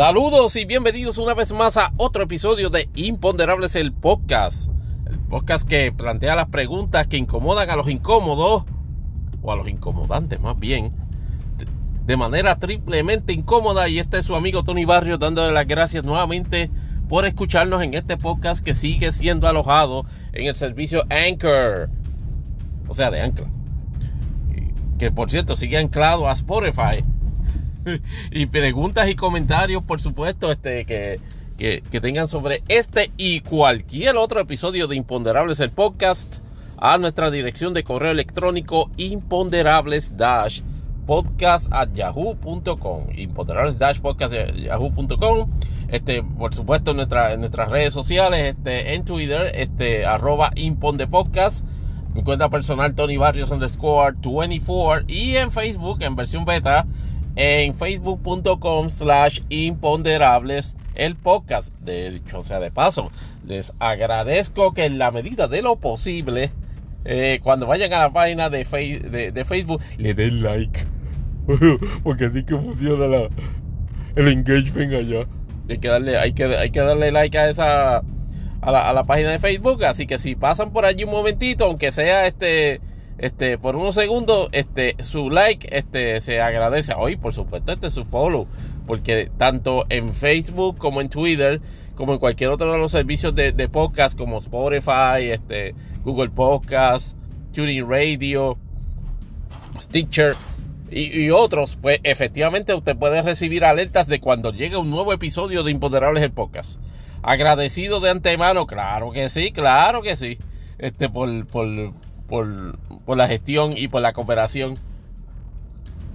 Saludos y bienvenidos una vez más a otro episodio de Imponderables el podcast. El podcast que plantea las preguntas que incomodan a los incómodos, o a los incomodantes más bien, de manera triplemente incómoda. Y este es su amigo Tony Barrios dándole las gracias nuevamente por escucharnos en este podcast que sigue siendo alojado en el servicio Anchor. O sea, de Ancla. Que por cierto sigue anclado a Spotify y preguntas y comentarios, por supuesto, este, que, que, tengan sobre este y cualquier otro episodio de Imponderables el podcast a nuestra dirección de correo electrónico imponderables podcast at yahoo.com imponderables podcast yahoo.com este por supuesto en, en nuestras redes sociales este en Twitter este arroba imponde podcast mi cuenta personal Tony Barrios underscore 24 y en Facebook en versión beta en facebook.com slash imponderables el podcast. De hecho, sea de paso, les agradezco que en la medida de lo posible, eh, cuando vayan a la página de, de, Facebook, le den like. Porque así que funciona el engagement allá. Hay que darle, hay que, hay que darle like a esa a la, a la página de Facebook. Así que si pasan por allí un momentito, aunque sea este este, por unos segundos, este, su like, este, se agradece. Hoy, por supuesto, este su follow, porque tanto en Facebook como en Twitter, como en cualquier otro de los servicios de, podcast como Spotify, este, Google Podcast, Tuning Radio, Stitcher y, otros, pues efectivamente usted puede recibir alertas de cuando llegue un nuevo episodio de Imponderables el Podcast. Agradecido de antemano, claro que sí, claro que sí. Este, por, por, la gestión y por la cooperación.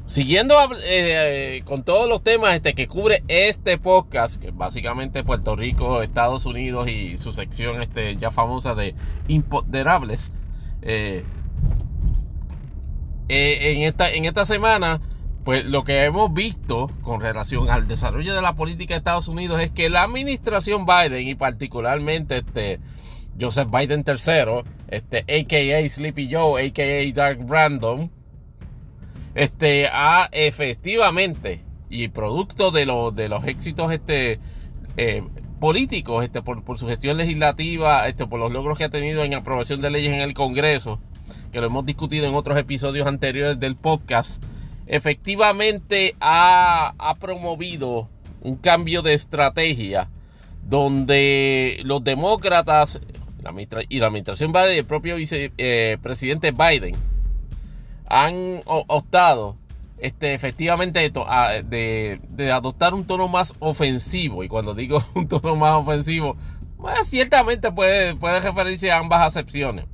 Siguiendo eh, con todos los temas este, que cubre este podcast, que básicamente Puerto Rico, Estados Unidos y su sección este, ya famosa de imponderables. Eh, eh, en, esta, en esta semana, pues lo que hemos visto con relación al desarrollo de la política de Estados Unidos es que la administración Biden y particularmente este, Joseph Biden III, este, a.k.a. Sleepy Joe, a.k.a. Dark Random, este, ha efectivamente, y producto de, de los éxitos este, eh, políticos, este, por, su gestión legislativa, este, por los logros que ha tenido en aprobación de leyes en el Congreso, que lo hemos discutido en otros episodios anteriores del podcast, efectivamente ha, ha promovido un cambio de estrategia donde los demócratas y la administración Biden y el propio vicepresidente eh, Biden han optado este, efectivamente de, adoptar un tono más ofensivo. Y cuando digo un tono más ofensivo, ciertamente puede, puede referirse a ambas acepciones.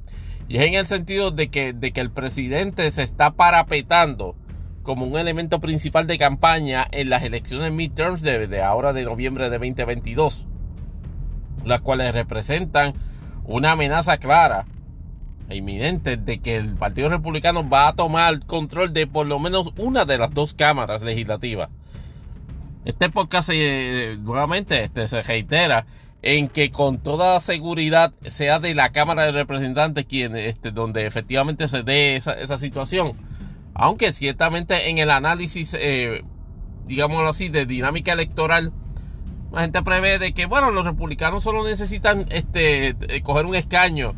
Y es en el sentido de que, de que el presidente se está parapetando como un elemento principal de campaña en las elecciones midterms de, de ahora de noviembre de 2022, las cuales representan una amenaza clara e inminente de que el Partido Republicano va a tomar control de por lo menos una de las dos cámaras legislativas. Este podcast eh, nuevamente este, se reitera en que con toda seguridad sea de la Cámara de Representantes quien, este, donde efectivamente se dé esa, situación. Aunque ciertamente en el análisis, eh, digámoslo así, de dinámica electoral, la gente prevé de que, bueno, los republicanos solo necesitan este eh, coger un escaño.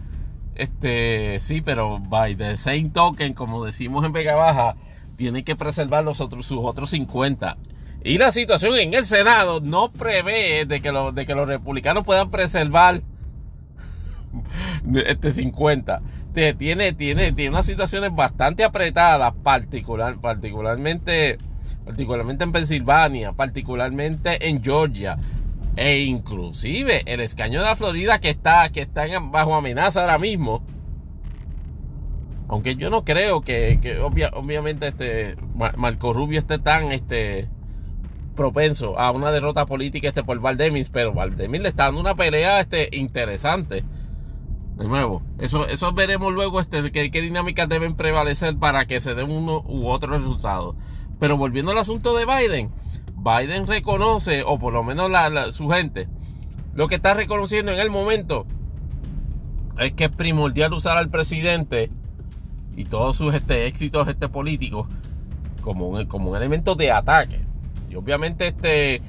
Este, sí, pero by the same token, como decimos en Vega Baja, tiene que preservar los otros, sus otros 50. Y la situación en el Senado no prevé de que, de que los republicanos puedan preservar este 50. Tiene, tiene, tiene unas situaciones bastante apretadas, particular, particularmente particularmente en Pensilvania, particularmente en Georgia, e inclusive el escaño de la Florida que está, que está bajo amenaza ahora mismo. Aunque yo no creo que, obviamente este Marco Rubio esté tan este propenso a una derrota política este por Valdemis, pero Valdemis le está dando una pelea este interesante. De nuevo, eso, eso veremos luego este, qué, dinámicas deben prevalecer para que se den uno u otro resultado. Pero volviendo al asunto de Biden, Biden reconoce, o por lo menos su gente, lo que está reconociendo en el momento es que es primordial usar al presidente y todos sus este, éxitos este, políticos como un, elemento de ataque. Y obviamente este,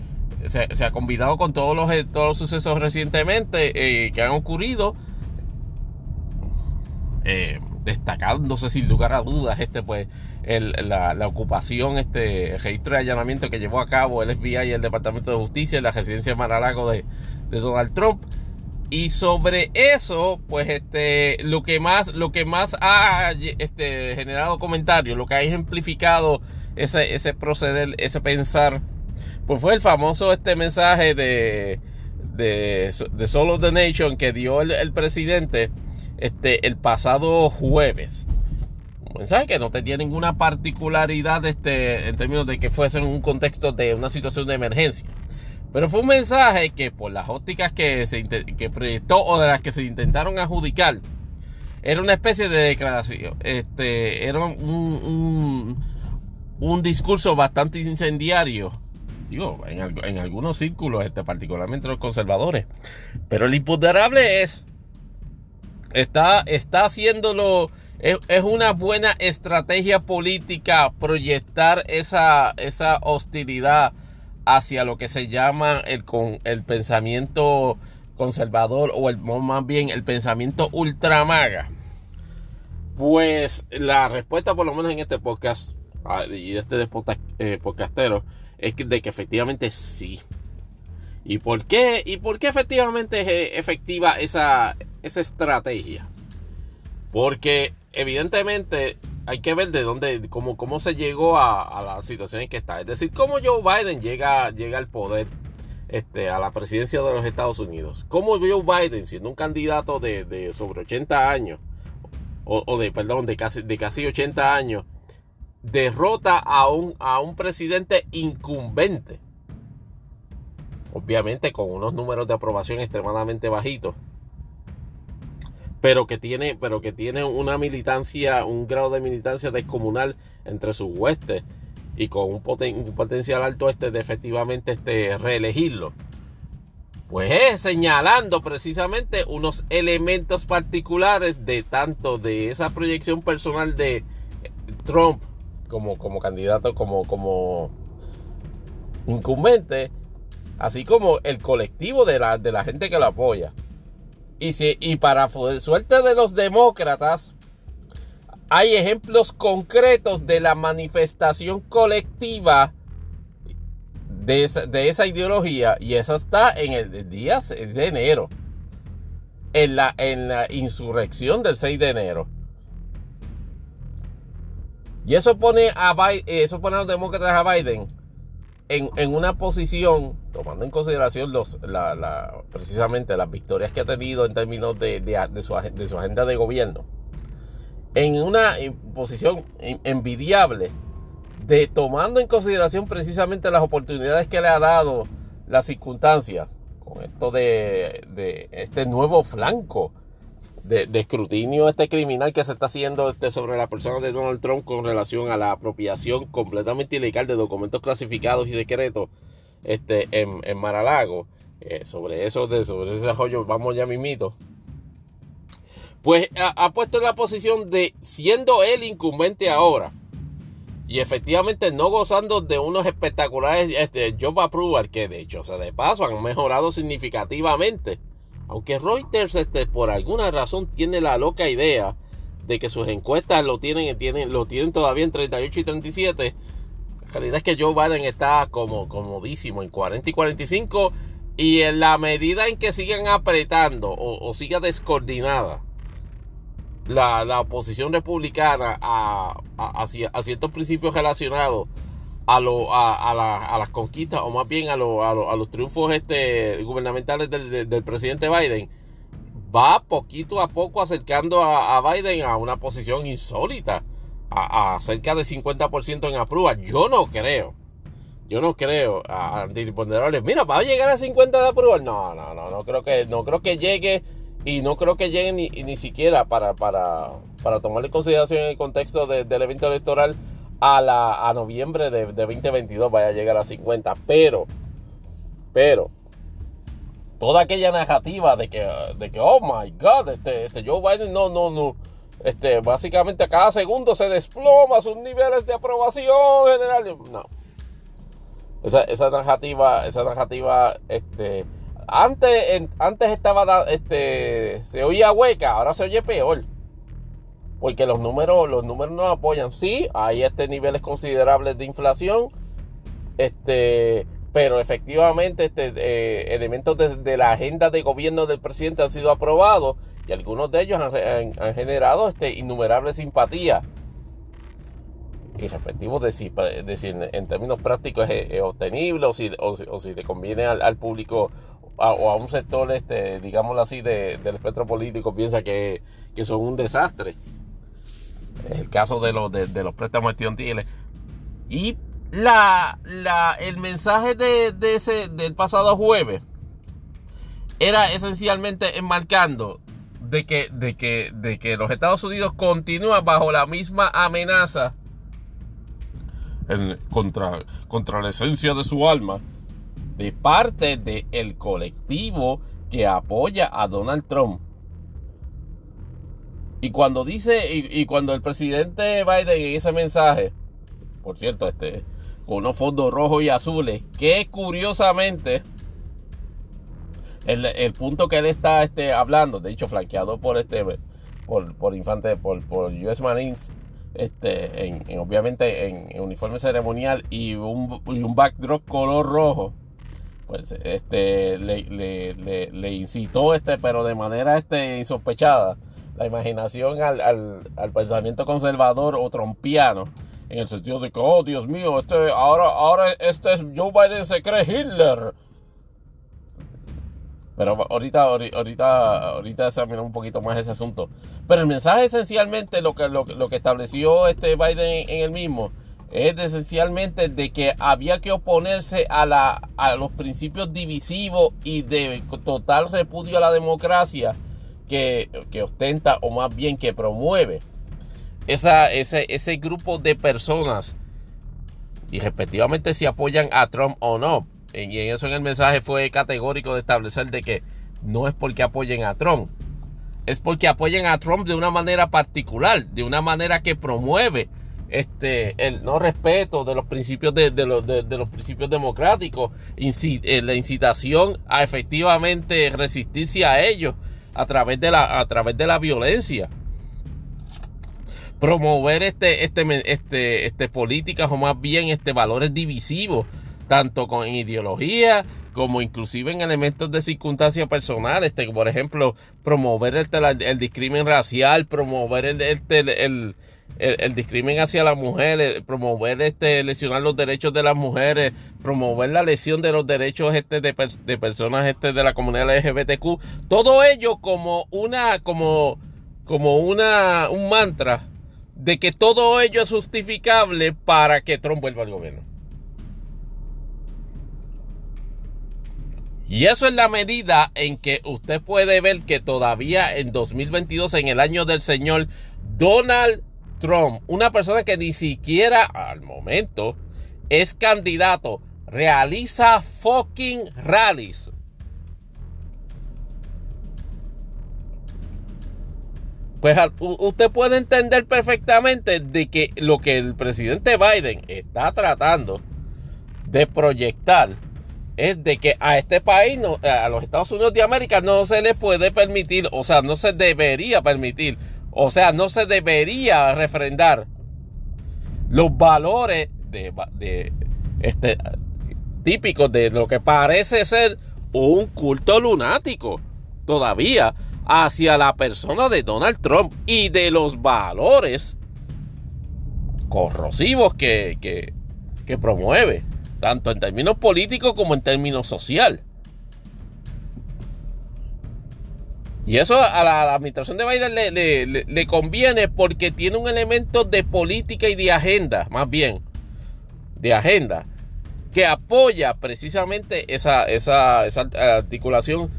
se, ha combinado con los, todos los sucesos recientemente que han ocurrido. destacándose sin lugar a dudas este pues la, ocupación, este registro de allanamiento que llevó a cabo el FBI y el Departamento de Justicia en la residencia de Maralago de, de Donald Trump. Y sobre eso, pues este, lo que más, lo que más ha este, generado comentarios, lo que ha ejemplificado ese, ese proceder, ese pensar, pues fue el famoso este mensaje de, de, de the Nation que dio el, el presidente este, el pasado jueves mensaje que no tenía ninguna particularidad este, en términos de que fuese en un contexto de una situación de emergencia. Pero fue un mensaje que por las ópticas que, se, que proyectó o de las que se intentaron adjudicar, era una especie de declaración, este, era un, un, discurso bastante incendiario, digo, en, en algunos círculos, este, particularmente los conservadores. Pero el imponderable es, está, está haciéndolo es, una buena estrategia política proyectar esa, esa hostilidad hacia lo que se llama el, con, el pensamiento conservador o el, más bien el pensamiento ultramaga. Pues la respuesta, por lo menos en este podcast ah, y este eh, podcastero, es de que efectivamente sí. ¿Y por qué? ¿Y por qué efectivamente es eh, efectiva esa, esa estrategia? Porque evidentemente hay que ver de dónde, cómo, cómo se llegó a, la situación en que está. Es decir, cómo Joe Biden llega, llega al poder, este, a la presidencia de los Estados Unidos. Cómo Joe Biden, siendo un candidato de, sobre 80 años, o, de, perdón, de casi, de casi 80 años, derrota a un, a un presidente incumbente. Obviamente con unos números de aprobación extremadamente bajitos pero que tiene, pero que tiene una militancia, un grado de militancia descomunal entre sus huestes y con un, potencial alto este de efectivamente este reelegirlo. Pues es señalando precisamente unos elementos particulares de tanto de esa proyección personal de Trump como, como candidato, como, como incumbente, así como el colectivo de la, de la gente que lo apoya. Y, si, y para suerte de los demócratas, hay ejemplos concretos de la manifestación colectiva de esa, ideología. Y esa está en el día de enero. En la, en la insurrección del 6 de enero. Y eso pone a, eso pone a los demócratas a Biden en, una posición, tomando en consideración los, precisamente las victorias que ha tenido en términos de, su, agenda de gobierno, en una posición envidiable de tomando en consideración precisamente las oportunidades que le ha dado la circunstancia con esto de este nuevo flanco de, escrutinio este criminal que se está haciendo este, sobre la persona de Donald Trump con relación a la apropiación completamente ilegal de documentos clasificados y secretos este, en, en Maralago. Eh, sobre eso, de, sobre ese rollo, vamos ya mito Pues ha, puesto en la posición de, siendo él incumbente ahora, y efectivamente no gozando de unos espectaculares este, job approval que de hecho, o sea, de paso han mejorado significativamente aunque Reuters este, por alguna razón tiene la loca idea de que sus encuestas lo tienen, lo tienen todavía en 38 y 37, la realidad es que Joe Biden está como comodísimo en 40 y 45 y en la medida en que sigan apretando o, siga descoordinada la, oposición republicana a, a, ciertos principios relacionados a, lo, a, a, las conquistas o más bien a, lo, a, los triunfos este, gubernamentales del, presidente Biden, va poquito a poco acercando a, Biden a una posición insólita, a, cerca de 50% en aprueba. Yo no creo. Yo no creo a antiponderables. Mira, va a llegar a 50 de aprueba. No, no, no, no creo que, no creo que llegue y no creo que llegue ni, ni siquiera para, para, para tomar en el contexto del evento electoral a, la, a noviembre de, 2022 vaya a llegar a 50. Pero, pero, toda aquella narrativa de que, de que oh my God, este, este Joe Biden no, no, no. Este, básicamente a cada segundo se desploma sus niveles de aprobación general. No. Esa, esa narrativa, esa narrativa, este, antes, antes estaba, este, se oía hueca, ahora se oye peor. Porque los números, los números no apoyan. Sí, hay este niveles considerables de inflación. Este, pero efectivamente este, eh, elementos de, la agenda de gobierno del presidente han sido aprobados y algunos de ellos han, generado este, innumerables simpatías y respectivos de si, en términos prácticos es, obtenible o si, o, si, le conviene al, público o a un sector, este, digámoslo así, del espectro político piensa que, son un desastre. El caso de los, de, los préstamos estudiantiles. Y el mensaje de, ese, del pasado jueves era esencialmente enmarcando de que, de, de los Estados Unidos continúan bajo la misma amenaza contra la esencia de su alma de parte del colectivo que apoya a Donald Trump. Y cuando dice, y, cuando el presidente Biden en ese mensaje, por cierto, este, con unos fondos rojos y azules, que curiosamente el, punto que él está este, hablando, de hecho flanqueado por este por, por infante, por, por US Marines, este, en, obviamente en, uniforme ceremonial y un, y un backdrop color rojo, pues este le, le, le, incitó este, pero de manera este insospechada, la imaginación al, al, al pensamiento conservador o trompiano en el sentido de que, oh Dios mío, este, ahora, ahora este es Joe Biden se cree Hitler. Pero ahorita, ahorita, ahorita examinamos un poquito más ese asunto. Pero el mensaje esencialmente lo que, lo, que estableció este Biden en el mismo es esencialmente de que había que oponerse a, la, a los principios divisivos y de total repudio a la democracia que, ostenta o más bien que promueve esa, ese, ese grupo de personas y respectivamente si apoyan a Trump o no. Y en eso en el mensaje fue categórico de establecer de que no es porque apoyen a Trump, es porque apoyen a Trump de una manera particular, de una manera que promueve este el no respeto de los principios de, los, de, los principios democráticos, eh, la incitación a efectivamente resistirse a ellos a través de la, a través de la violencia. Promover este, este, este, este políticas o más bien este valores divisivos, tanto con ideología como inclusive en elementos de circunstancia personal, este, por ejemplo, promover el, el, discrimen racial, promover el, el, discrimen hacia la mujer, promover este, lesionar los derechos de las mujeres, promover la lesión de los derechos este, de, de personas este, de la comunidad LGBTQ, todo ello como una, como, como una, un mantra de que todo ello es justificable para que Trump vuelva al gobierno. Y eso es la medida en que usted puede ver que todavía en 2022, en el año del señor Donald Trump, una persona que ni siquiera al momento es candidato, realiza fucking rallies. Pues usted puede entender perfectamente de que lo que el presidente Biden está tratando de proyectar es de que a este país, a los Estados Unidos de América, no se le puede permitir, o sea, no se debería permitir, o sea, no se debería refrendar los valores de, este, típicos de lo que parece ser un culto lunático todavía hacia la persona de Donald Trump y de los valores corrosivos que, promueve, tanto en términos políticos como en términos social. Y eso a la, administración de Biden le, le, conviene porque tiene un elemento de política y de agenda, más bien, de agenda, que apoya precisamente esa, esa, esa articulación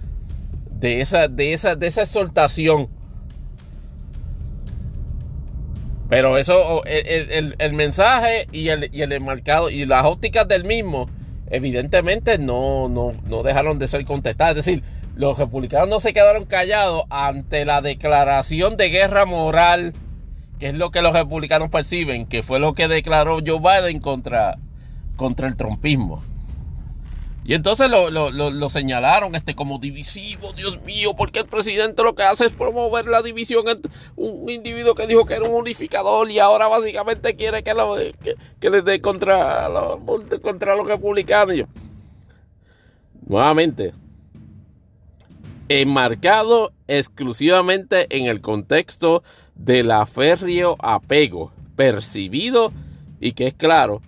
de esa, de esa, de esa exhortación. Pero eso, el, mensaje y el, y el enmarcado y las ópticas del mismo, evidentemente no, no, no dejaron de ser contestadas. Es decir, los republicanos no se quedaron callados ante la declaración de guerra moral, que es lo que los republicanos perciben, que fue lo que declaró Joe Biden contra, contra el trompismo. Y entonces lo, lo, lo, señalaron este, como divisivo, Dios mío, porque el presidente lo que hace es promover la división entre un individuo que dijo que era un unificador y ahora básicamente quiere que, lo, que, le dé contra, contra los republicanos. nuevamente, enmarcado exclusivamente en el contexto del aferrio apego percibido y que es claro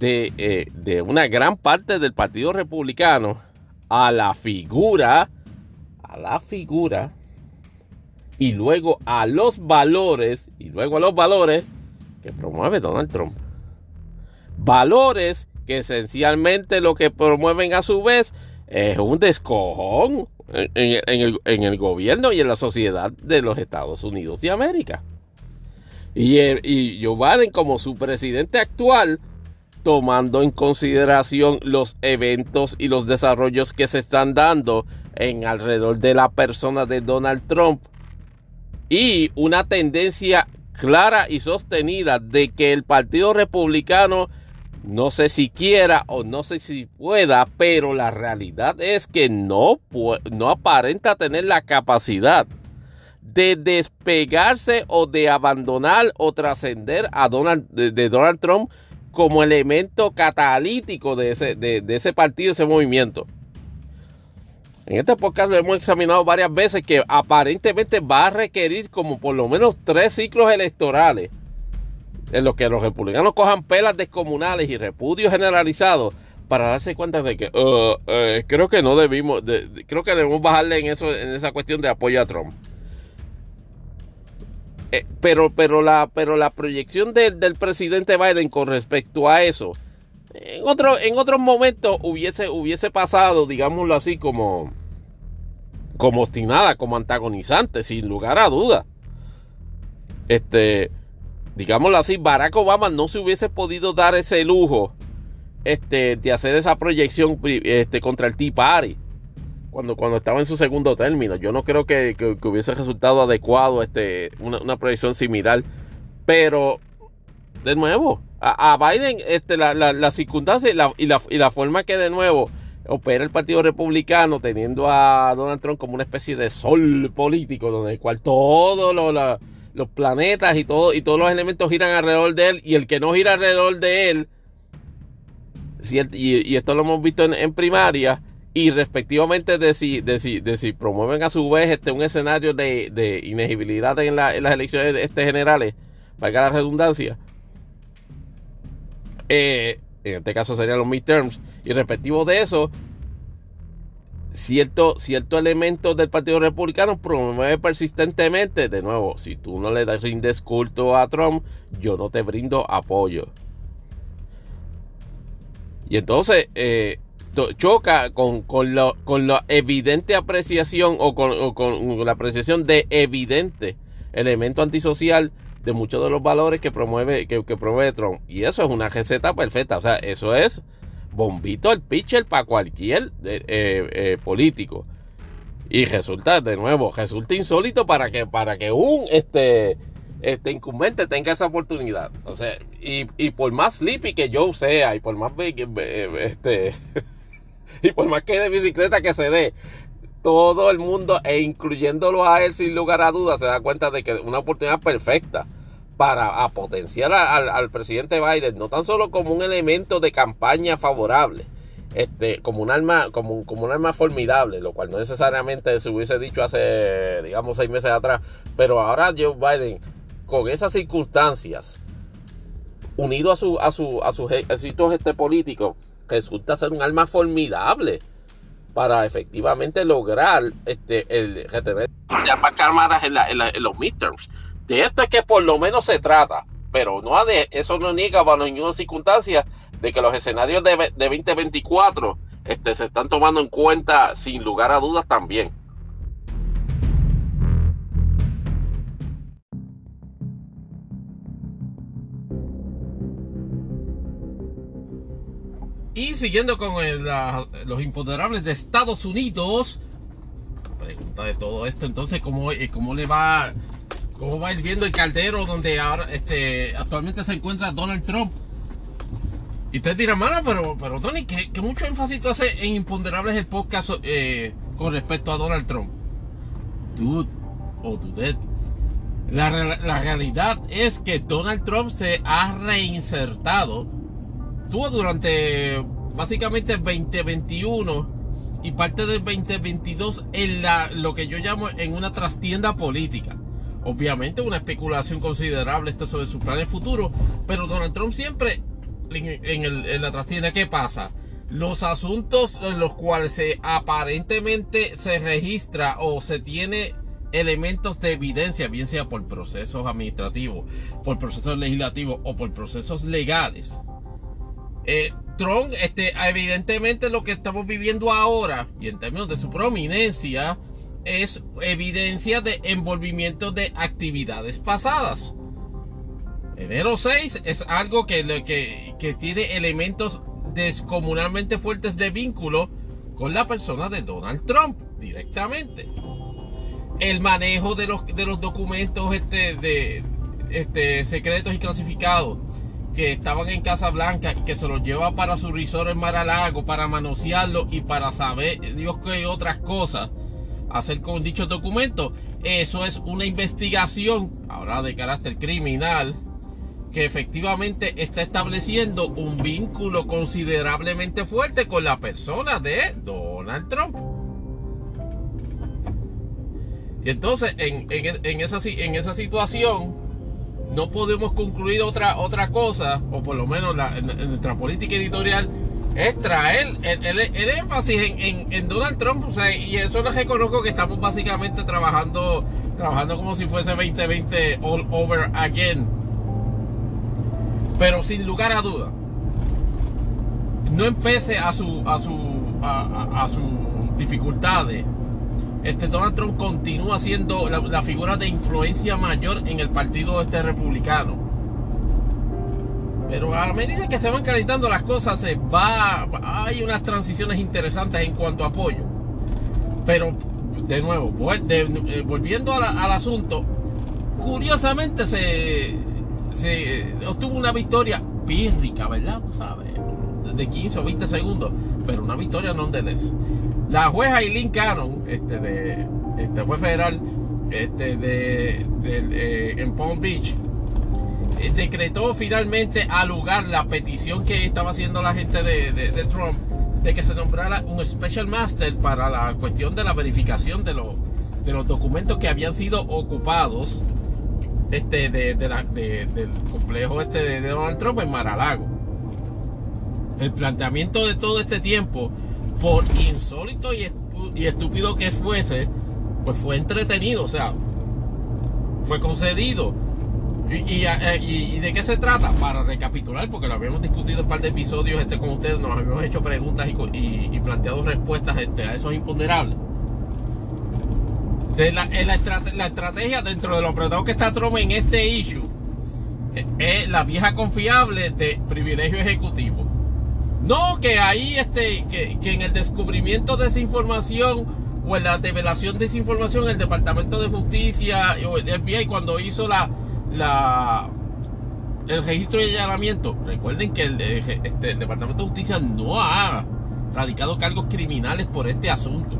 eh, de, una gran parte del Partido Republicano a la figura, a la figura, y luego a los valores, y luego a los valores que promueve Donald Trump. Valores que esencialmente lo que promueven a su vez es un descojón en, el, gobierno y en la sociedad de los Estados Unidos de América. Y, y Joe Biden como su presidente actual tomando en consideración los eventos y los desarrollos que se están dando en alrededor de la persona de Donald Trump y una tendencia clara y sostenida de que el Partido Republicano no sé si quiera o no sé si pueda, pero la realidad es que no, no aparenta tener la capacidad de despegarse o de abandonar o trascender a Donald, de Donald Trump como elemento catalítico de ese, de, ese partido, ese movimiento. En este podcast lo hemos examinado varias veces que aparentemente va a requerir como por lo menos tres ciclos electorales en los que los republicanos cojan pelas descomunales y repudios generalizados para darse cuenta de que uh, uh, creo que no debimos, creo que debemos bajarle en eso, en esa cuestión de apoyo a Trump. Eh, pero, pero, la, pero la proyección del presidente Biden con respecto a eso, en, otro, en otros momentos hubiese, hubiese pasado, digámoslo así, como, como obstinada, como antagonizante, sin lugar a duda. Este, digámoslo así, Barack Obama no se hubiese podido dar ese lujo este, de hacer esa proyección este, contra el Tea Party cuando, cuando estaba en su segundo término. Yo no creo que, hubiese resultado adecuado este, una, proyección similar. Pero, de nuevo, a, Biden, este, la, la, circunstancia y la, y, la, y la forma que de nuevo opera el Partido Republicano, teniendo a Donald Trump como una especie de sol político, donde el cual todos los planetas y, todo, y todos los elementos giran alrededor de él, y el que no gira alrededor de él, y, esto lo hemos visto en primaria, y respectivamente de si, de si, de si promueven a su vez este, un escenario de, de inegibilidad en, en, las elecciones este, generales, valga la redundancia, eh, en este caso serían los midterms, y respectivo de eso, cierto, cierto elemento del Partido Republicano promueve persistentemente, de nuevo, si tú no le rindes culto a Trump, yo no te brindo apoyo. Y entonces, eh, choca con, con, con la evidente apreciación o con, la apreciación de evidente elemento antisocial de muchos de los valores que promueve, que promueve Trump. Y eso es una receta perfecta. O sea, eso es bombito el pitcher para cualquier eh, eh, político. Y resulta, de nuevo, resulta insólito para que, para que un este, este incumbente tenga esa oportunidad. O sea, y, y por más sleepy que yo sea, y por más este y por más que de bicicleta que se dé, todo el mundo, e incluyéndolo a él sin lugar a dudas, se da cuenta de que una oportunidad perfecta para potenciar al, presidente Biden, no tan solo como un elemento de campaña favorable, este, como un arma, como, como un arma formidable, lo cual no necesariamente se hubiese dicho hace, digamos, seis meses atrás, pero ahora Joe Biden, con esas circunstancias, unido a su, a su, a sus éxitos este políticos, resulta ser un arma formidable para efectivamente lograr este, el retener ambas cámaras en, en, los midterms. De esto es que por lo menos se trata, pero no de, eso no niega bajo ninguna circunstancia de que los escenarios de, de 2024 este, se están tomando en cuenta sin lugar a dudas también. Y siguiendo con los imponderables de Estados Unidos, pregunta de todo esto, entonces, ¿cómo, eh, cómo le va, cómo va viendo el caldero donde ahora, este, actualmente se encuentra Donald Trump? Y usted dirá, mano, pero, pero Tony, ¿qué, mucho énfasis tú haces en imponderables el podcast eh, con respecto a Donald Trump? Dude, o oh, dude. La, la, realidad es que Donald Trump se ha reinsertado. Tuvo durante básicamente el 2021 y parte del 2022 en la, lo que yo llamo en una trastienda política. Obviamente una especulación considerable esto sobre su plan de futuro, pero Donald Trump siempre en, la trastienda, ¿qué pasa? Los asuntos en los cuales se aparentemente se registra o se tiene elementos de evidencia, bien sea por procesos administrativos, por procesos legislativos o por procesos legales. Eh, Trump, este, evidentemente lo que estamos viviendo ahora, y en términos de su prominencia, es evidencia de envolvimiento de actividades pasadas. Enero 6 es algo que, que, tiene elementos descomunalmente fuertes de vínculo con la persona de Donald Trump directamente. El manejo de los, de los documentos este, de, este, secretos y clasificados que estaban en Casa Blanca, que se los lleva para su resort en Mar-a-Lago, para manosearlo y para saber Dios que otras cosas hacer con dichos documentos. Eso es una investigación, ahora de carácter criminal, que efectivamente está estableciendo un vínculo considerablemente fuerte con la persona de Donald Trump. Y entonces, en, esa, situación, no podemos concluir otra, otra cosa, o por lo menos nuestra política editorial, es traer el, énfasis en, Donald Trump. y eso les reconozco que estamos básicamente trabajando, trabajando como si fuese 2020 all over again pero sin lugar a duda, no empece a su a su a, sus dificultades. Este Donald Trump continúa siendo la, figura de influencia mayor en el partido este republicano. Pero a medida que se van calentando las cosas, se va, hay unas transiciones interesantes en cuanto a apoyo. Pero, de nuevo, eh, volviendo al asunto, curiosamente se, se obtuvo una victoria pírrica, ¿verdad? ¿Sabes? De 15 o 20 segundos, pero una victoria no nonetheless. La jueza Eileen Cannon, este, de, este fue federal este, de, eh, en Palm Beach, eh, decretó finalmente al lugar la petición que estaba haciendo la gente de, de, Trump de que se nombrara un Special Master para la cuestión de la verificación de, los de los documentos que habían sido ocupados este, de, del complejo este de Donald Trump en Maralago. El planteamiento de todo este tiempo, por insólito y, estúpido que fuese, pues fue entretenido, o sea, fue concedido. Y, y, de qué se trata? Para recapitular, porque lo habíamos discutido en un par de episodios este, con ustedes, nos habíamos hecho preguntas y, planteado respuestas este, a esos imponderables la, estrategia dentro de lo apretado que está Trump en este issue es la vieja confiable de privilegio ejecutivo. No que ahí este, que, en el descubrimiento de esa información o en la develación de esa información el Departamento de Justicia o el FBI cuando hizo la, el registro de allanamiento, recuerden que el, este, el Departamento de Justicia no ha radicado cargos criminales por este asunto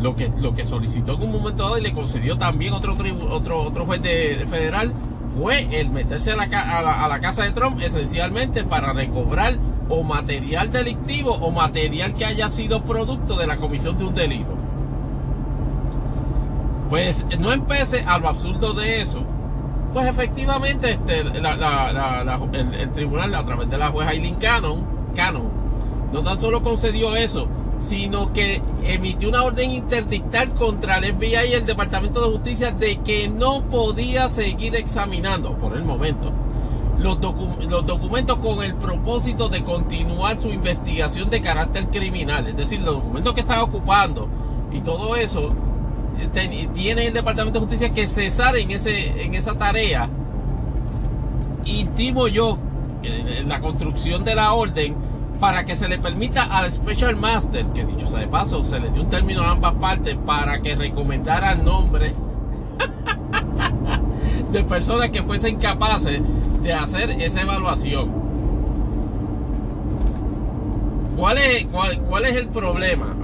lo que, lo que solicitó en un momento dado y le concedió también otro, otro, otro juez de, federal fue el meterse a la, casa de Trump esencialmente para recobrar o material delictivo o material que haya sido producto de la comisión de un delito. Pues no empece a lo absurdo de eso. Pues efectivamente este, el, el, tribunal a través de la jueza Eileen Cannon, Cannon no tan solo concedió eso, sino que emitió una orden interdictal contra el FBI y el Departamento de Justicia de que no podía seguir examinando por el momento los, los documentos con el propósito de continuar su investigación de carácter criminal. Es decir, los documentos que estaba ocupando y todo eso, tiene el Departamento de Justicia que cesar en, ese, en esa tarea. Intimo yo, en la construcción de la orden, para que se le permita al Special Master, que dicho sea de paso, se le dio un término a ambas partes para que recomendara el nombre de personas que fuesen capaces de hacer esa evaluación. ¿Cuál es, cuál, cuál es el problema?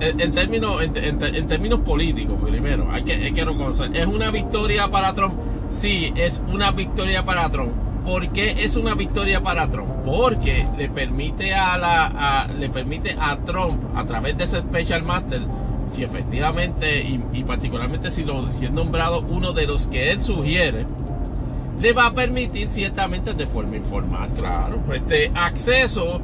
en, términos, en, términos políticos, primero, hay que, hay que reconocer. ¿Es una victoria para Trump? Sí, es una victoria para Trump. ¿Por qué es una victoria para Trump? Porque le permite a, la, le permite a Trump, a través de ese Special Master, si efectivamente, y, particularmente si, lo, si es nombrado uno de los que él sugiere, le va a permitir ciertamente de forma informal, claro, este acceso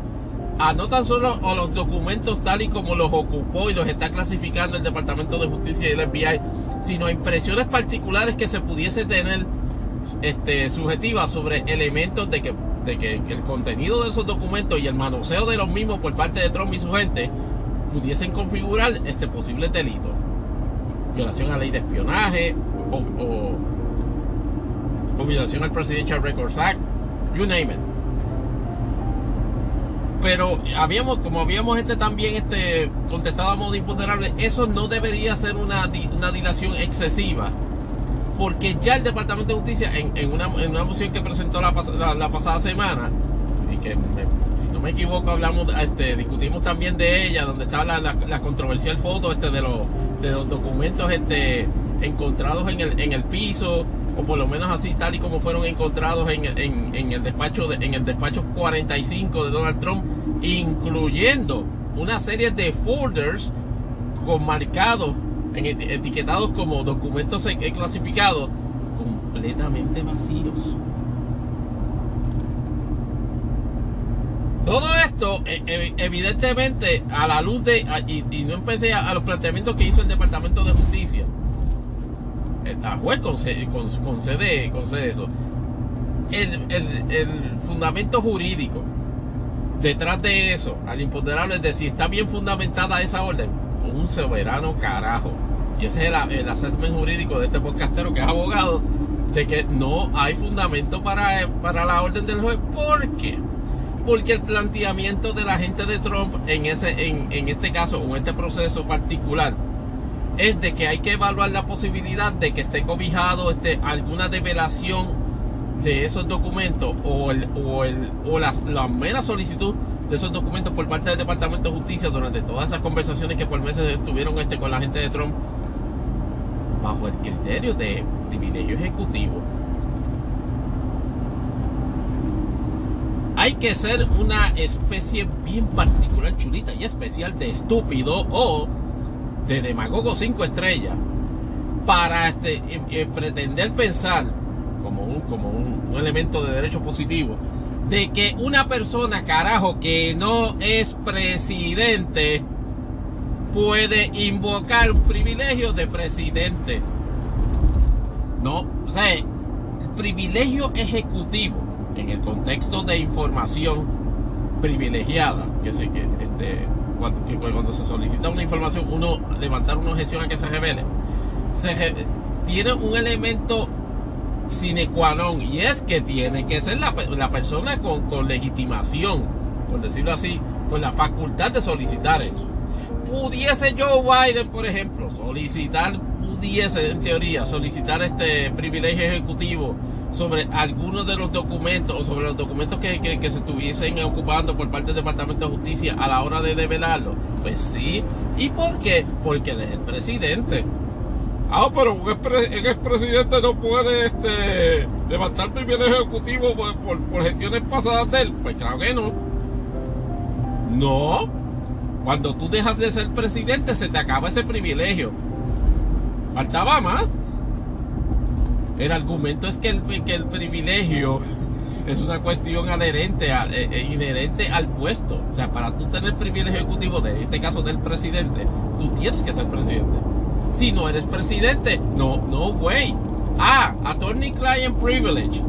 no tan solo a los documentos tal y como los ocupó y los está clasificando el Departamento de Justicia y el FBI, sino a impresiones particulares que se pudiese tener este, subjetivas sobre elementos de que, de que el contenido de esos documentos y el manoseo de los mismos por parte de Trump y su gente pudiesen configurar este posible delito. Violación a la ley de espionaje o, o violación al Presidential Records Act, you name it pero habíamos como habíamos este también este contestado a modo imponderable eso no debería ser una, una dilación excesiva. Porque ya el Departamento de Justicia en, en, una, en una, moción que presentó la, la, pasada semana y que si no me equivoco hablamos este, discutimos también de ella donde estaba la, la, controversial foto este de los de los documentos este encontrados en el, en el piso o por lo menos así tal y como fueron encontrados en, el despacho de, en el despacho 45 de Donald Trump, incluyendo una serie de folders con marcados, etiquetados como documentos clasificados, completamente vacíos. Todo esto, e, e, evidentemente, a la luz de, y, no empecé a los planteamientos que hizo el Departamento de Justicia, la juez concede, concede, eso. El, fundamento jurídico detrás de eso, al imponderable, es de si está bien fundamentada esa orden, un soberano carajo. Y ese es el, el assessment jurídico de este podcastero que es abogado, de que no hay fundamento para, para la orden del juez. ¿Por qué? Porque el planteamiento de la gente de Trump en, ese, en, en este caso, o en este proceso particular, es de que hay que evaluar la posibilidad de que esté cobijado este, alguna develación de esos documentos o, el, o, el, o la, mera solicitud de esos documentos por parte del Departamento de Justicia durante todas esas conversaciones que por meses estuvieron este, con la gente de Trump bajo el criterio de privilegio ejecutivo. Hay que ser una especie bien particular, chulita y especial de estúpido o de demagogo cinco estrellas para este, eh, eh, pretender pensar como, un, como un, elemento de derecho positivo de que una persona, carajo, que no es presidente puede invocar un privilegio de presidente. No, o sea, el privilegio ejecutivo en el contexto de información privilegiada, que que este cuando, se solicita una información, uno levantar una objeción a que se revele, se, tiene un elemento sine qua non y es que tiene que ser la, persona con, con, legitimación, por decirlo así, con la facultad de solicitar eso. Pudiese Joe Biden, por ejemplo, solicitar, pudiese en teoría solicitar este privilegio ejecutivo sobre algunos de los documentos o sobre los documentos que, que, se estuviesen ocupando por parte del Departamento de Justicia a la hora de develarlo? Pues sí. ¿Y por qué? Porque él es el presidente. Ah, pero un expresidente no puede este, levantar privilegio ejecutivo por, por, por gestiones pasadas de él. Pues claro que no. No. Cuando tú dejas de ser presidente se te acaba ese privilegio. Faltaba más. El argumento es que el, que el privilegio es una cuestión adherente eh, eh, inherente al puesto. O sea, para tú tener privilegio ejecutivo, de este caso del presidente, tú tienes que ser presidente. Si no eres presidente, no, no, güey. Ah, attorney client privilege.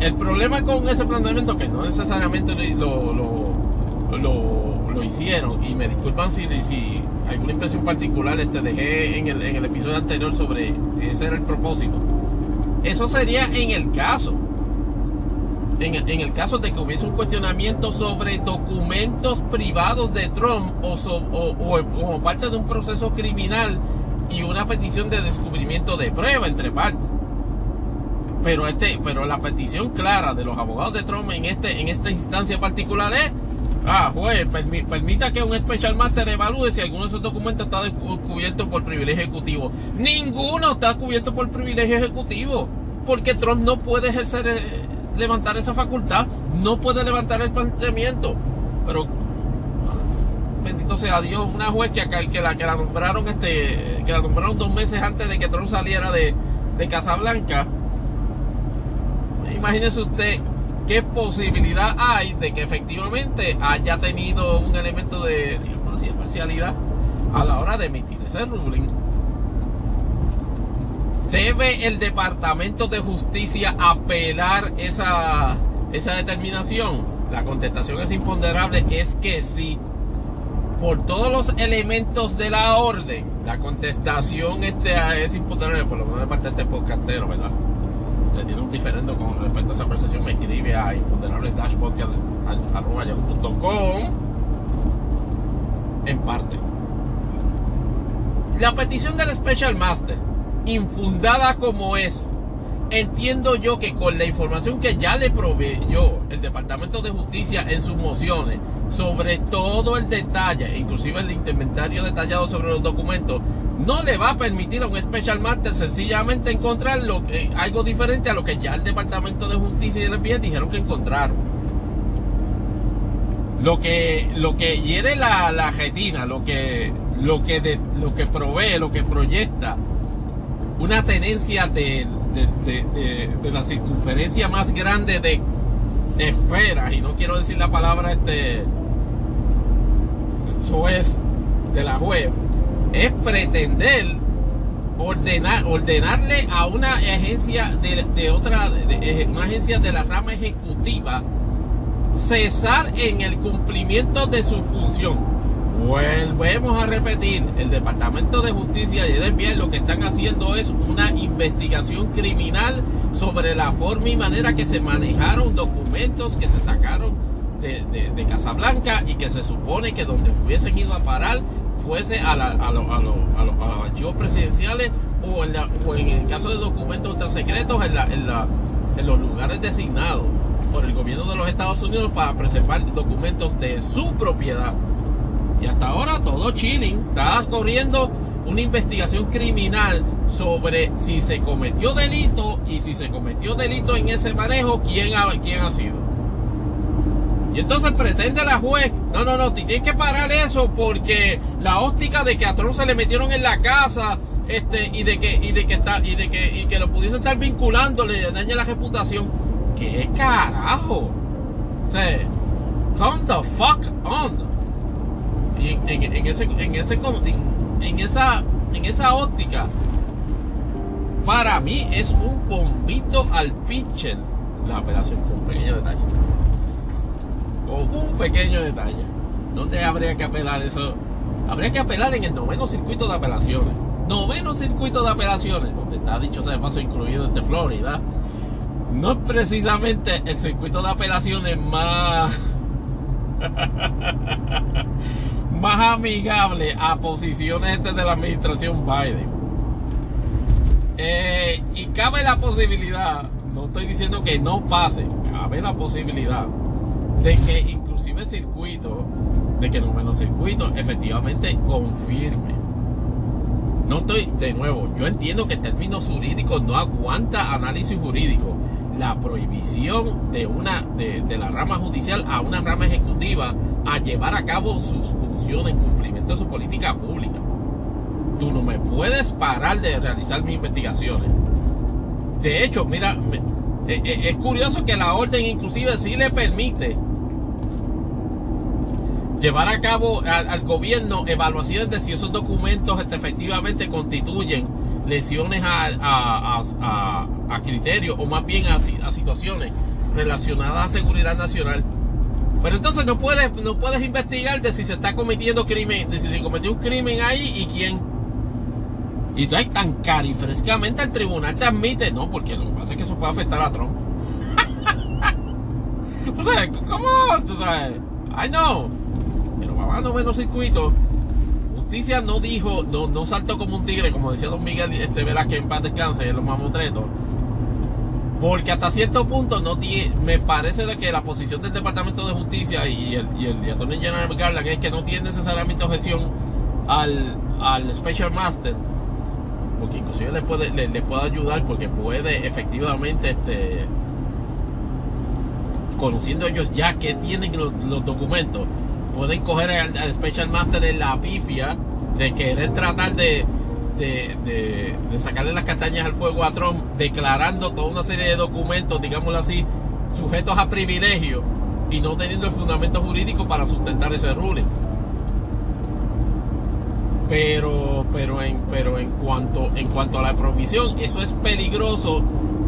El problema con ese planteamiento, que no necesariamente lo, lo, lo hicieron, y me disculpan si, si alguna impresión particular este, dejé en el, en el episodio anterior sobre ese era el propósito. Eso sería en el caso. En, el caso de que hubiese un cuestionamiento sobre documentos privados de Trump o, o, o, como parte de un proceso criminal y una petición de descubrimiento de prueba entre partes. Pero, este, pero la petición clara de los abogados de Trump en, este, en esta instancia particular es Ah, juez, permita que un Special Master evalúe si alguno de esos documentos está cubierto por privilegio ejecutivo. Ninguno está cubierto por privilegio ejecutivo. Porque Trump no puede ejercer, eh, levantar esa facultad. No puede levantar el planteamiento. Pero, bendito sea Dios, una juez que, que, la, que la nombraron este, que la nombraron dos meses antes de que Trump saliera de, de Casablanca. Imagínese usted qué posibilidad hay de que efectivamente haya tenido un elemento de, digamos parcialidad a la hora de emitir ese ruling. ¿Debe el Departamento de Justicia apelar esa, esa determinación? La contestación es imponderable, es que sí. Por todos los elementos de la orden, la contestación este, es imponderable, por lo menos de parte de este podcastero, ¿verdad? Usted tiene un diferendo con respecto a esa percepción, me escribe a imponderables-podcast.com en parte. La petición del Special Master, infundada como es, entiendo yo que con la información que ya le proveyó el Departamento de Justicia en sus mociones, sobre todo el detalle, inclusive el inventario detallado sobre los documentos, no le va a permitir a un Special Master sencillamente encontrar lo algo diferente a lo que ya el Departamento de Justicia y el FBI dijeron que encontraron. Lo que, lo que hiere la, la retina, lo que, lo, que lo que provee, lo que proyecta una tenencia de, de, la circunferencia más grande de esferas, y no quiero decir la palabra este, eso es de la web es pretender ordenar, ordenarle a una agencia de, otra, de, una agencia de la rama ejecutiva cesar en el cumplimiento de su función. Volvemos a repetir, el Departamento de Justicia y el FBI lo que están haciendo es una investigación criminal sobre la forma y manera que se manejaron documentos que se sacaron de, Casablanca y que se supone que donde hubiesen ido a parar fuese a, a, los archivos presidenciales o en, en el caso de documentos ultrasecretos en, en, en los lugares designados por el gobierno de los Estados Unidos para preservar documentos de su propiedad. Y hasta ahora todo chilling, está corriendo una investigación criminal sobre si se cometió delito y si se cometió delito en ese manejo, quién ha, quién ha sido. Y entonces pretende la juez, no, no, no, tienes que parar eso porque la óptica de que a Trump se le metieron en la casa, este, y de que, y de que está, y de que, y que lo pudiese estar vinculando, le daña la reputación. ¿Qué carajo? O sea, come the fuck on. En, ese, en ese, en, esa, en esa óptica, para mí es un bombito al pitcher la operación con pequeño detalle un pequeño detalle. ¿Dónde habría que apelar eso? Habría que apelar en el noveno circuito de apelaciones. Noveno circuito de apelaciones, donde está dicho sea de paso incluido este Florida. No es precisamente el circuito de apelaciones más. más amigable a posiciones de la administración Biden. Eh, y cabe la posibilidad, no estoy diciendo que no pase, cabe la posibilidad de que inclusive circuito, de que el menos circuito efectivamente confirme. No estoy, de nuevo, yo entiendo que el término jurídico no aguanta análisis jurídico. La prohibición de una de, de, la rama judicial a una rama ejecutiva a llevar a cabo sus funciones en cumplimiento de su política pública. Tú no me puedes parar de realizar mis investigaciones. De hecho, mira, eh, eh, es curioso que la orden inclusive sí le permite llevar a cabo al, gobierno evaluaciones de si esos documentos efectivamente constituyen lesiones a, a, criterios o más bien a, situaciones relacionadas a seguridad nacional. Pero entonces no puedes, no puedes investigar de si se está cometiendo crimen, de si se cometió un crimen ahí y quién. Y entonces tan carifrescamente el tribunal te admite, no, porque lo que pasa es que eso puede afectar a Trump. o sea, ¿cómo? Tú sabes, I know no menos circuito, Justicia no dijo, no, no saltó como un tigre, como decía don Miguel este, que en paz descanse, los mamotretos. Porque hasta cierto punto no tiene, me parece que la posición del Departamento de Justicia y el, y el, Attorney General Garland es que no tiene necesariamente objeción al, al Special Master. Porque inclusive le puede, le, puede ayudar porque puede efectivamente este conociendo ellos ya que tienen los, documentos, pueden coger al, Special Master en la pifia de querer tratar de, de, sacarle las castañas al fuego a Trump, declarando toda una serie de documentos, digámoslo así, sujetos a privilegio y no teniendo el fundamento jurídico para sustentar ese ruling. Pero, pero, en, pero en, cuanto, en cuanto a la provisión, eso es peligroso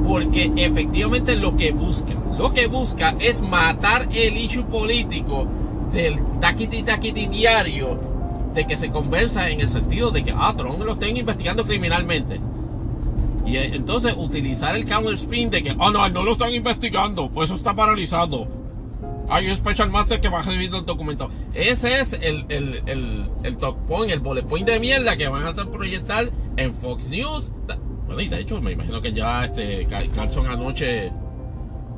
porque efectivamente lo que busca, lo que busca es matar el issue político del taquiti taquiti diario de que se conversa en el sentido de que, ah, Trump lo estén investigando criminalmente. Y eh, entonces utilizar el counter spin de que, ah, no, no lo están investigando, pues eso está paralizado. Hay un special master que va a recibir el documento. Ese es el, el, el, el top point, el bullet point de mierda que van a proyectar en Fox News. Bueno, y de hecho, me imagino que ya este Carlson anoche,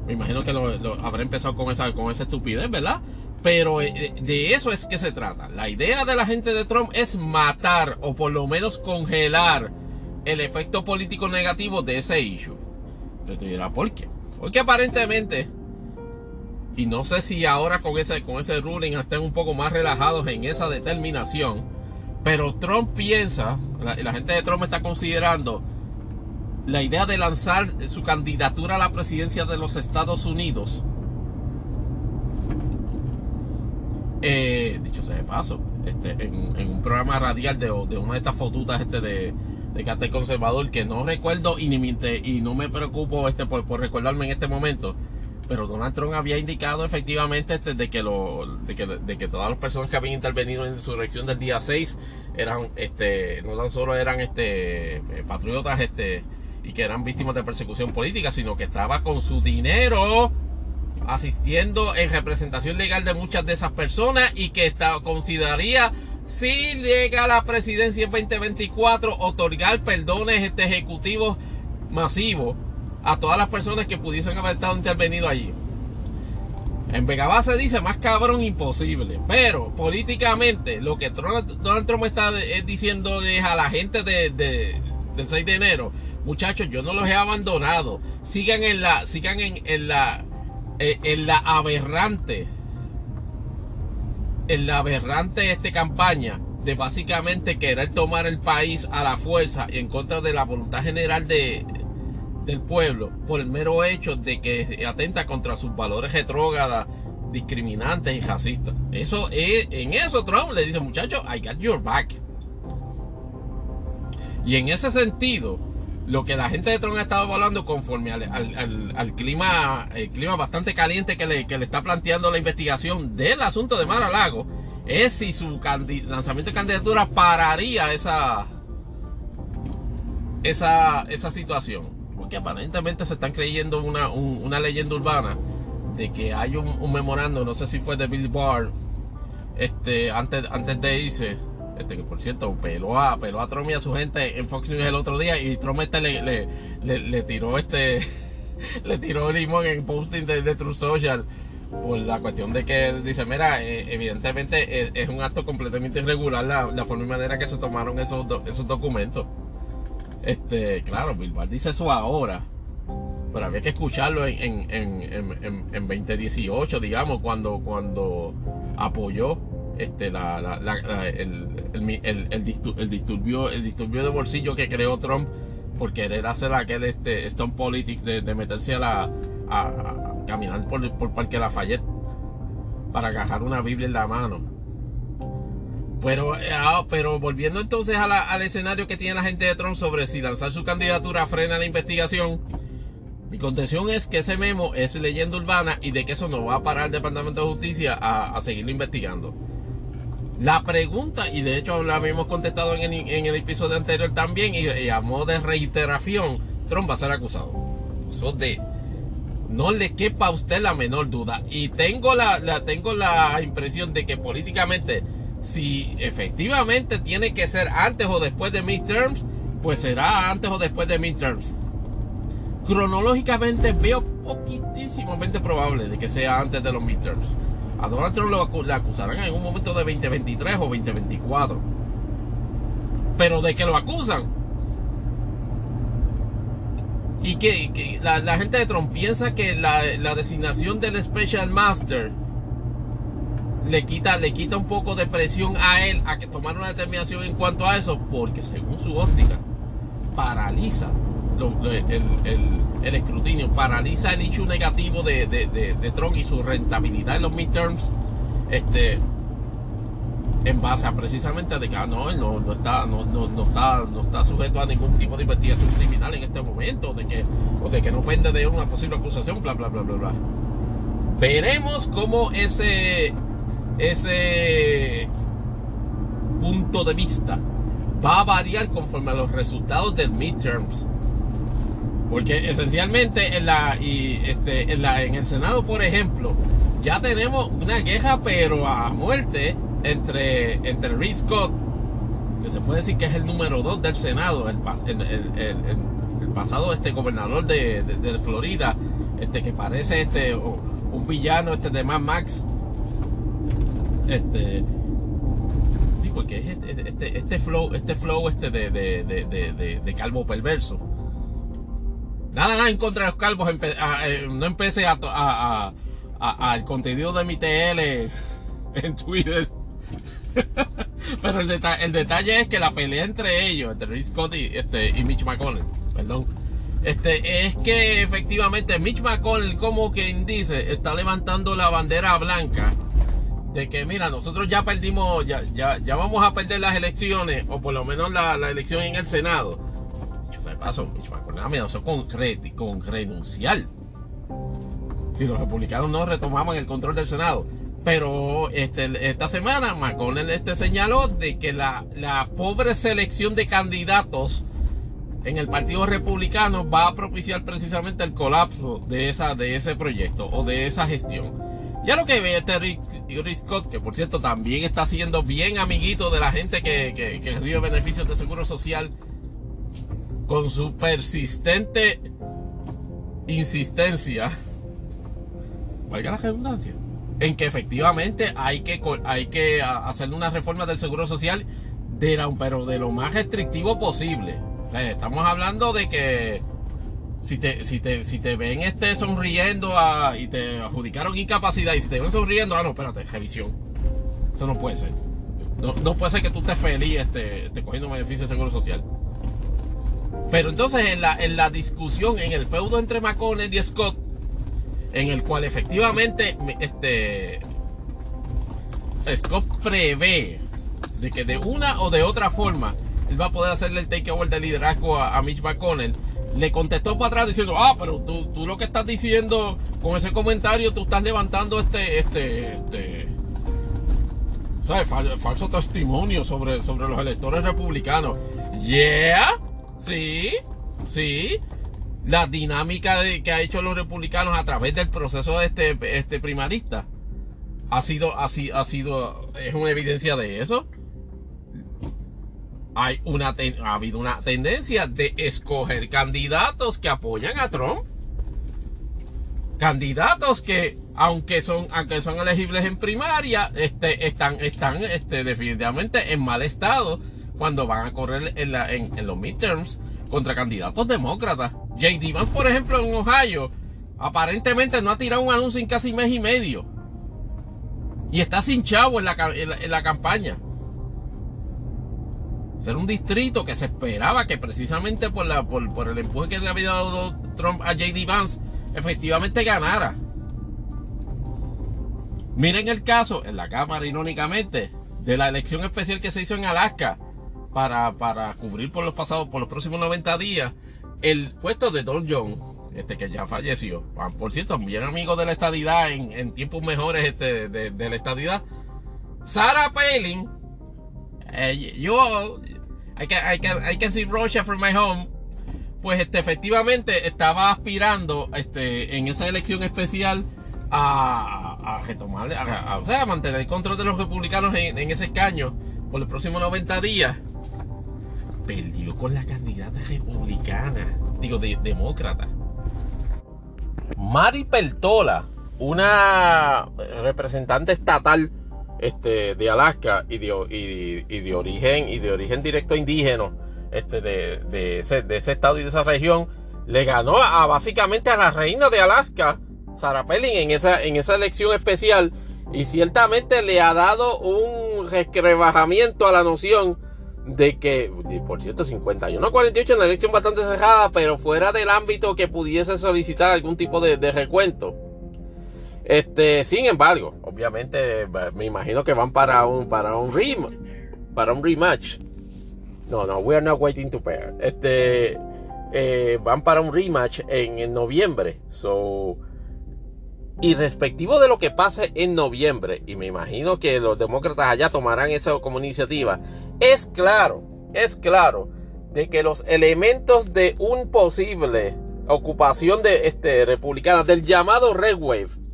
me imagino que lo, habrá empezado con esa, con esa estupidez, ¿verdad? Pero eh, de eso es que se trata. La idea de la gente de Trump es matar o por lo menos congelar el efecto político negativo de ese issue. Te dirá, ¿por qué? Porque aparentemente, y no sé si ahora con ese, con ese ruling estén un poco más relajados en esa determinación, pero Trump piensa, la, la gente de Trump está considerando la idea de lanzar su candidatura a la presidencia de los Estados Unidos Eh, dicho sea de paso, este, en, un programa radial de, una de estas fotutas este de, de cartel conservador que no recuerdo y, ni me, y no me preocupo este, por, recordarme en este momento. Pero Donald Trump había indicado efectivamente este, de, que lo, de, que, de que todas las personas que habían intervenido en la insurrección del día 6 eran, este, no tan solo eran este, eh, patriotas este, y que eran víctimas de persecución política, sino que estaba con su dinero asistiendo en representación legal de muchas de esas personas y que está, consideraría si llega a la presidencia en 2024 otorgar perdones este, ejecutivos masivos a todas las personas que pudiesen haber estado intervenido allí. En Vega se dice más cabrón imposible, pero políticamente lo que Donald Trump está diciendo es a la gente de, del 6 de enero, muchachos, yo no los he abandonado, sigan en la, sigan en, la eh, en la aberrante, en la aberrante este campaña de básicamente querer tomar el país a la fuerza y en contra de la voluntad general de, del pueblo por el mero hecho de que atenta contra sus valores retrógradas, discriminantes y racistas. Eso es, en eso Trump le dice, muchachos, I got your back. Y en ese sentido, lo que la gente de Trump ha estado evaluando conforme al, clima, el clima bastante caliente que le, está planteando la investigación del asunto de Mar a Lago, es si su lanzamiento de candidatura pararía esa, esa, esa situación. Porque aparentemente se están creyendo una, una leyenda urbana de que hay un, un, memorando, no sé si fue de Bill Barr, este, antes, antes de irse, este, que por cierto, peló a, peló a Trump y a su gente en Fox News el otro día y Trump este le, le, tiró este, le tiró limón en posting de, de, True Social por la cuestión de que dice, mira, eh, evidentemente es, un acto completamente irregular la, forma y manera que se tomaron esos, esos documentos. Este, claro, Bilbao dice eso ahora, pero había que escucharlo en, en, en, en 2018, digamos, cuando, cuando apoyó este, la, el, el, disturbio, el disturbio de bolsillo que creó Trump por querer hacer aquel este, Stone Politics de, meterse a la a, caminar por, por Parque Lafayette para agarrar una Biblia en la mano. Pero, ah, pero volviendo entonces al escenario que tiene la gente de Trump sobre si lanzar su candidatura frena la investigación, mi contención es que ese memo es leyenda urbana y de que eso no va a parar el Departamento de Justicia a, a seguirlo investigando. La pregunta, y de hecho la habíamos contestado en el, episodio anterior también, y, a modo de reiteración, Trump va a ser acusado. Eso de. No le quepa a usted la menor duda. Y tengo la, la, tengo la impresión de que políticamente, si efectivamente tiene que ser antes o después de midterms, pues será antes o después de midterms. cronológicamente veo poquitísimamente probable de que sea antes de los midterms. A Donald Trump lo acusarán en un momento de 2023 o 2024. Pero de que lo acusan. Y que, la, gente de Trump piensa que la, la designación del Special Master le quita, le quita un poco de presión a él a que tomar una determinación en cuanto a eso, porque según su óptica, paraliza el, escrutinio, paraliza el issue negativo de, de, Trump y su rentabilidad en los midterms, este, en base a precisamente de que ah, no, no, está, no, no, está, no está sujeto a ningún tipo de investigación criminal en este momento, de que, o de que no pende de una posible acusación, bla, bla, bla, bla, bla. Veremos cómo ese ese punto de vista va a variar conforme a los resultados del midterms. Porque esencialmente en la, y este, en la en el Senado, por ejemplo, ya tenemos una queja pero a muerte entre, entre Rick Scott, que se puede decir que es el número 2 del Senado, el, el, pasado este gobernador de, de, Florida, este que parece este un villano este de Mad Max este. Sí, porque es este, este, este flow, este flow este de, de, de, calvo perverso. Nada, nada en contra de los calvos. Eh, no empecé a, a, al contenido de mi TL en Twitter. Pero el, el, detalle es que la pelea entre ellos, entre Rick Scott y, este, y Mitch McConnell, perdón, este, es que efectivamente Mitch McConnell, como quien dice, está levantando la bandera blanca de que mira, nosotros ya perdimos, ya, ya, ya vamos a perder las elecciones, o por lo menos la, elección en el Senado. Paso, amenazó con, con renunciar. Si los republicanos no retomaban el control del Senado. Pero este, esta semana McConnell este señaló de que la, pobre selección de candidatos en el Partido Republicano va a propiciar precisamente el colapso de, ese proyecto o de esa gestión. Ya lo que ve este Rick, Scott, que por cierto también está siendo bien amiguito de la gente que, recibe beneficios de seguro social, con su persistente insistencia, valga la redundancia, en que efectivamente hay que, hay que hacer una reforma del seguro social, de la, pero de lo más restrictivo posible. O sea, estamos hablando de que si te, si te, si te ven este sonriendo y te adjudicaron incapacidad y si te ven sonriendo, ah, no, espérate, revisión. Eso no puede ser. No, puede ser que tú estés feliz este, este cogiendo beneficio de seguro social. Pero entonces en la, en la discusión, en el feudo entre McConnell y Scott, en el cual efectivamente este, Scott prevé de que de una o de otra forma él va a poder hacerle el takeover de liderazgo a, Mitch McConnell le contestó para atrás diciendo, ah, pero tú, tú lo que estás diciendo con ese comentario, tú estás levantando este, este, este, ¿sabes? falso testimonio sobre, sobre los electores republicanos. Yeah, sí, sí. La dinámica de, que ha hecho los republicanos a través del proceso de este, este primarista ha sido, ha sido, es una evidencia de eso hay una ha habido una tendencia de escoger candidatos que apoyan a Trump. Candidatos que, aunque son, aunque son elegibles en primaria, este, están, están este, definitivamente en mal estado cuando van a correr en, en, los midterms contra candidatos demócratas. J.D. Vance, por ejemplo, en Ohio, aparentemente no ha tirado un anuncio en casi mes y medio. Y está sin chavo en la, en la campaña ser un distrito que se esperaba que precisamente por, por, el empuje que le había dado Trump a JD Vance, efectivamente ganara. Miren el caso en la Cámara, irónicamente, de la elección especial que se hizo en Alaska para, para cubrir por los pasados, por los próximos 90 días, el puesto de Don John, este que ya falleció. Ah, por cierto, bien amigo de la estadidad en, tiempos mejores este, de, la estadidad. Sarah Palin, eh, yo, I can, I can, I can see Russia from my home. Pues este, efectivamente estaba aspirando este, en esa elección especial a, a retomar, a, sea, a mantener el control de los republicanos en, ese escaño por los próximos 90 días. Perdió con la candidata republicana, digo, de, demócrata, Mari Peltola, una representante estatal este, de Alaska y de, y, de origen y de origen directo indígena este, de, de, ese, de ese estado y de esa región, le ganó a básicamente a la reina de Alaska, Sarah Pelling, en esa, en esa elección especial. Y ciertamente le ha dado un rebajamiento a la noción de que, por cierto, 51 48 en la elección bastante cerrada, pero fuera del ámbito que pudiese solicitar algún tipo de, recuento. Este, sin embargo, obviamente me imagino que van para un para un para un rematch. No, no, we are not waiting to pair. Este, eh, van para un rematch en, en noviembre. So, y respectivo de lo que pase en noviembre, y me imagino que los demócratas allá tomarán eso como iniciativa, es claro, es claro de que los elementos de un posible ocupación de este republicana del llamado Red Wave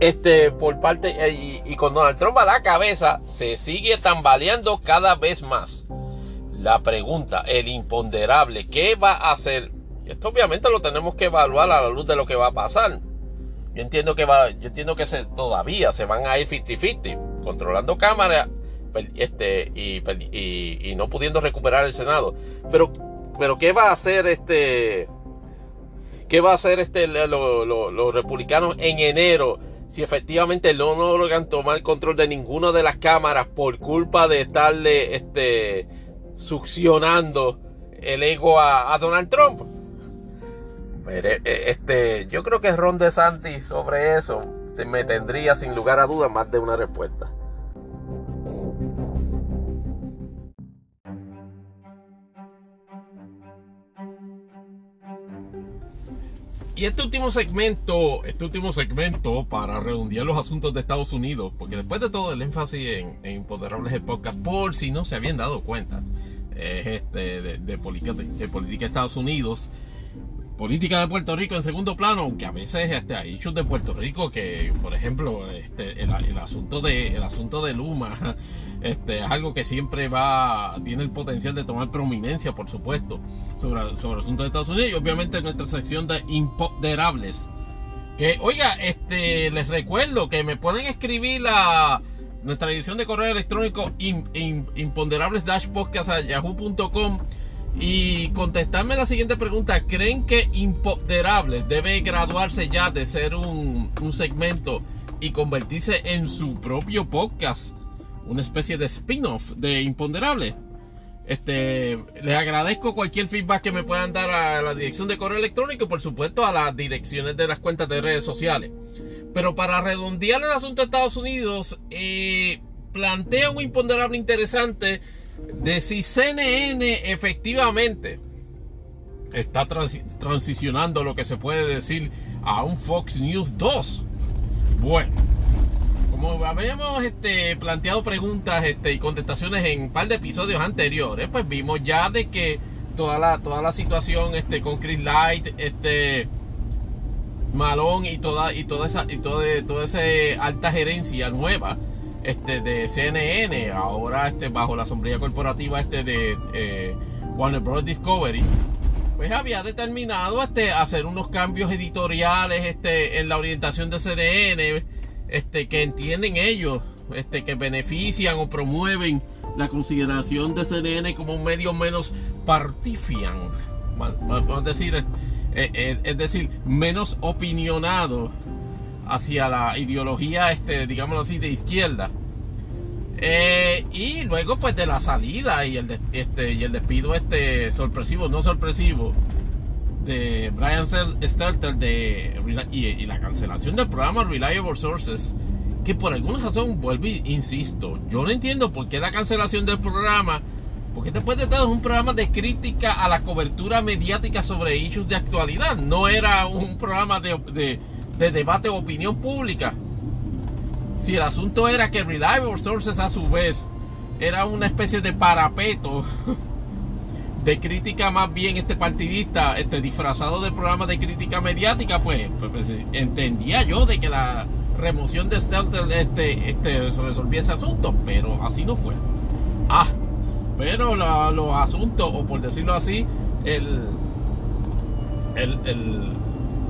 este por parte y, y, con Donald Trump a la cabeza se sigue tambaleando cada vez más. La pregunta, el imponderable, ¿qué va a hacer? Esto obviamente lo tenemos que evaluar a la luz de lo que va a pasar. Yo entiendo que va, yo entiendo que se, todavía se van a ir 50-50, controlando cámara este, y, no pudiendo recuperar el Senado. Pero, pero ¿qué va a hacer este? ¿Qué va a hacer este los republicanos en enero si efectivamente no logran tomar control de ninguna de las cámaras por culpa de estarle este, succionando el ego a Donald Trump? Eh, este, yo creo que Ron DeSantis sobre eso me tendría sin lugar a dudas más de una respuesta. Y este último segmento, este último segmento para redondear los asuntos de Estados Unidos, porque después de todo el énfasis en, en Imponderables el podcast, por si no se habían dado cuenta, es este de, de, política, de política de Estados Unidos política de Puerto Rico en segundo plano, aunque a veces este, hay hechos de Puerto Rico que, por ejemplo, este, el, asunto de el asunto de Luma este, es algo que siempre va tiene el potencial de tomar prominencia, por supuesto, sobre, sobre el asunto de Estados Unidos y obviamente nuestra sección de imponderables. Que, oiga, este, les recuerdo que me pueden escribir la nuestra edición de correo electrónico imponderables-podcast.yahoo.com y contestarme la siguiente pregunta. ¿Creen que Imponderables debe graduarse ya de ser un, segmento y convertirse en su propio podcast? Una especie de spin-off de Imponderables. Este, les agradezco cualquier feedback que me puedan dar a la dirección de correo electrónico y por supuesto a las direcciones de las cuentas de redes sociales. Pero para redondear el asunto de Estados Unidos, eh, plantea un imponderable interesante de si CNN efectivamente está transicionando lo que se puede decir a un Fox News 2. Bueno, como habíamos este, planteado preguntas este, y contestaciones en un par de episodios anteriores, pues vimos ya de que toda la, toda la situación este, con Chris Light, este, Malone y toda, y toda esa, y toda esa alta gerencia nueva este, de CNN, ahora este, bajo la sombrilla corporativa este de eh, Warner Bros. Discovery, pues había determinado este, hacer unos cambios editoriales este, en la orientación de CNN, este, que entienden ellos, este, que benefician o promueven la consideración de CNN como un medio menos partifian, vamos decir, eh, eh, es decir, menos opinionado hacia la ideología, este, digámoslo así, de izquierda. Eh, y luego pues de la salida y el, este, y el despido este sorpresivo, no sorpresivo, de Brian Stelter de, y, la cancelación del programa Reliable Sources, que por alguna razón, vuelvo insisto, yo no entiendo por qué la cancelación del programa, porque después de todo es un programa de crítica a la cobertura mediática sobre issues de actualidad, no era un programa de de debate o opinión pública. Si el asunto era que Reliable Sources a su vez era una especie de parapeto de crítica más bien este partidista, este disfrazado de programa de crítica mediática, pues, pues, pues entendía yo de que la remoción de Stelter este, este, resolvía ese asunto, pero así no fue. Ah, pero los asuntos, o por decirlo así, el, el, el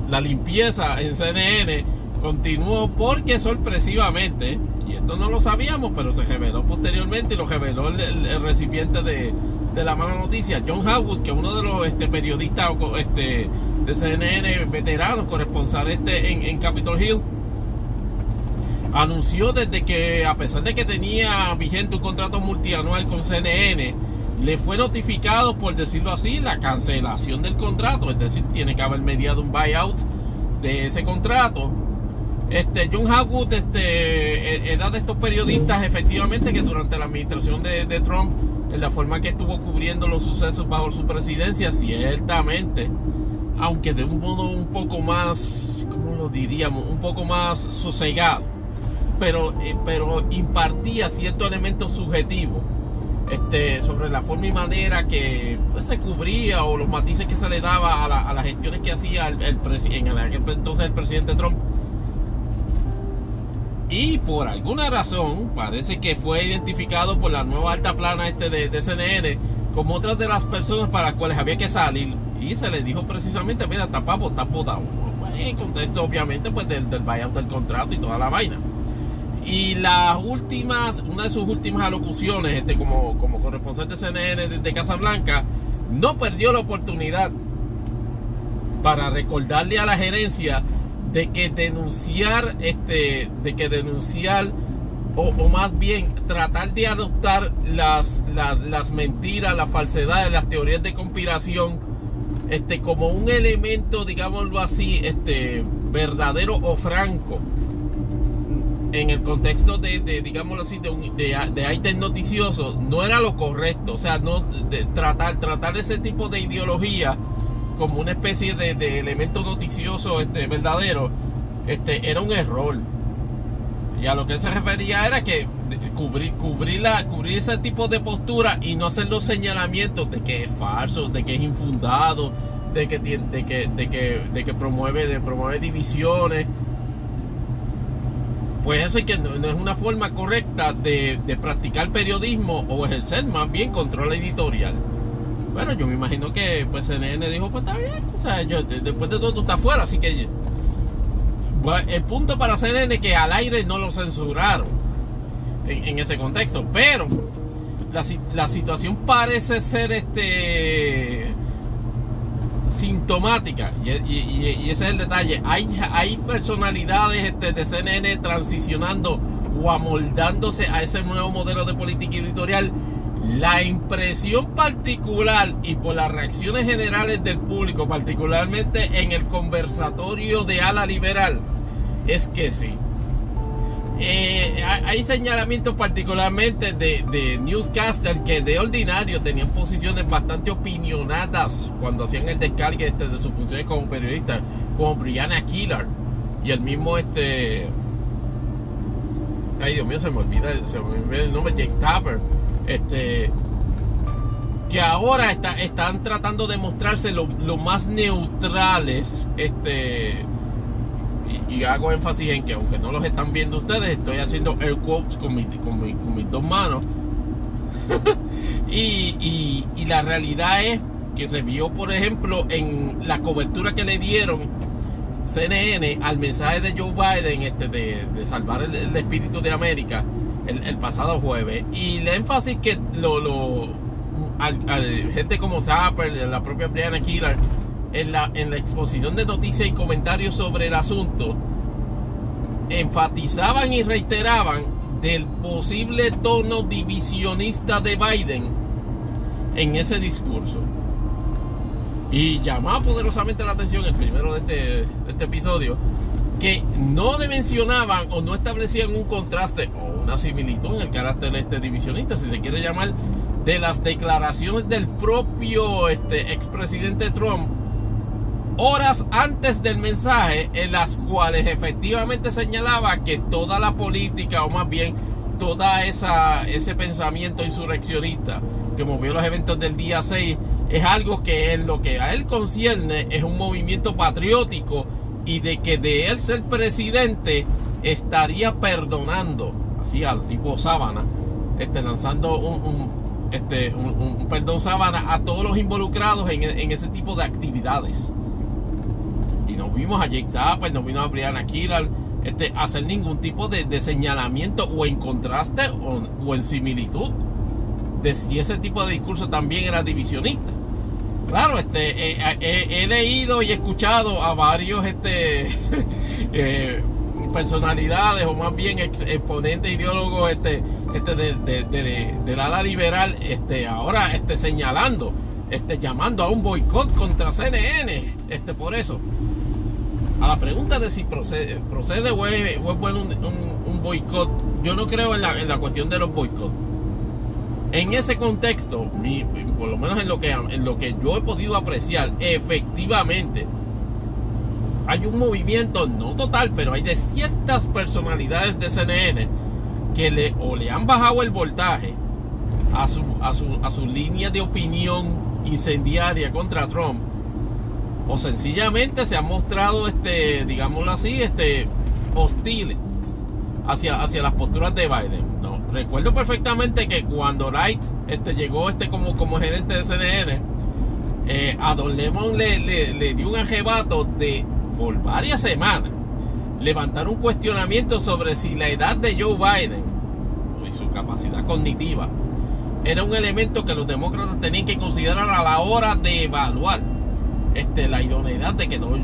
la limpieza en CNN continuó porque sorpresivamente, y esto no lo sabíamos, pero se reveló posteriormente y lo reveló el, recipiente de, la mala noticia, John Howard, que es uno de los este, periodistas este, de CNN veteranos, corresponsal este en, en Capitol Hill, anunció desde que, a pesar de que tenía vigente un contrato multianual con CNN, le fue notificado, por decirlo así, la cancelación del contrato, es decir, tiene que haber mediado un buyout de ese contrato. Este, John Howard este, era de estos periodistas, efectivamente, que durante la administración de, de Trump, en la forma que estuvo cubriendo los sucesos bajo su presidencia, ciertamente, aunque de un modo un poco más, ¿cómo lo diríamos? Un poco más sosegado, pero, eh, pero impartía cierto elemento subjetivo este, sobre la forma y manera que pues, se cubría o los matices que se le daba a, las gestiones que hacía el, en aquel entonces el presidente Trump. Y por alguna razón parece que fue identificado por la nueva alta plana este de, de CNN como otras de las personas para las cuales había que salir. Y se le dijo precisamente, mira, está papo, está. En contexto obviamente pues del, del buyout del contrato y toda la vaina. Y las últimas, una de sus últimas alocuciones, este, como, como corresponsal de CNN de, Casablanca, no perdió la oportunidad para recordarle a la gerencia de que denunciar, este, de que denunciar, o, más bien tratar de adoptar las, las, las, mentiras, las falsedades, las teorías de conspiración, este, como un elemento, digámoslo así, este, verdadero o franco en el contexto de, de digámoslo así, de, un, de, de noticioso, no era lo correcto. O sea, no tratar, tratar ese tipo de ideología como una especie de, elemento noticioso este, verdadero, este, era un error. Y a lo que se refería era que cubrir, cubrir, la, cubrir ese tipo de postura y no hacer los señalamientos de que es falso, de que es infundado, de que, de que, de que, de que promueve, de promueve divisiones pues eso es que no, es una forma correcta de, practicar periodismo o ejercer más bien control editorial. Bueno, yo me imagino que pues CNN dijo, pues está bien, o sea, yo, después de todo tú estás fuera, así que el punto para CNN es que al aire no lo censuraron en, ese contexto, pero la, la situación parece ser este sintomática, y, ese es el detalle, hay, hay personalidades este, de CNN transicionando o amoldándose a ese nuevo modelo de política editorial. La impresión particular y por las reacciones generales del público, particularmente en el conversatorio de ala liberal, es que sí. Eh, hay señalamientos particularmente de, newscasters que de ordinario tenían posiciones bastante opinionadas cuando hacían el descargue este, de sus funciones como periodistas, como Brianna Killer y el mismo este ay Dios mío se me olvida, el nombre Jake Tapper este que ahora está, están tratando de mostrarse lo, lo más neutrales este y, hago énfasis en que aunque no los están viendo ustedes, estoy haciendo air quotes con, con, mis dos manos. y, la realidad es que se vio, por ejemplo, en la cobertura que le dieron CNN al mensaje de Joe Biden este, de, salvar el, espíritu de América el, pasado jueves. Y el énfasis que lo, lo al, gente como Zapper, la propia Brianna Killer, en la, exposición de noticias y comentarios sobre el asunto, enfatizaban y reiteraban del posible tono divisionista de Biden en ese discurso. Y llamaba poderosamente la atención el primero de este, de este episodio, que no mencionaban o no establecían un contraste o una similitud en el carácter este divisionista, si se quiere llamar, de las declaraciones del propio este, expresidente Trump horas antes del mensaje en las cuales efectivamente señalaba que toda la política o más bien toda esa ese pensamiento insurreccionista que movió los eventos del día 6 es algo que en lo que a él concierne es un movimiento patriótico y de que de él ser presidente estaría perdonando así al tipo sábana este lanzando un, este, un, perdón sábana a todos los involucrados en, en ese tipo de actividades no vimos a Jake Tapper, no vimos a Brianna Killard este, hacer ningún tipo de, señalamiento o en contraste o, en similitud de si ese tipo de discurso también era divisionista. Claro, este, eh, eh, he leído y escuchado a varios este, eh, personalidades o más bien exponentes ideólogos este, este de, de, del ala liberal este, ahora este, señalando, este, llamando a un boicot contra CNN, este, por eso. A la pregunta de si procede, procede o es, bueno un, boicot, yo no creo en la, en la cuestión de los boicots. En ese contexto, por lo menos en lo, que, en lo que yo he podido apreciar, efectivamente, hay un movimiento, no total, pero hay de ciertas personalidades de CNN que le, o le han bajado el voltaje a su, a su, a su línea de opinión incendiaria contra Trump, o sencillamente se han mostrado, este, digámoslo así, este, hostiles hacia, hacia las posturas de Biden. Recuerdo perfectamente que cuando Wright este, llegó este como, como gerente de CNN, eh, a Don Lemon le, le, dio un arrebato de, por varias semanas, levantar un cuestionamiento sobre si la edad de Joe Biden y su capacidad cognitiva era un elemento que los demócratas tenían que considerar a la hora de evaluar este, la idoneidad de que Joe,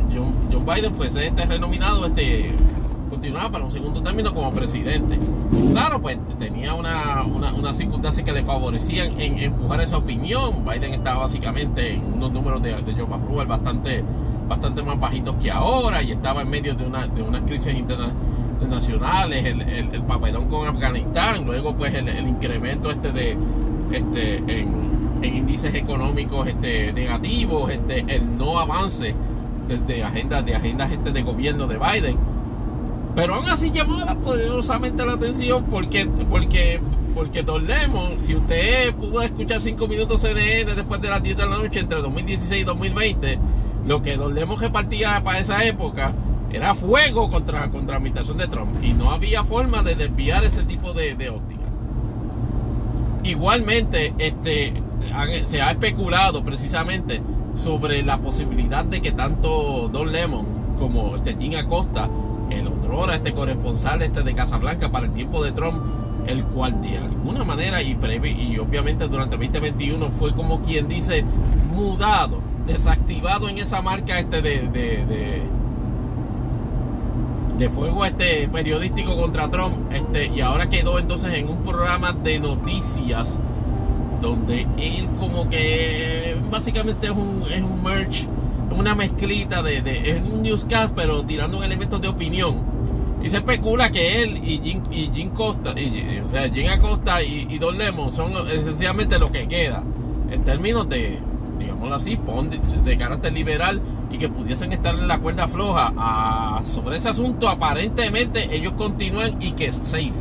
Biden fuese este renominado este, continuaba para un segundo término como presidente. Claro, pues tenía una, una, circunstancia que le favorecían en empujar esa opinión. Biden estaba básicamente en unos números de, de Joe Approval bastante, bastante más bajitos que ahora y estaba en medio de, una, de unas crisis internacionales, el, el, papelón con Afganistán, luego pues el, incremento este de este en, índices económicos este, negativos, este, el no avance de, agendas de agendas este de gobierno de Biden pero aún así llamó poderosamente la atención porque, porque, porque Don Lemon, si usted pudo escuchar 5 minutos CNN después de las 10 de la noche entre 2016 y 2020, lo que Don Lemon repartía para esa época era fuego contra, contra la administración de Trump. Y no había forma de desviar ese tipo de óptica. Igualmente, este, se ha especulado precisamente sobre la posibilidad de que tanto Don Lemon como este Jim Acosta el otro este corresponsal este de Casablanca para el tiempo de Trump, el cual de alguna manera y, y obviamente durante 2021 fue como quien dice mudado, desactivado en esa marca este de, de, de, fuego este periodístico contra Trump este y ahora quedó entonces en un programa de noticias donde él como que básicamente es un, es un merch una mezclita de, es un newscast, pero tirando un elemento de opinión. Y se especula que él y Jim, y Jim Costa, y, o sea, Jim Acosta y, Don Lemon son esencialmente lo que queda en términos de, digámoslo así, de carácter liberal y que pudiesen estar en la cuerda floja. Sobre ese asunto, aparentemente ellos continúan y que es safe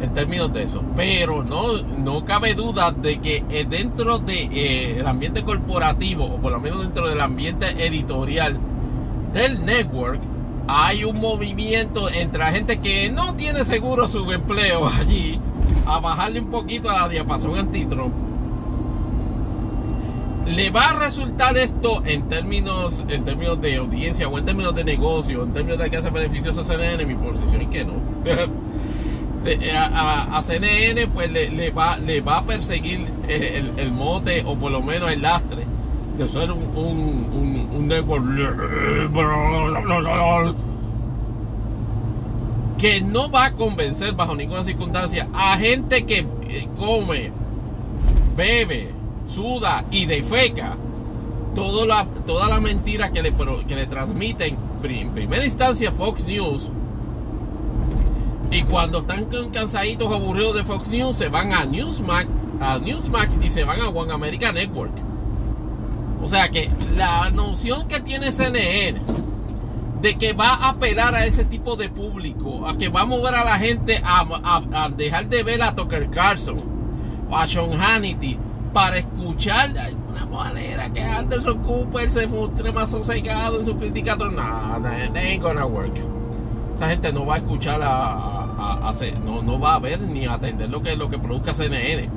en términos de eso. Pero no, no cabe duda de que eh, dentro del de, eh, ambiente corporativo, o por lo menos dentro del ambiente editorial del network, hay un movimiento entre la gente que no tiene seguro su empleo allí a bajarle un poquito a la diapasón anti-Trump. ¿Le va a resultar esto en términos, en términos de audiencia o en términos de negocio, en términos de que hace beneficioso CNN? Mi posición es que no. a, CNN pues le, va, le va a perseguir el, mote o por lo menos el lastre de ser un, un, un, network que no va a convencer bajo ninguna circunstancia a gente que eh, come, bebe, suda y defeca toda la, toda la mentira que le, que le transmiten en primera instancia Fox News y cuando están cansaditos, aburridos de Fox News, se van a Newsmax, a Newsmax y se van a One America Network. O sea que la noción que tiene CNN de que va a apelar a ese tipo de público, a que va a mover a la gente a, dejar de ver a Tucker Carlson a Sean Hannity para escuchar de alguna manera que Anderson Cooper se muestre más sosegado en su crítica. No, that ain't gonna work. Esa gente no va a escuchar a, no, va a ver ni atender lo que, lo que produzca CNN.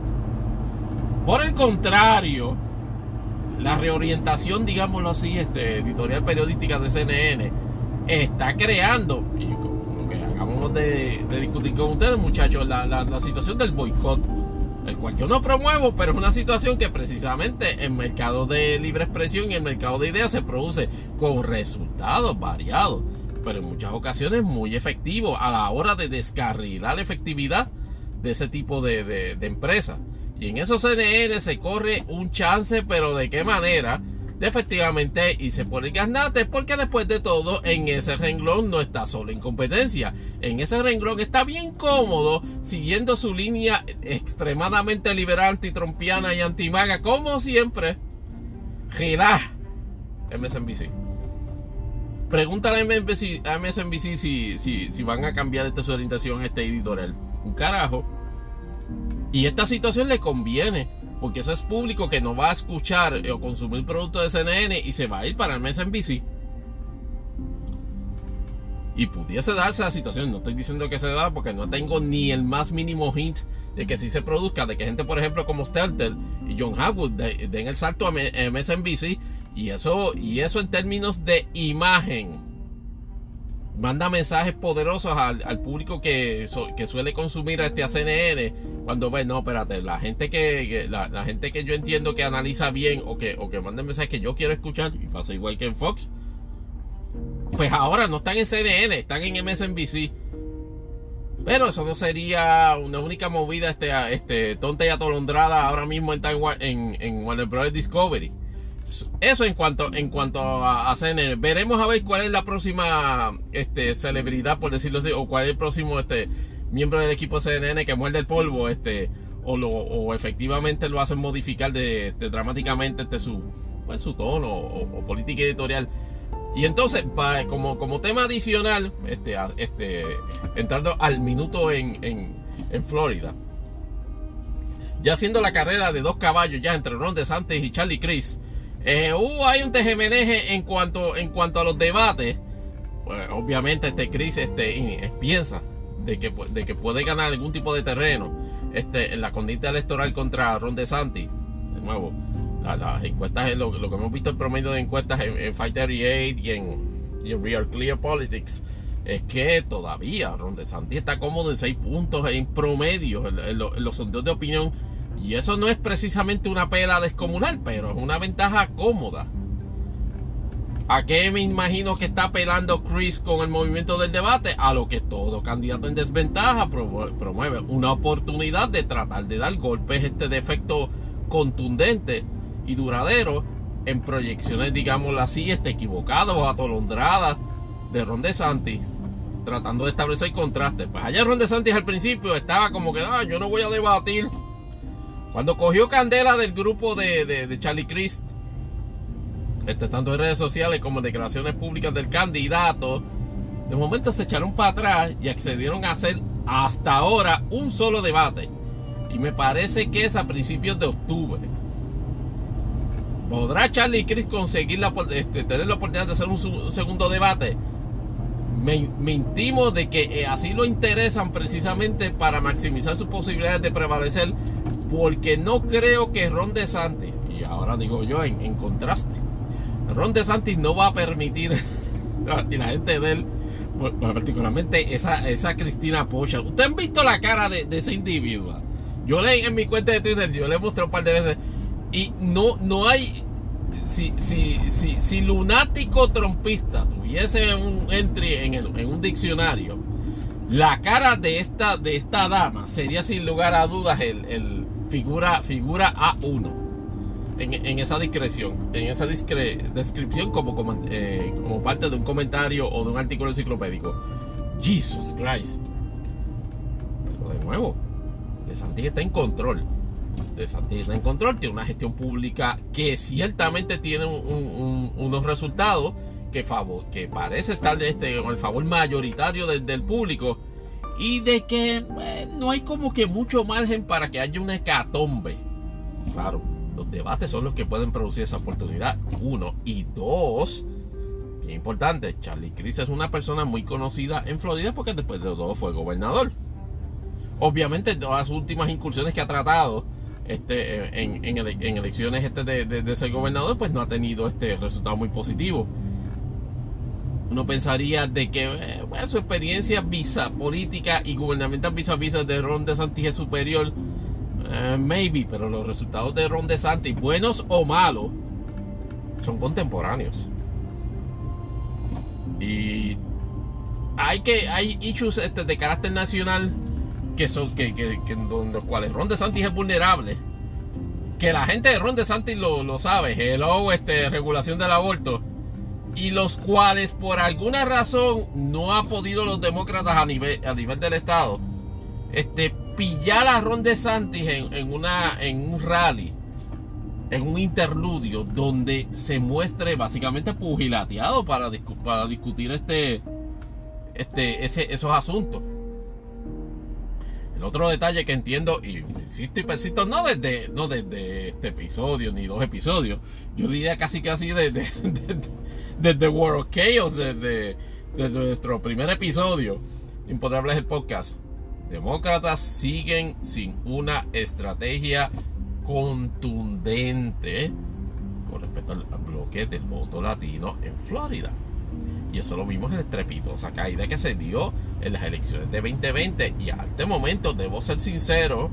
Por el contrario, la reorientación, digámoslo así, este, editorial periodística de CNN está creando, y lo que acabamos de, discutir con ustedes, muchachos, la, la, situación del boicot, el cual yo no promuevo, pero es una situación que precisamente en mercado de libre expresión y en mercado de ideas se produce con resultados variados, pero en muchas ocasiones muy efectivo a la hora de descarrilar la efectividad de ese tipo de, de, de empresas. Y en esos CNN se corre un chance, pero de qué manera, de efectivamente y se pone gasnate, porque después de todo, en ese renglón no está solo en competencia. En ese renglón está bien cómodo, siguiendo su línea extremadamente liberal, antitrompiana y antimaga, como siempre. Gila MSNBC. Pregúntale a MSNBC, si, si, si van a cambiar esta su orientación, este editorial. Un carajo. Y esta situación le conviene, porque eso es público que no va a escuchar o consumir productos de CNN y se va a ir para MSNBC. Y pudiese darse la situación, no estoy diciendo que se da porque no tengo ni el más mínimo hint de que si se produzca, de que gente, por ejemplo, como Stelter y John Howard den el salto a MSNBC y eso, y eso en términos de imagen manda mensajes poderosos al, público que, que, suele consumir este CNN cuando ve, no, espérate, la gente que, la, gente que yo entiendo que analiza bien o que, o que manda mensajes que yo quiero escuchar, y pasa igual que en Fox, pues ahora no están en CNN, están en MSNBC. Pero eso no sería una única movida este, este tonta y atolondrada ahora mismo en, en, en Warner Bros. Discovery. Eso en cuanto, en cuanto a, CNN. Veremos a ver cuál es la próxima este, celebridad, por decirlo así, o cuál es el próximo este, miembro del equipo CNN que muerde el polvo, este, o, lo, o efectivamente lo hacen modificar de, dramáticamente este, su, pues, su tono o, política editorial. Y entonces, como, como tema adicional, este, este, entrando al minuto en, en, Florida, ya haciendo la carrera de dos caballos ya entre Ron DeSantis y Charlie Chris, eh, uh, hay un tejemeneje en cuanto, en cuanto a los debates. Pues obviamente este Chris este, piensa de que, de que puede ganar algún tipo de terreno este, en la condita electoral contra Ron DeSantis. De nuevo, las encuestas, lo, lo, que hemos visto el promedio de encuestas en, en Fight 38 y en, y en Real Clear Politics es que todavía Ron DeSantis está cómodo en 6 puntos en promedio en, los sondeos de opinión y eso no es precisamente una pela descomunal, pero es una ventaja cómoda. ¿A qué me imagino que está apelando Chris con el movimiento del debate? A lo que todo candidato en desventaja promueve una oportunidad de tratar de dar golpes este de efecto contundente y duradero en proyecciones, digámoslo así, este, equivocadas o atolondradas de Ron DeSantis, tratando de establecer contraste. Pues allá Ron DeSantis al principio estaba como que, ah, yo no voy a debatir cuando cogió candela del grupo de, Charlie Crist, este, tanto en redes sociales como en declaraciones públicas del candidato, de momento se echaron para atrás y accedieron a hacer hasta ahora un solo debate. Y me parece que es a principios de octubre. ¿Podrá Charlie Crist conseguir la, este, tener la oportunidad de hacer un, segundo debate? Me, me, intimo de que eh, así lo interesan precisamente para maximizar sus posibilidades de prevalecer porque no creo que Ron DeSantis, y ahora digo yo en, contraste, Ron DeSantis no va a permitir, y la gente de él, pues, pues, particularmente esa, esa Cristina Pocha, ¿ustedes han visto la cara de, ese individuo? Yo le en mi cuenta de Twitter, yo le he mostrado un par de veces, y no, no hay, si, si, si, si lunático trompista tuviese un entry en, en un diccionario, la cara de esta, de esta dama sería sin lugar a dudas el figura, figura A1 en, esa discreción, en esa descripción como, como, eh, como, parte de un comentario o de un artículo enciclopédico. Jesus Christ. Pero de nuevo, De Santis está en control. De Santis está en control, tiene una gestión pública que ciertamente tiene unos resultados que, favor, que parece estar este, con el favor mayoritario del público y de que no hay como que mucho margen para que haya una hecatombe. Claro, los debates son los que pueden producir esa oportunidad. Uno. Y dos, bien importante, Charlie Cris es una persona muy conocida en Florida porque después de todo fue gobernador. Obviamente, todas las últimas incursiones que ha tratado este, en, en, elecciones este de, de, ser gobernador, pues no ha tenido este resultado muy positivo. Uno pensaría de que eh, su experiencia visa política y gubernamental vis a vis de Ron DeSantis es superior, eh, maybe, pero los resultados de Ron DeSantis, buenos o malos, son contemporáneos. Y hay que hay issues este, de carácter nacional que son que, que, que los cuales Ron DeSantis es vulnerable. Que la gente de Ron DeSantis lo, lo sabe. Hello, este, regulación del aborto. Y los cuales por alguna razón no ha podido los demócratas a nivel, a nivel del estado este, pillar a Ron DeSantis en, en, una, en un rally en un interludio donde se muestre básicamente pugilateado para, para discutir este, este, ese, esos asuntos. El otro detalle que entiendo, y insisto y persisto, no desde, no desde este episodio ni dos episodios, yo diría casi casi desde, desde, desde World Chaos, desde, desde nuestro primer episodio, Imponderables el podcast. Demócratas siguen sin una estrategia contundente con respecto al bloque del voto latino en Florida. Y eso lo vimos en la estrepitosa caída que se dio en las elecciones de 2020. Y a este momento, debo ser sincero,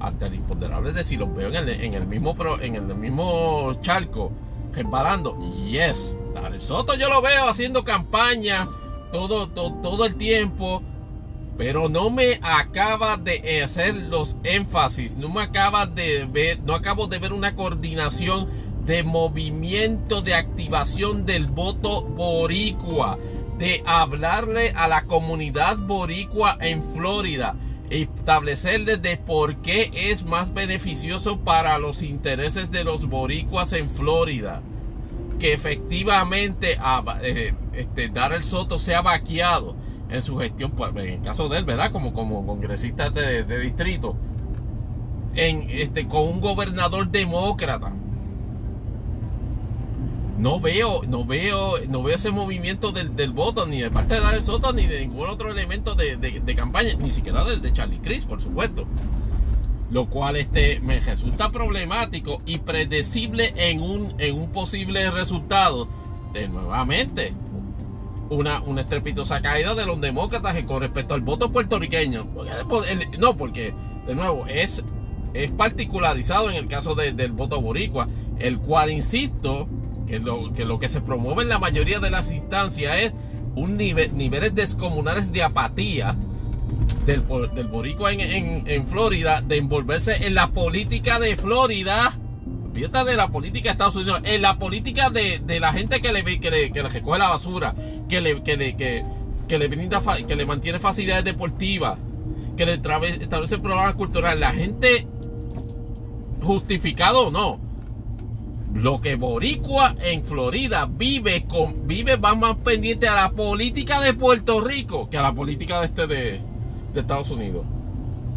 ante el imponderable de si los veo en el, en el mismo, en el mismo charco, resbalando. Yes, Dale Soto yo lo veo haciendo campaña todo, todo, todo el tiempo pero no me acaba de hacer los énfasis, no me acaba de ver, no acabo de ver una coordinación de movimiento de activación del voto boricua, de hablarle a la comunidad boricua en Florida, establecerle de por qué es más beneficioso para los intereses de los boricuas en Florida que efectivamente ah, eh, este, dar el Soto sea vaqueado en su gestión, pues, en el caso de él, ¿verdad? Como, como congresista de, distrito, este, con un gobernador demócrata. No veo, no veo, no veo ese movimiento del, voto ni de parte de Dar el Soto ni de ningún otro elemento de, campaña, ni siquiera de, de Charlie Cris, por supuesto lo cual este, me resulta problemático y predecible en un, en un posible resultado de nuevamente una, una estrepitosa caída de los demócratas con respecto al voto puertorriqueño. No, porque, de nuevo, es, es particularizado en el caso del voto boricua, el cual, insisto, que lo, que se promueve en la mayoría de las instancias es un nivel, niveles descomunales de apatía del, del boricua en, en, Florida, de envolverse en la política de Florida de la política de Estados Unidos, en la política de, la gente que le, que le, que le recoge la basura, que le, que le, que, le brinda, que le mantiene facilidades deportivas, que le establece programas culturales. La gente, justificado o no, lo que Boricua en Florida vive con vive va más pendiente a la política de Puerto Rico que a la política de este de, de Estados Unidos.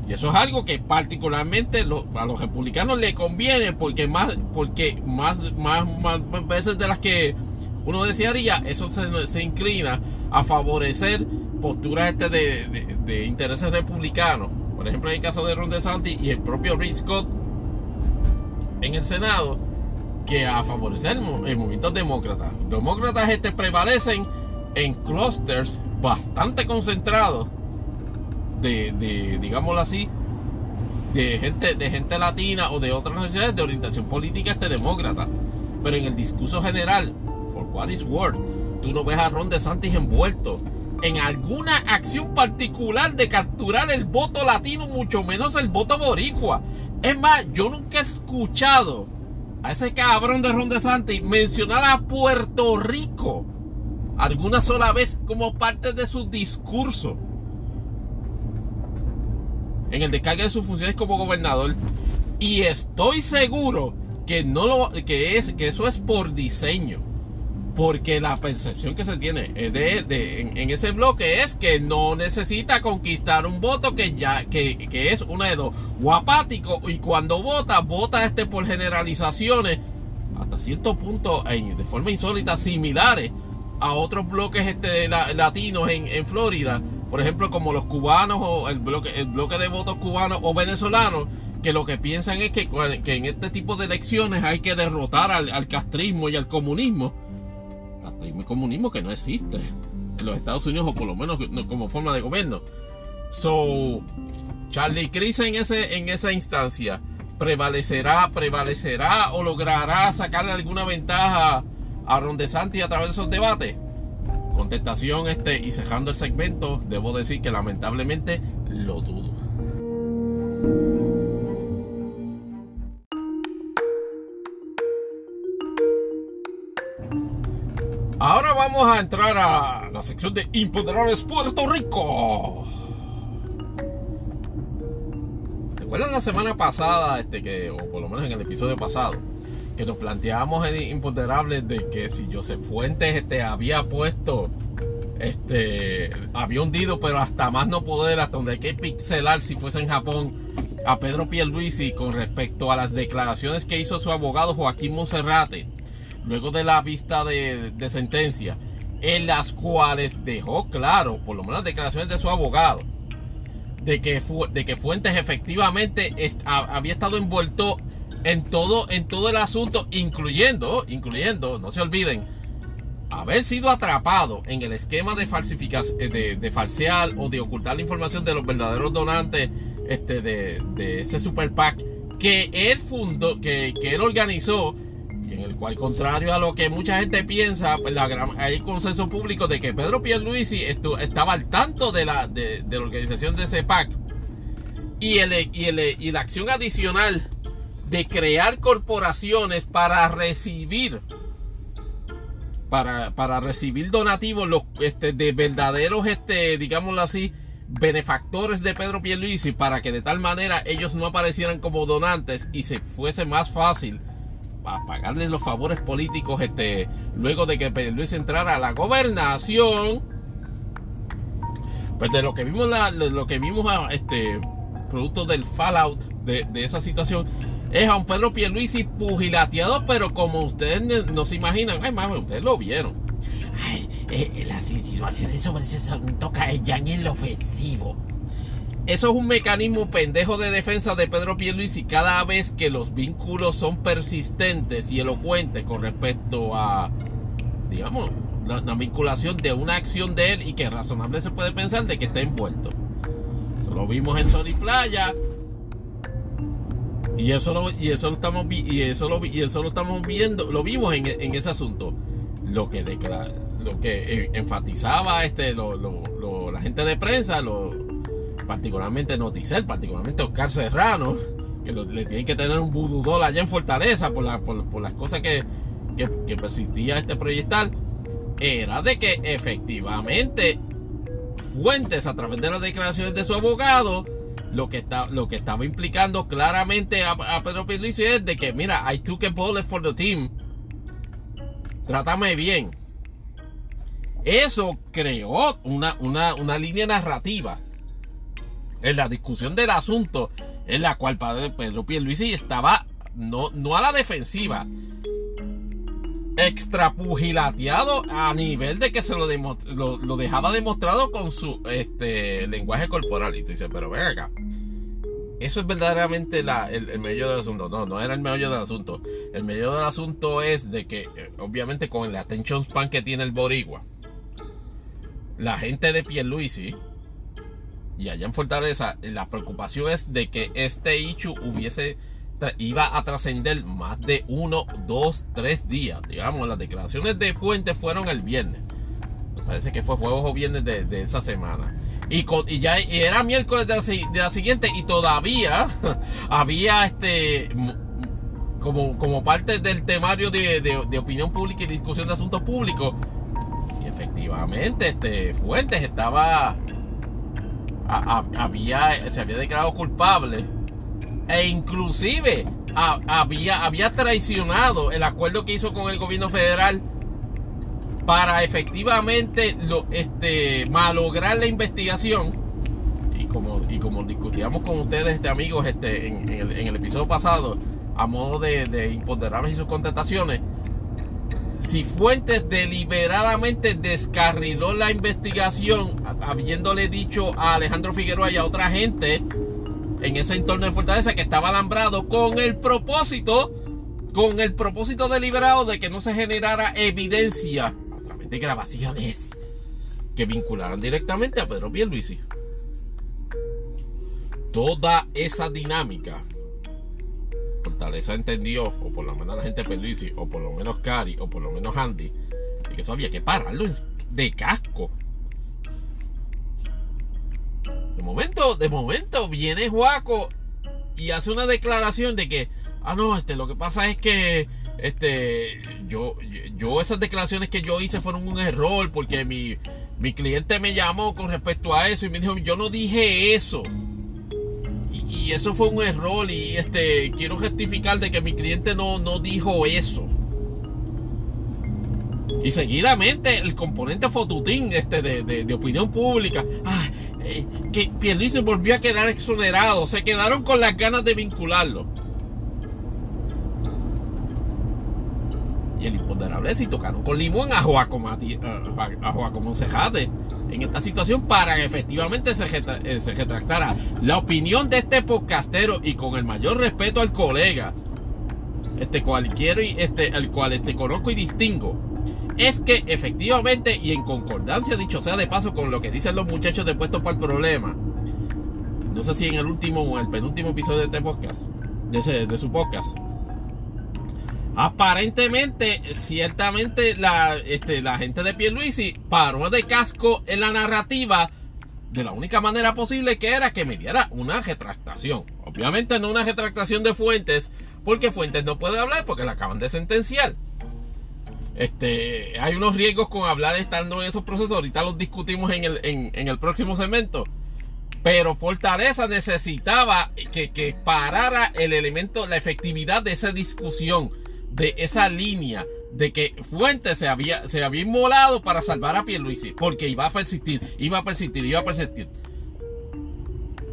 Y eso es algo que particularmente a los republicanos le conviene porque más, porque más, más, más veces de las que uno desearía, eso se, inclina a favorecer posturas este de, de, intereses republicanos. Por ejemplo, en el caso de Ron DeSantis y el propio Rick Scott en el Senado, que a favorecer el movimiento demócrata. Demócratas este prevalecen en clusters bastante concentrados de, digámoslo así, de gente, de gente latina o de otras nacionalidades de orientación política este demócrata. Pero en el discurso general, for what is worth, tú no ves a Ron DeSantis envuelto en alguna acción particular de capturar el voto latino, mucho menos el voto boricua. Es más, yo nunca he escuchado a ese cabrón de Ron DeSantis mencionar a Puerto Rico alguna sola vez como parte de su discurso en el descargue de sus funciones como gobernador. Y estoy seguro que, no lo, que, es, que eso es por diseño. Porque la percepción que se tiene de, en, ese bloque es que no necesita conquistar un voto que ya que, que es una de dos. Guapático y cuando vota, vota este por generalizaciones hasta cierto punto de forma insólita similares a otros bloques este, latinos en, en Florida por ejemplo, como los cubanos o el bloque, el bloque de votos cubanos o venezolanos, que lo que piensan es que, que en este tipo de elecciones hay que derrotar al, castrismo y al comunismo. Y comunismo que no existe en los Estados Unidos, o por lo menos como forma de gobierno. So, Charlie Cris en, ese, en esa instancia prevalecerá, prevalecerá o logrará sacarle alguna ventaja a Ron DeSantis a través de esos debates. Contestación este y cerrando el segmento, debo decir que lamentablemente lo dudo. Ahora vamos a entrar a la sección de Imponderables Puerto Rico. ¿Recuerdan la semana pasada, este, que, o por lo menos en el episodio pasado, que nos planteábamos en Imponderables de que si Joseph Fuentes este, había puesto, este, había hundido, pero hasta más no poder, hasta donde hay que pixelar si fuese en Japón, a Pedro Pierluisi con respecto a las declaraciones que hizo su abogado Joaquín Monserrate luego de la vista de, sentencia, en las cuales dejó claro, por lo menos declaraciones de su abogado, de que, de que Fuentes efectivamente había estado envuelto en todo, en todo el asunto, incluyendo, incluyendo, no se olviden, haber sido atrapado en el esquema de falsificación, de, de falsear o de ocultar la información de los verdaderos donantes este, de, ese super PAC que él fundó, que, que él organizó en el cual, contrario a lo que mucha gente piensa, pues la hay consenso público de que Pedro Pierluisi estaba al tanto de la, de, la organización de CEPAC y, el, y, el, y la acción adicional de crear corporaciones para recibir para, para recibir donativos los, este, de verdaderos, este, digámoslo así, benefactores de Pedro Pierluisi para que de tal manera ellos no aparecieran como donantes y se fuese más fácil a pagarles los favores políticos este, luego de que Luis entrara a la gobernación. Pues de lo que vimos, la, lo que vimos este, producto del fallout de, esa situación, es a un Pedro Pierluisi pugilateado, pero como ustedes no se imaginan, ay, mami, ustedes lo vieron. Ay, eh, las insinuaciones sobre ese caen ya en el ofensivo. Eso es un mecanismo pendejo de defensa de Pedro Pierluisi cada vez que los vínculos son persistentes y elocuentes con respecto a, digamos, la, vinculación de una acción de él y que razonable se puede pensar de que está envuelto. Eso lo vimos en Sol Playa. Y eso lo, y eso lo estamos y eso lo, y eso lo estamos viendo, lo vimos en, ese asunto. Lo que lo que enfatizaba este la gente de prensa, lo, particularmente Noticel, particularmente Oscar Serrano, que le tienen que tener un bududol allá en Fortaleza por, las cosas que, persistía este proyectal, era de que efectivamente fuentes a través de las declaraciones de su abogado, lo que, lo que estaba implicando claramente a, Pedro Pierluisi es de que, mira, I took a bullet for the team. Trátame bien. Eso creó una, una, una línea narrativa en la discusión del asunto en la cual padre Pedro Pierluisi estaba no, no a la defensiva, extrapugilateado a nivel de que se lo, lo, dejaba demostrado con su este, lenguaje corporal. Y tú dices, pero ven acá. Eso es verdaderamente la, el, el, meollo del asunto. No, no era el meollo del asunto. El meollo del asunto es de que, eh, obviamente, con el attention span que tiene el Borigua, la gente de Pierluisi y allá en Fortaleza, la preocupación es de que este hecho hubiese iba a trascender más de uno, dos, tres días. Digamos, las declaraciones de fuentes fueron el viernes. Parece que fue jueves o viernes de, esa semana. Y, ya era miércoles de la, siguiente y todavía había este como, como parte del temario de, de, opinión pública y discusión de asuntos públicos. Si efectivamente este Fuentes estaba había, se había declarado culpable e inclusive había, había traicionado el acuerdo que hizo con el gobierno federal para efectivamente este, malograr la investigación. Y como, y como discutíamos con ustedes, este, amigos, este, en, el, episodio pasado, a modo de, de imponderables y sus contestaciones, si Fuentes deliberadamente descarriló la investigación, habiéndole dicho a Alejandro Figueroa y a otra gente en ese entorno de Fortaleza que estaba alambrado con el propósito, con el propósito deliberado de que no se generara evidencia a través de grabaciones que vincularan directamente a Pedro Pierluisi. Toda esa dinámica Fortaleza entendió, o por lo menos la gente de o por lo menos Cari, o por lo menos Andy, que eso había que pararlo de casco. De momento, de momento viene Juaco y hace una declaración de que, ah no, este, lo que pasa es que este, yo, yo esas declaraciones que yo hice fueron un error porque mi, mi cliente me llamó con respecto a eso y me dijo, yo no dije eso. Y, eso fue un error y este, quiero justificar de que mi cliente no, no dijo eso. Y seguidamente el componente fotutín este, de, de, opinión pública, ah, eh, que Pierluisi volvió a quedar exonerado, se quedaron con las ganas de vincularlo. Y el imponderable si tocaron con limón a Joaco, Joaco Monsejate en esta situación para que efectivamente se, eh, se retractara. La opinión de este podcastero y con el mayor respeto al colega, este cualquiera, este, el cual este conozco y distingo es que efectivamente y en concordancia, dicho sea de paso, con lo que dicen los muchachos de Puesto para el Problema, no sé si en el último o el penúltimo episodio de este podcast, de, su podcast, aparentemente, ciertamente la, este, la gente de Pierluisi paró de casco en la narrativa de la única manera posible que era que me diera una retractación. Obviamente no una retractación de Fuentes, porque Fuentes no puede hablar porque la acaban de sentenciar. Este, hay unos riesgos con hablar estando en esos procesos. Ahorita los discutimos en el, próximo segmento. Pero Fortaleza necesitaba que, parara el elemento, la efectividad de esa discusión, de esa línea, de que Fuentes se había, se había inmolado para salvar a Pierluisi, porque iba a persistir, iba a persistir, iba a persistir.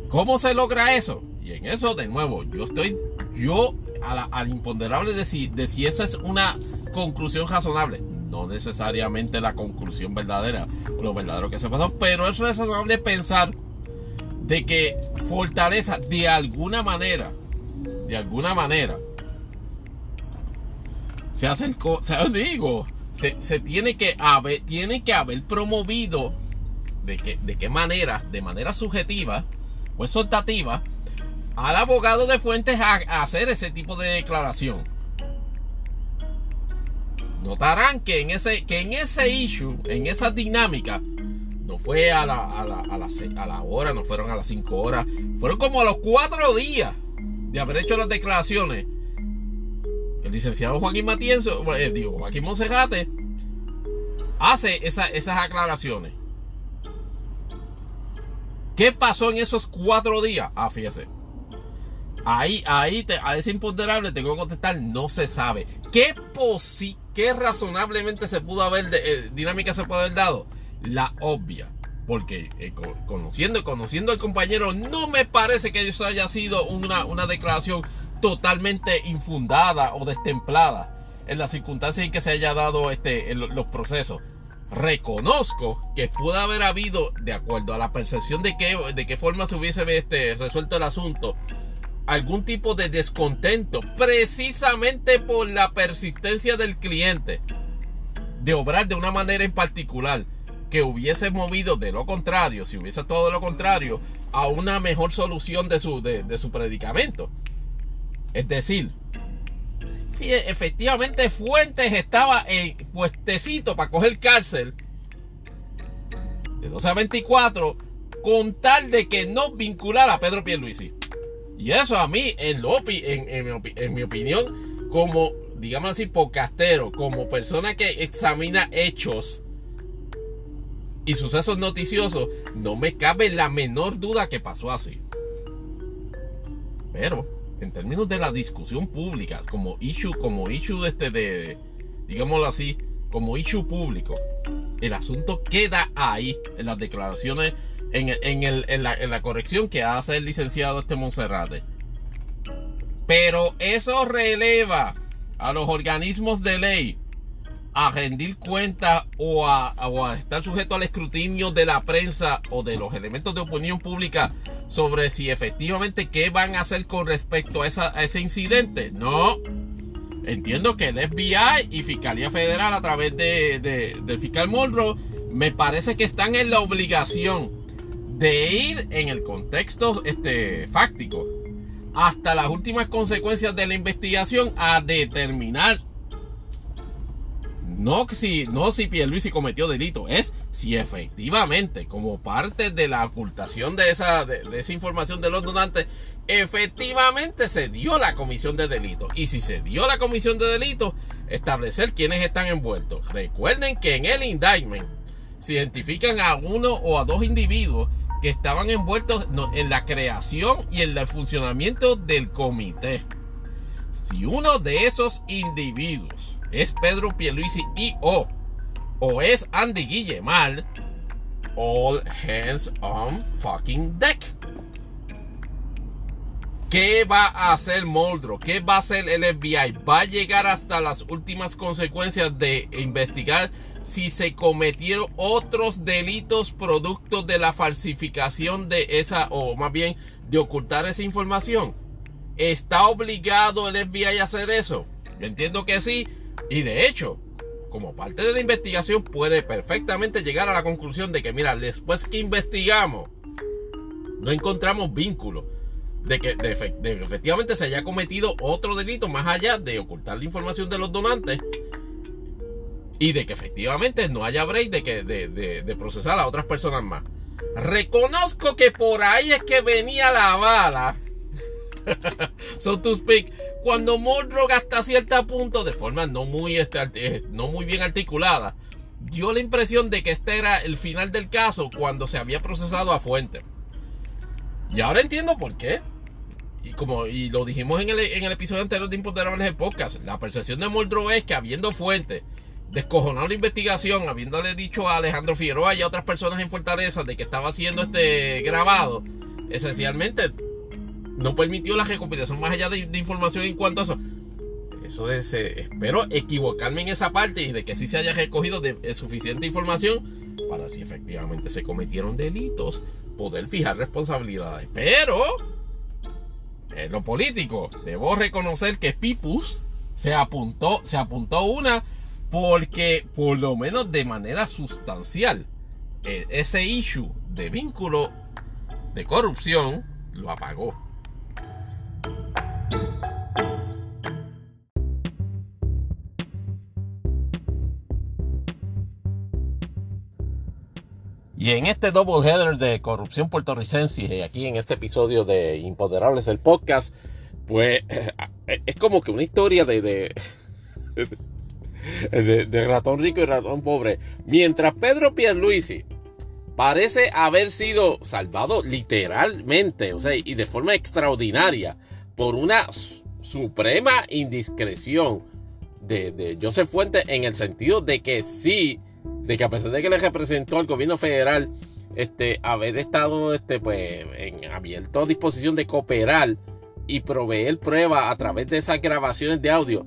¿Cómo se logra eso? Y en eso, de nuevo, yo estoy, yo al imponderable de si, de si esa es una conclusión razonable. No necesariamente la conclusión verdadera, lo verdadero que se pasó, pero es razonable pensar de que Fortaleza de alguna manera, de alguna manera, se acercó, se digo, se, se, tiene que haber, tiene que haber promovido de, de qué manera, de manera subjetiva o exhortativa, al abogado de Fuentes a hacer ese tipo de declaración notarán que en ese, que en ese issue, en esa dinámica, no fue a la, a la, a a hora, no fueron a las 5 horas, fueron como a los 4 días de haber hecho las declaraciones. Licenciado Joaquín Matienzo, eh, digo, Joaquín Monserrate, hace esas aclaraciones. ¿Qué pasó en esos cuatro días? Ah, fíjese. Ahí, ahí, te, a ese imponderable tengo que contestar, no se sabe. ¿Qué, posi ¿Qué razonablemente se pudo haber, eh, dinámica se puede haber dado? La obvia. Porque eh, conociendo, conociendo al compañero, no me parece que eso haya sido una declaración totalmente infundada o destemplada en las circunstancias en que se haya dado este, los procesos. Reconozco que pudo haber habido, de acuerdo a la percepción de qué, de qué forma se hubiese este, resuelto el asunto, algún tipo de descontento precisamente por la persistencia del cliente de obrar de una manera en particular que hubiese movido de lo contrario, si hubiese todo lo contrario, a una mejor solución de su, de, su predicamento. Es decir, efectivamente Fuentes estaba en puestecito para coger cárcel de 12 a 24 con tal de que no vinculara a Pedro Pierluisi. Y eso a mí, en, en, mi, opinión, como, digamos así, podcastero, como persona que examina hechos y sucesos noticiosos, no me cabe la menor duda que pasó así. Pero, en términos de la discusión pública, como issue, como issue este de, digámoslo así, como issue público, el asunto queda ahí en las declaraciones en, la, corrección que hace el licenciado este Monserrate. Pero eso releva a los organismos de ley a rendir cuenta o a, estar sujeto al escrutinio de la prensa o de los elementos de opinión pública sobre si efectivamente qué van a hacer con respecto a, ese incidente. No. Entiendo que el FBI y Fiscalía Federal a través de- del fiscal Monroe me parece que están en la obligación de ir en el contexto este, fáctico hasta las últimas consecuencias de la investigación a determinar no si no si cometió delito, es si efectivamente, como parte de la ocultación de esa, de, de esa información de los donantes, efectivamente se dio la comisión de delito. Y si se dio la comisión de delito, establecer quiénes están envueltos. Recuerden que en el indictment se identifican a uno o a dos individuos que estaban envueltos en la creación y en el funcionamiento del comité. Si uno de esos individuos es Pedro Pierluisi y o o es Andy Guillemar, all hands on fucking deck. ¿Qué va a hacer Moldro? ¿Qué va a hacer el FBI? ¿Va a llegar hasta las últimas consecuencias de investigar si se cometieron otros delitos producto de la falsificación de esa, o más bien de ocultar esa información? ¿Está obligado el FBI a hacer eso? Yo entiendo que sí. Y de hecho, como parte de la investigación, puede perfectamente llegar a la conclusión de que, mira, después que investigamos, no encontramos vínculo de que, de, efectivamente se haya cometido otro delito más allá de ocultar la información de los donantes y de que efectivamente no haya break de, que, de- de procesar a otras personas más. Reconozco que por ahí es que venía la bala so to speak, cuando Mordrock hasta cierto punto, de forma no muy, este, eh, no muy bien articulada, dio la impresión de que este era el final del caso cuando se había procesado a fuente. Y ahora entiendo por qué. Y como y lo dijimos en el, en el episodio anterior de Imponderables de Podcast, la percepción de Moldro es que habiendo fuente, descojonado la investigación, habiéndole dicho a Alejandro Figueroa y a otras personas en Fortaleza de que estaba siendo este grabado, esencialmente no permitió la recopilación más allá de, información en cuanto a eso. Eso es, eh, espero equivocarme en esa parte y de que sí se haya recogido de suficiente información para si efectivamente se cometieron delitos, poder fijar responsabilidades. Pero, en lo político, debo reconocer que Pipus se apuntó, se apuntó una porque, por lo menos de manera sustancial, eh, ese issue de vínculo de corrupción lo apagó. Y en este double header de corrupción puertorricense, y aquí en este episodio de Imponderables, el podcast, pues es como que una historia de, de, de, de ratón rico y ratón pobre. Mientras Pedro Pierluisi parece haber sido salvado literalmente, o sea, y de forma extraordinaria, por una su- suprema indiscreción de, de Joseph Fuentes en el sentido de que sí, de que a pesar de que le representó al gobierno federal, este, haber estado este, pues, en abierto disposición de cooperar y proveer pruebas a través de esas grabaciones de audio.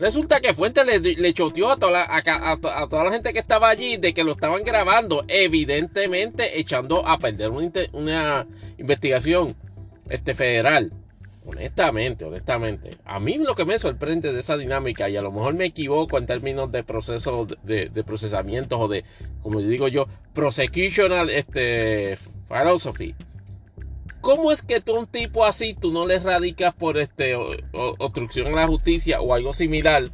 Resulta que Fuentes le, choteó a toda, la, a, gente que estaba allí de que lo estaban grabando, evidentemente echando a perder una, una investigación este, federal. Honestamente, honestamente. A mí lo que me sorprende de esa dinámica, y a lo mejor me equivoco en términos de proceso de, procesamientos o de, como digo yo, prosecutional este, philosophy. ¿Cómo es que tú un tipo así tú no le radicas por este obstrucción a la justicia o algo similar?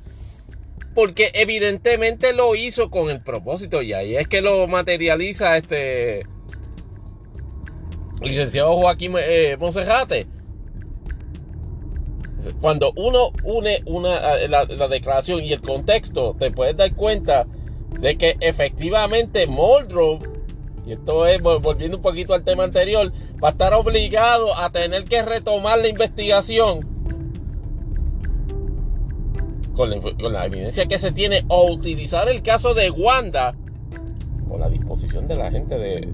Porque evidentemente lo hizo con el propósito y ahí es que lo materializa este licenciado Joaquín eh, Monserrate. Cuando uno une una, eh, la, la declaración y el contexto, te puedes dar cuenta de que efectivamente Muldrow, y esto es vol- volviendo un poquito al tema anterior, va a estar obligado a tener que retomar la investigación con la, evidencia que se tiene o utilizar el caso de Wanda o la disposición de la gente de,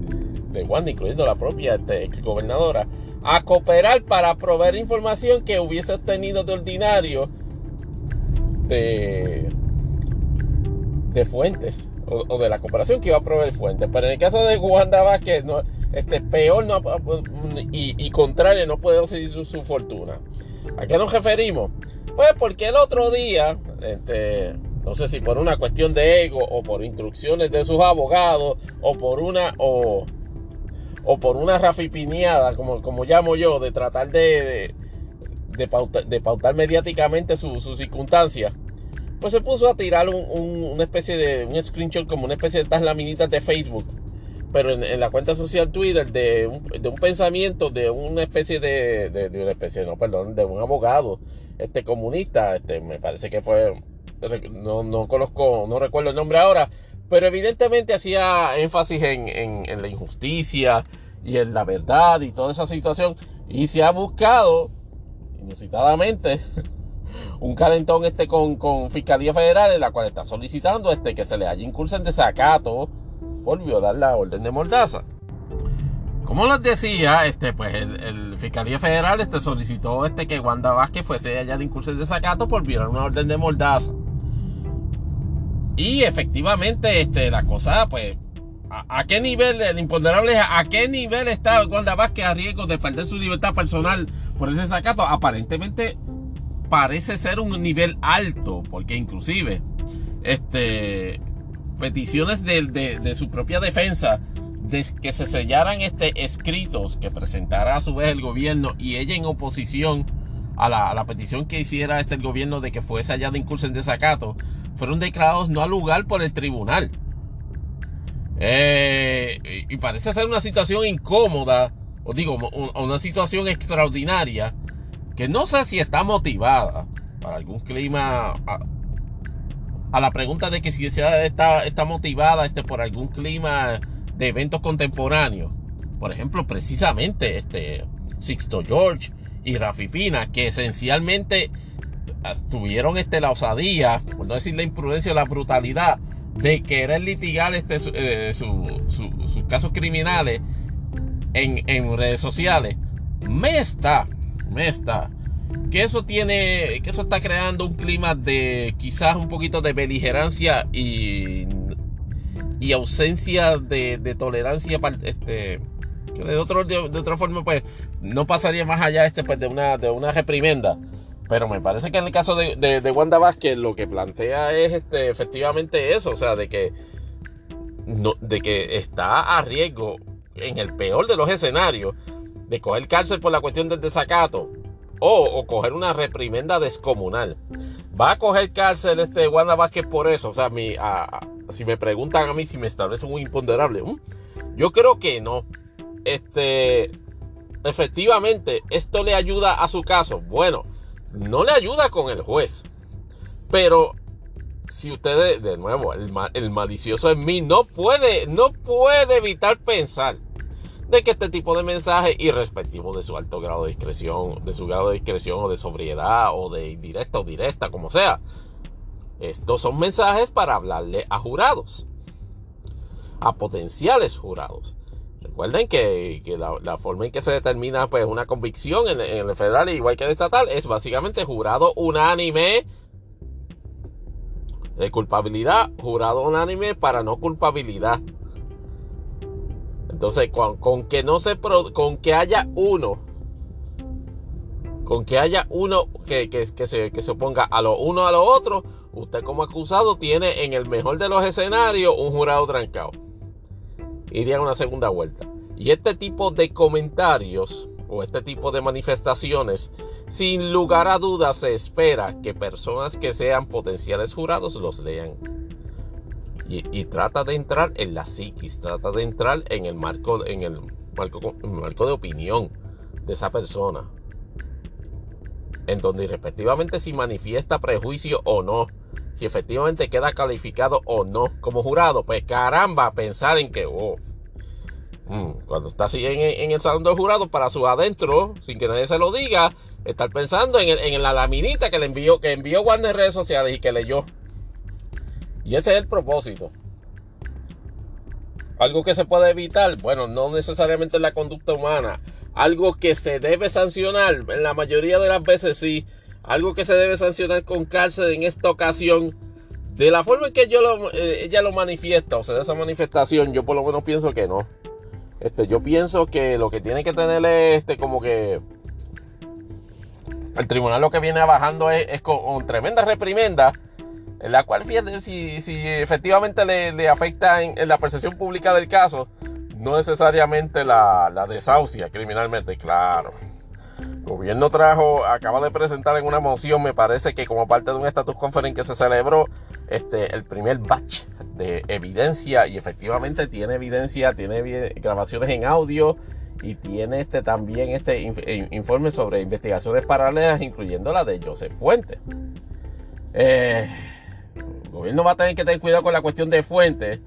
de Wanda, incluyendo la propia este, exgobernadora, a cooperar para proveer información que hubiese obtenido de ordinario de, de fuentes o, de la cooperación que iba a proveer fuentes. Pero en el caso de Wanda Vázquez, no, este, peor y, y contrario, no puede conseguir su, fortuna. ¿A qué nos referimos? Pues porque el otro día, este, no sé si por una cuestión de ego o por instrucciones de sus abogados o por una o, o por una rafipineada, como, como llamo yo, de tratar de, de, pautar, mediáticamente sus su circunstancias, pues se puso a tirar una especie de un screenshot como una especie de estas laminitas de Facebook, pero en, la cuenta social Twitter de un, de un, pensamiento de una especie de, de, una especie, no, perdón, de un abogado este comunista, este, me parece que fue no, no conozco, no recuerdo el nombre ahora, pero evidentemente hacía énfasis en, la injusticia y en la verdad y toda esa situación. Y se ha buscado, inusitadamente, un calentón este con, con Fiscalía Federal en la cual está solicitando este que se le haya incurso en desacato por violar la orden de Mordaza. Como les decía, este, pues el, Fiscalía Federal este, solicitó este, que Wanda Vázquez fuese allá de incurso en desacato por violar una orden de Mordaza. Y efectivamente, este, la cosa, pues, ¿a, qué nivel, el imponderable a qué nivel está Wanda Vázquez a riesgo de perder su libertad personal por ese sacato? Aparentemente parece ser un nivel alto, porque inclusive, este, peticiones de, de, su propia defensa de que se sellaran este escritos que presentara a su vez el gobierno y ella en oposición a la, petición que hiciera este el gobierno de que fuese allá de incurso en desacato, fueron declarados no al lugar por el tribunal. Eh, y parece ser una situación incómoda, o digo, una situación extraordinaria, que no sé si está motivada para algún clima. A, la pregunta de que si está, está motivada este, por algún clima de eventos contemporáneos. Por ejemplo, precisamente este Sixto George y Rafi Pina, que esencialmente tuvieron este, la osadía, por no decir la imprudencia o la brutalidad, de querer litigar este, eh, sus casos criminales en, redes sociales, me está, me está, que eso tiene, que eso está creando un clima de quizás un poquito de beligerancia y, y ausencia de, tolerancia este, de, otro, de, otra forma pues no pasaría más allá este pues de una, de una reprimenda pero me parece que en el caso de, de, Wanda Vázquez lo que plantea es este, efectivamente eso, o sea, de que, no, de que está a riesgo, en el peor de los escenarios, de coger cárcel por la cuestión del desacato o, coger una reprimenda descomunal. Va a coger cárcel este Wanda Vázquez por eso, o sea, mi, si me preguntan a mí si me establece un imponderable, yo creo que no. Este, efectivamente, esto le ayuda a su caso. Bueno, no le ayuda con el juez. Pero si ustedes, de nuevo, el, malicioso en mí no puede, no puede evitar pensar de que este tipo de mensajes, irrespectivo de su alto grado de discreción, de su grado de discreción o de sobriedad o de indirecta o directa, como sea, estos son mensajes para hablarle a jurados, a potenciales jurados. Recuerden que, la, forma en que se determina pues, una convicción en, el federal, igual que en el estatal, es básicamente jurado unánime de culpabilidad, jurado unánime para no culpabilidad. Entonces, con, que no se con que haya uno, con que haya uno que, se, que se oponga a lo uno a lo otro, usted como acusado tiene en el mejor de los escenarios un jurado trancado iría a una segunda vuelta. Y este tipo de comentarios o este tipo de manifestaciones, sin lugar a dudas se espera que personas que sean potenciales jurados los lean. Y, trata de entrar en la psiquis, trata de entrar en el marco, en el marco, en el marco de opinión de esa persona. En donde respectivamente si manifiesta prejuicio o no si efectivamente queda calificado o no como jurado. Pues caramba, pensar en que, oh, mm, cuando está así en, el salón del jurado, para su adentro, sin que nadie se lo diga, estar pensando en, la laminita que le envió, que envió Juan en redes sociales y que leyó. Y ese es el propósito. Algo que se puede evitar, bueno, no necesariamente en la conducta humana, algo que se debe sancionar, en la mayoría de las veces sí, algo que se debe sancionar con cárcel en esta ocasión, De la forma en que eh, ella lo manifiesta, o sea, de esa manifestación, yo por lo menos pienso que no. Este, yo pienso que lo que tiene que tener es este, como que el tribunal lo que viene bajando es, con, tremenda reprimenda, en la cual, si, si efectivamente le, afecta en, la percepción pública del caso, no necesariamente la, la desahucia criminalmente, claro. Gobierno trajo, acaba de presentar en una moción, me parece que como parte de un status conference que se celebró, este, el primer batch de evidencia y efectivamente tiene evidencia, tiene grabaciones en audio y tiene este también este informe sobre investigaciones paralelas, incluyendo la de Joseph Fuentes. Eh, el gobierno va a tener que tener cuidado con la cuestión de Fuentes,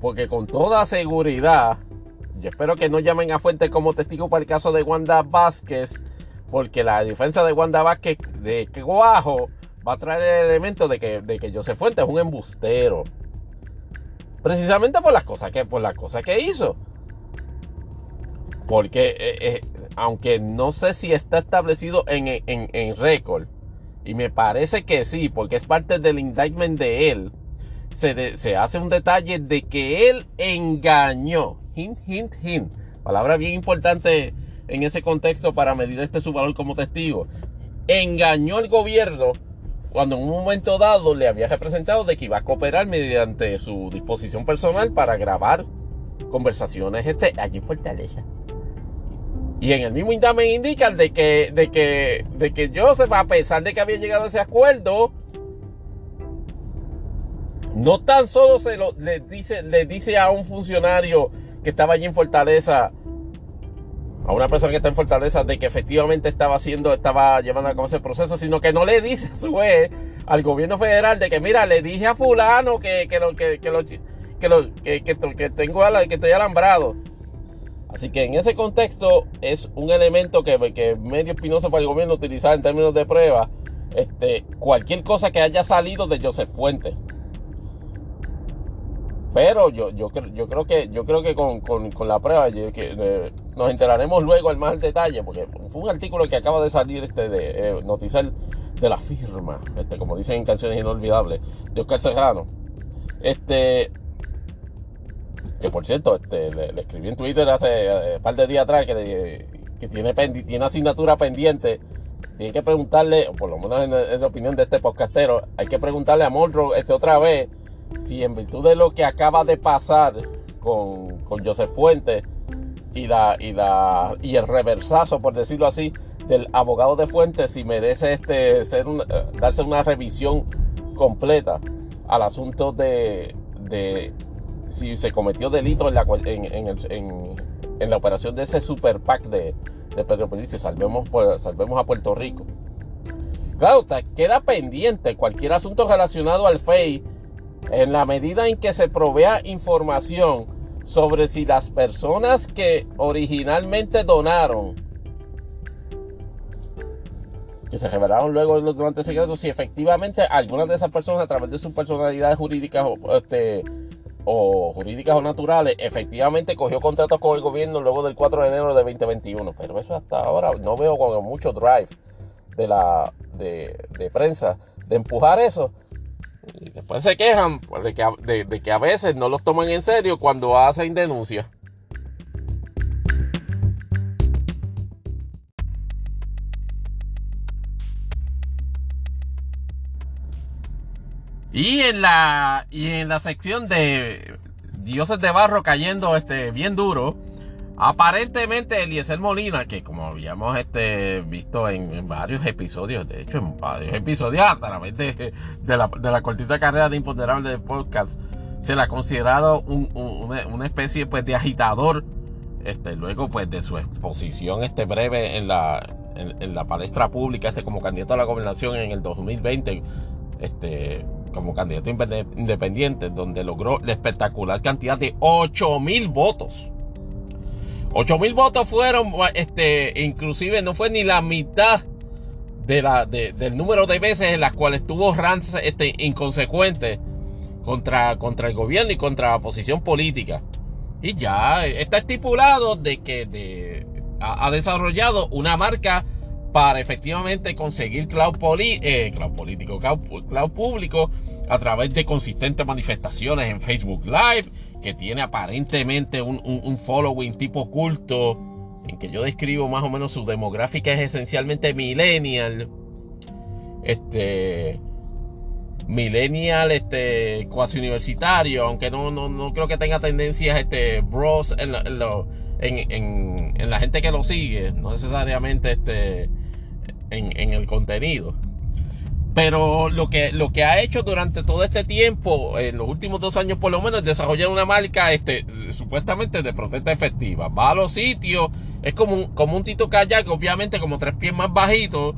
porque con toda seguridad, yo espero que no llamen a Fuentes como testigo para el caso de Wanda Vázquez, porque la defensa de Wanda Vázquez de Guajo va a traer el elemento de que, de que Joseph Fuentes es un embustero. Precisamente por las cosas que, por las cosas que hizo. Porque, eh, eh, aunque no sé si está establecido en, en, récord, y me parece que sí, porque es parte del indictment de él, se, se, hace un detalle de que él engañó. Hint, hint, hint. Palabra bien importante en ese contexto para medir este su valor como testigo. Engañó al gobierno cuando en un momento dado le había representado de que iba a cooperar mediante su disposición personal para grabar conversaciones este, allí en Fortaleza. Y en el mismo indictment indican de que, de que, de que Joseph, a pesar de que había llegado a ese acuerdo, no tan solo se lo dice, le dice a un funcionario que estaba allí en Fortaleza a una persona que está en Fortaleza de que efectivamente estaba haciendo, estaba llevando a cabo ese proceso, sino que no le dice a su vez al gobierno federal de que mira, le dije a fulano que, que lo que, lo que lo que, que, tengo que estoy alambrado. Así que en ese contexto es un elemento que, que medio espinoso para el gobierno utilizar en términos de prueba. Este, cualquier cosa que haya salido de Joseph Fuentes. Pero yo, yo, yo creo que, yo creo que con, la prueba nos enteraremos luego en más detalle, porque fue un artículo que acaba de salir este de eh, noticiar de la firma, este, como dicen en Canciones Inolvidables, de Oscar Serrano. Este, que por cierto, este, le, escribí en Twitter hace eh, un par de días atrás que, que tiene, tiene asignatura pendiente. Tiene que preguntarle, por lo menos en, la opinión de este podcastero, hay que preguntarle a Monroe este, otra vez si en virtud de lo que acaba de pasar con, con Joseph Fuentes y, la, y, la, y el reversazo, por decirlo así, del abogado de Fuentes, si merece este, ser eh, darse una revisión completa al asunto de, de si se cometió delito en la, en, en, la operación de ese super PAC de, de Pedro salvemos, salvemos a Puerto Rico. Claro, queda pendiente cualquier asunto relacionado al FEI en la medida en que se provea información sobre si las personas que originalmente donaron, que se revelaron luego los donantes secretos, si efectivamente algunas de esas personas a través de sus personalidades jurídicas o, este, jurídicas o naturales, efectivamente cogió contratos con el gobierno luego del 4 de enero de 2021. Pero eso hasta ahora no veo con mucho drive de la de prensa de empujar eso. Y después se quejan de que, de, que a veces no los toman en serio cuando hacen denuncias. Y en la, y en la sección de dioses de barro cayendo este, bien duro, Aparentemente Eliezer Molina, que como habíamos este, visto en, varios episodios, de hecho en varios episodios a través de, la, de cortita carrera de Imponderable de Podcast, se le ha considerado una, especie pues, de agitador, este, luego pues de su exposición este, breve en la, en, la palestra pública este, como candidato a la gobernación en el 2020, este, como candidato independiente, donde logró la espectacular cantidad de 8 mil votos 8 mil votos fueron, este, inclusive no fue ni la mitad de la, del número de veces en las cuales tuvo Rance este, inconsecuente contra, contra el gobierno y contra la oposición política. Y ya está estipulado de que ha, desarrollado una marca para efectivamente conseguir cloud, poli eh, político, cloud, cloud público a través de consistentes manifestaciones en Facebook Live, que tiene aparentemente un, un, un following tipo culto, en que yo describo más o menos su demográfica es esencialmente millennial. Este millennial este cuasi universitario aunque no, no, no creo que tenga tendencias este bros en, en, en, en, la gente que lo sigue no necesariamente este en, el contenido. Pero lo que, lo que ha hecho durante todo este tiempo, en los últimos dos años por lo menos, es desarrollar una marca este, supuestamente de protesta efectiva. Va a los sitios, es como un, como un Tito Kayak, obviamente como tres pies más bajitos,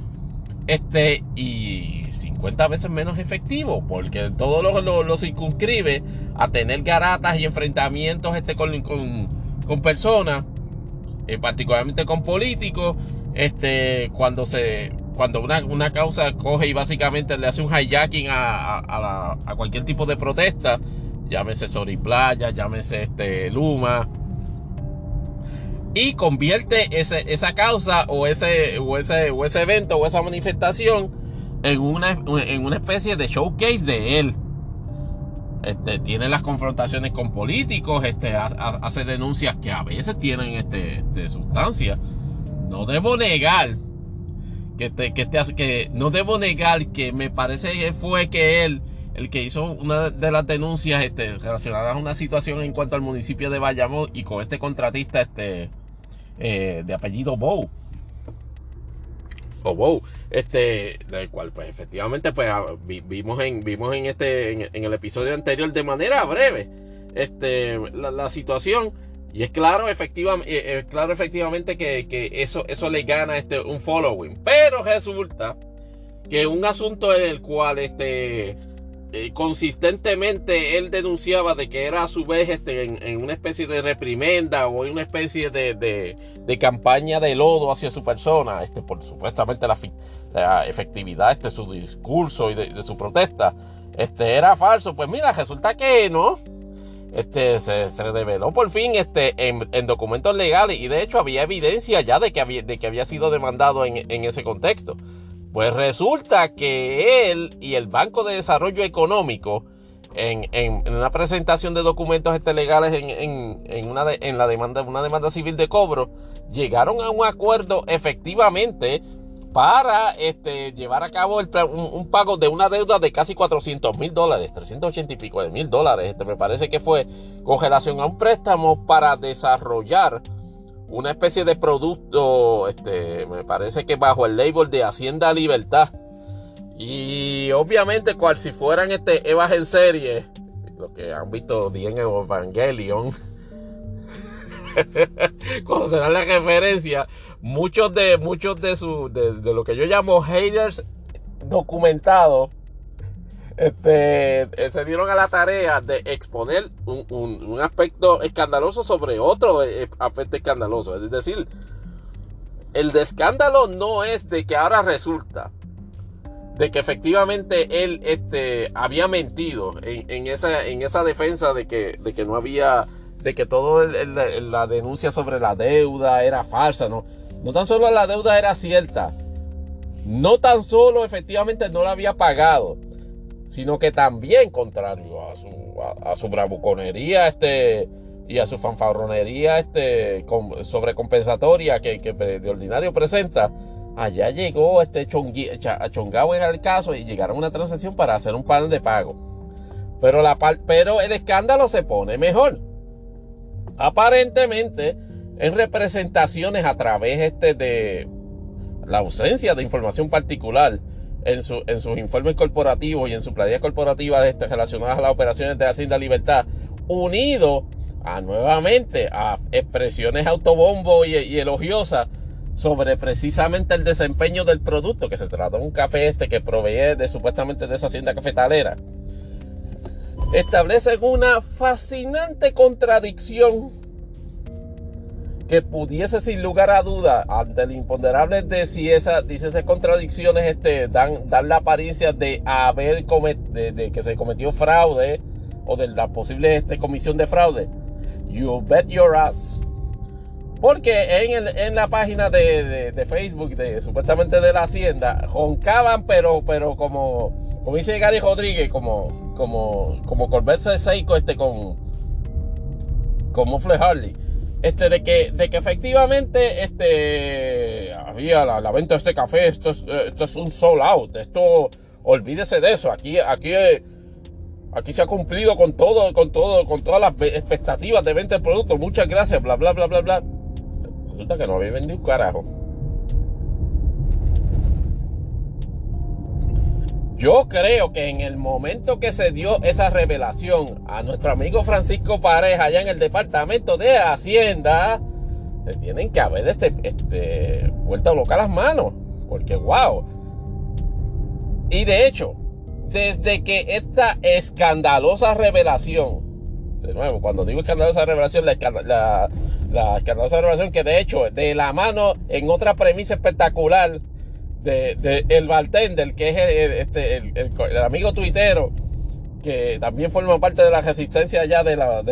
este, y 50 veces menos efectivo, porque todo lo, lo, circunscribe a tener garatas y enfrentamientos este, con, con, con personas, eh, particularmente con políticos, este, cuando se cuando una, una, causa coge y básicamente le hace un hijacking a, a, cualquier tipo de protesta, llámese Playa, llámese este Luma, y convierte ese, esa causa o ese, o, ese, ese evento o esa manifestación en una, en una especie de showcase de él. Este, tiene las confrontaciones con políticos, este, hace denuncias que a veces tienen este, de sustancia no debo negar que, te, que, te, que no debo negar que me parece que fue que él el que hizo una de las denuncias este, relacionadas a una situación en cuanto al municipio de Bayamón y con este contratista este eh, de apellido Bow o Bow este del cual pues efectivamente pues ah, vimos en vimos en este en, el episodio anterior de manera breve este la situación y es claro, efectivamente, eh, eh, claro efectivamente que, eso, eso le gana este, un following. Pero resulta que un asunto en el cual este, eh, consistentemente él denunciaba de que era a su vez este, en, una especie de reprimenda o en una especie de, campaña de lodo hacia su persona, este, por supuestamente la, efectividad de este, su discurso y de, de, su protesta, este, era falso. Pues mira, resulta que no este, se, reveló por fin este, en, documentos legales y de hecho había evidencia ya de que había, de que había sido demandado en, ese contexto. Pues resulta que él y el Banco de Desarrollo Económico, en, en, una presentación de documentos este, legales en, en, una en la demanda, una demanda civil de cobro, llegaron a un acuerdo efectivamente para este, llevar a cabo un, pago de una deuda de casi 400 mil dólares, 380 y pico de mil dólares. Este, me parece que fue congelación a un préstamo para desarrollar una especie de producto, este, me parece que bajo el label de Hacienda Libertad. Y obviamente, cual si fueran este Evas en serie, lo que han visto en Evangelion, conocerán la referencia muchos de muchos de su de, lo que yo llamo haters documentados este, eh, se dieron a la tarea de exponer un, aspecto escandaloso sobre otro eh, aspecto escandaloso. Es decir, el escándalo no es de que ahora resulta de que efectivamente él este, había mentido en, esa, en esa defensa de que, de que no había, de que toda la denuncia sobre la deuda era falsa, ¿no? No tan solo la deuda era cierta, no tan solo efectivamente no la había pagado, sino que también, contrario a su, a, su bravuconería este, y a su fanfarronería este, sobrecompensatoria que, de ordinario presenta, allá llegó este Chongao en el caso y llegaron a una transacción para hacer un panel de pago. Pero, la, pero el escándalo se pone mejor. Aparentemente, en representaciones a través este de la ausencia de información particular en, su, en sus informes corporativos y en su planilla corporativa este, relacionadas a las operaciones de Hacienda Libertad, unido a nuevamente a expresiones autobombo y, elogiosas sobre precisamente el desempeño del producto, que se trata de un café este que provee supuestamente de esa hacienda cafetalera, establecen una fascinante contradicción que pudiese sin lugar a duda ante el imponderable de si esa, dice esas contradicciones este, dan, dan la apariencia de haber de, que se cometió fraude o de la posible este, comisión de fraude. You bet your ass. Porque en, el- la página de Facebook, de, supuestamente de la Hacienda, roncaban, pero, pero como, como dice Gary Rodríguez, como, como, como Corvette Seiko este con, con Muffle Harley. Este, de que, de que efectivamente, este, había la, venta de este café, esto es, eh, esto es un sold out, esto, olvídese de eso, aquí, aquí, eh, aquí se ha cumplido con todo, con todo, con todas las expectativas de venta de producto, muchas gracias, bla, bla, bla, bla, bla. Resulta que no había vendido un carajo. Yo creo que en el momento que se dio esa revelación a nuestro amigo Francisco Pareja allá en el Departamento de Hacienda, se tienen que haber este, este, vuelto a colocar las manos. Porque wow. Y de hecho, desde que esta escandalosa revelación, de nuevo, cuando digo escandalosa revelación, la escandalosa revelación que de hecho, de la mano en otra premisa espectacular de, el bartender, que es el, este, el, amigo tuitero, que también forma parte de la resistencia allá de la...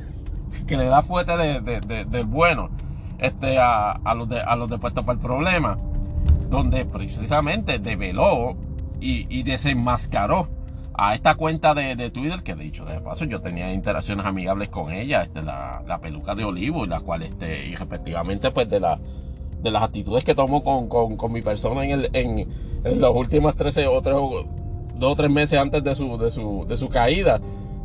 que le da fuerte de, de- de- del bueno este, a, a los de, a los de Puesto para el Problema, donde precisamente develó y, y desenmascaró a esta cuenta de, Twitter, que dicho de paso yo tenía interacciones amigables con ella, este, la, la peluca de olivo, y la cual, este, y respectivamente, pues de la de las actitudes que tomó con, con- con mi persona en, el, en, los últimos 13 o tres, dos o tres meses antes de su, de su, de su caída.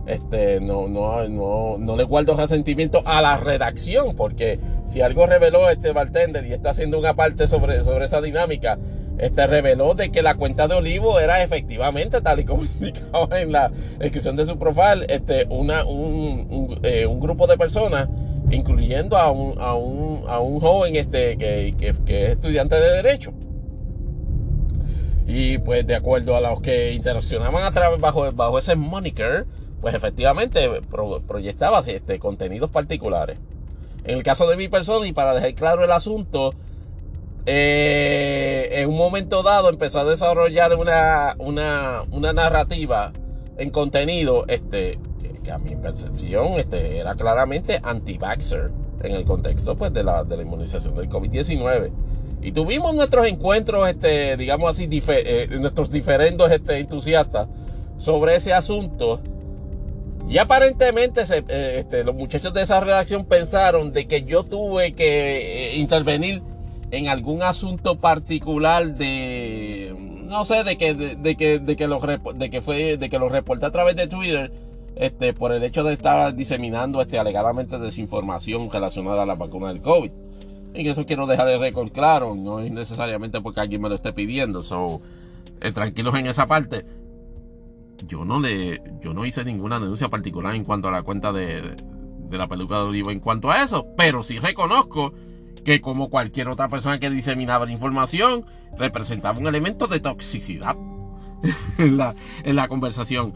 Este, no, no, no, no le guardo resentimiento a la redacción, porque si algo reveló este bartender y está haciendo una parte sobre, sobre esa dinámica, este reveló de que la cuenta de Olivo era efectivamente, tal y como indicaba en la descripción de su profile, este, una, un, un, eh, un grupo de personas, incluyendo a un, a un, a un joven este, que, que, es estudiante de Derecho. Y pues de acuerdo a los que interaccionaban a través bajo, bajo ese moniker, pues efectivamente pro- proyectaba este, contenidos particulares. En el caso de mi persona, y para dejar claro el asunto, eh, en un momento dado empezó a desarrollar una, una, una narrativa en contenido este, que, a mi percepción este, era claramente anti-vaxxer en el contexto pues, de, la, de la inmunización del COVID-19. Y tuvimos nuestros encuentros, este, digamos así, dife- eh, nuestros diferendos este, entusiastas sobre ese asunto. Y aparentemente se- eh, este, los muchachos de esa redacción pensaron de que yo tuve que eh, intervenir en algún asunto particular de no sé de que de, de que de que lo repo- de que fue de que lo reporté a través de Twitter este por el hecho de estar diseminando este alegadamente desinformación relacionada a la vacuna del COVID. Y eso quiero dejar el récord claro, no es necesariamente porque alguien me lo esté pidiendo, so eh, tranquilos en esa parte yo no le yo no hice ninguna denuncia particular en cuanto a la cuenta de, de la peluca de olivo en cuanto a eso, pero sí reconozco que como cualquier otra persona que diseminaba la información, representaba un elemento de toxicidad en la, en la conversación.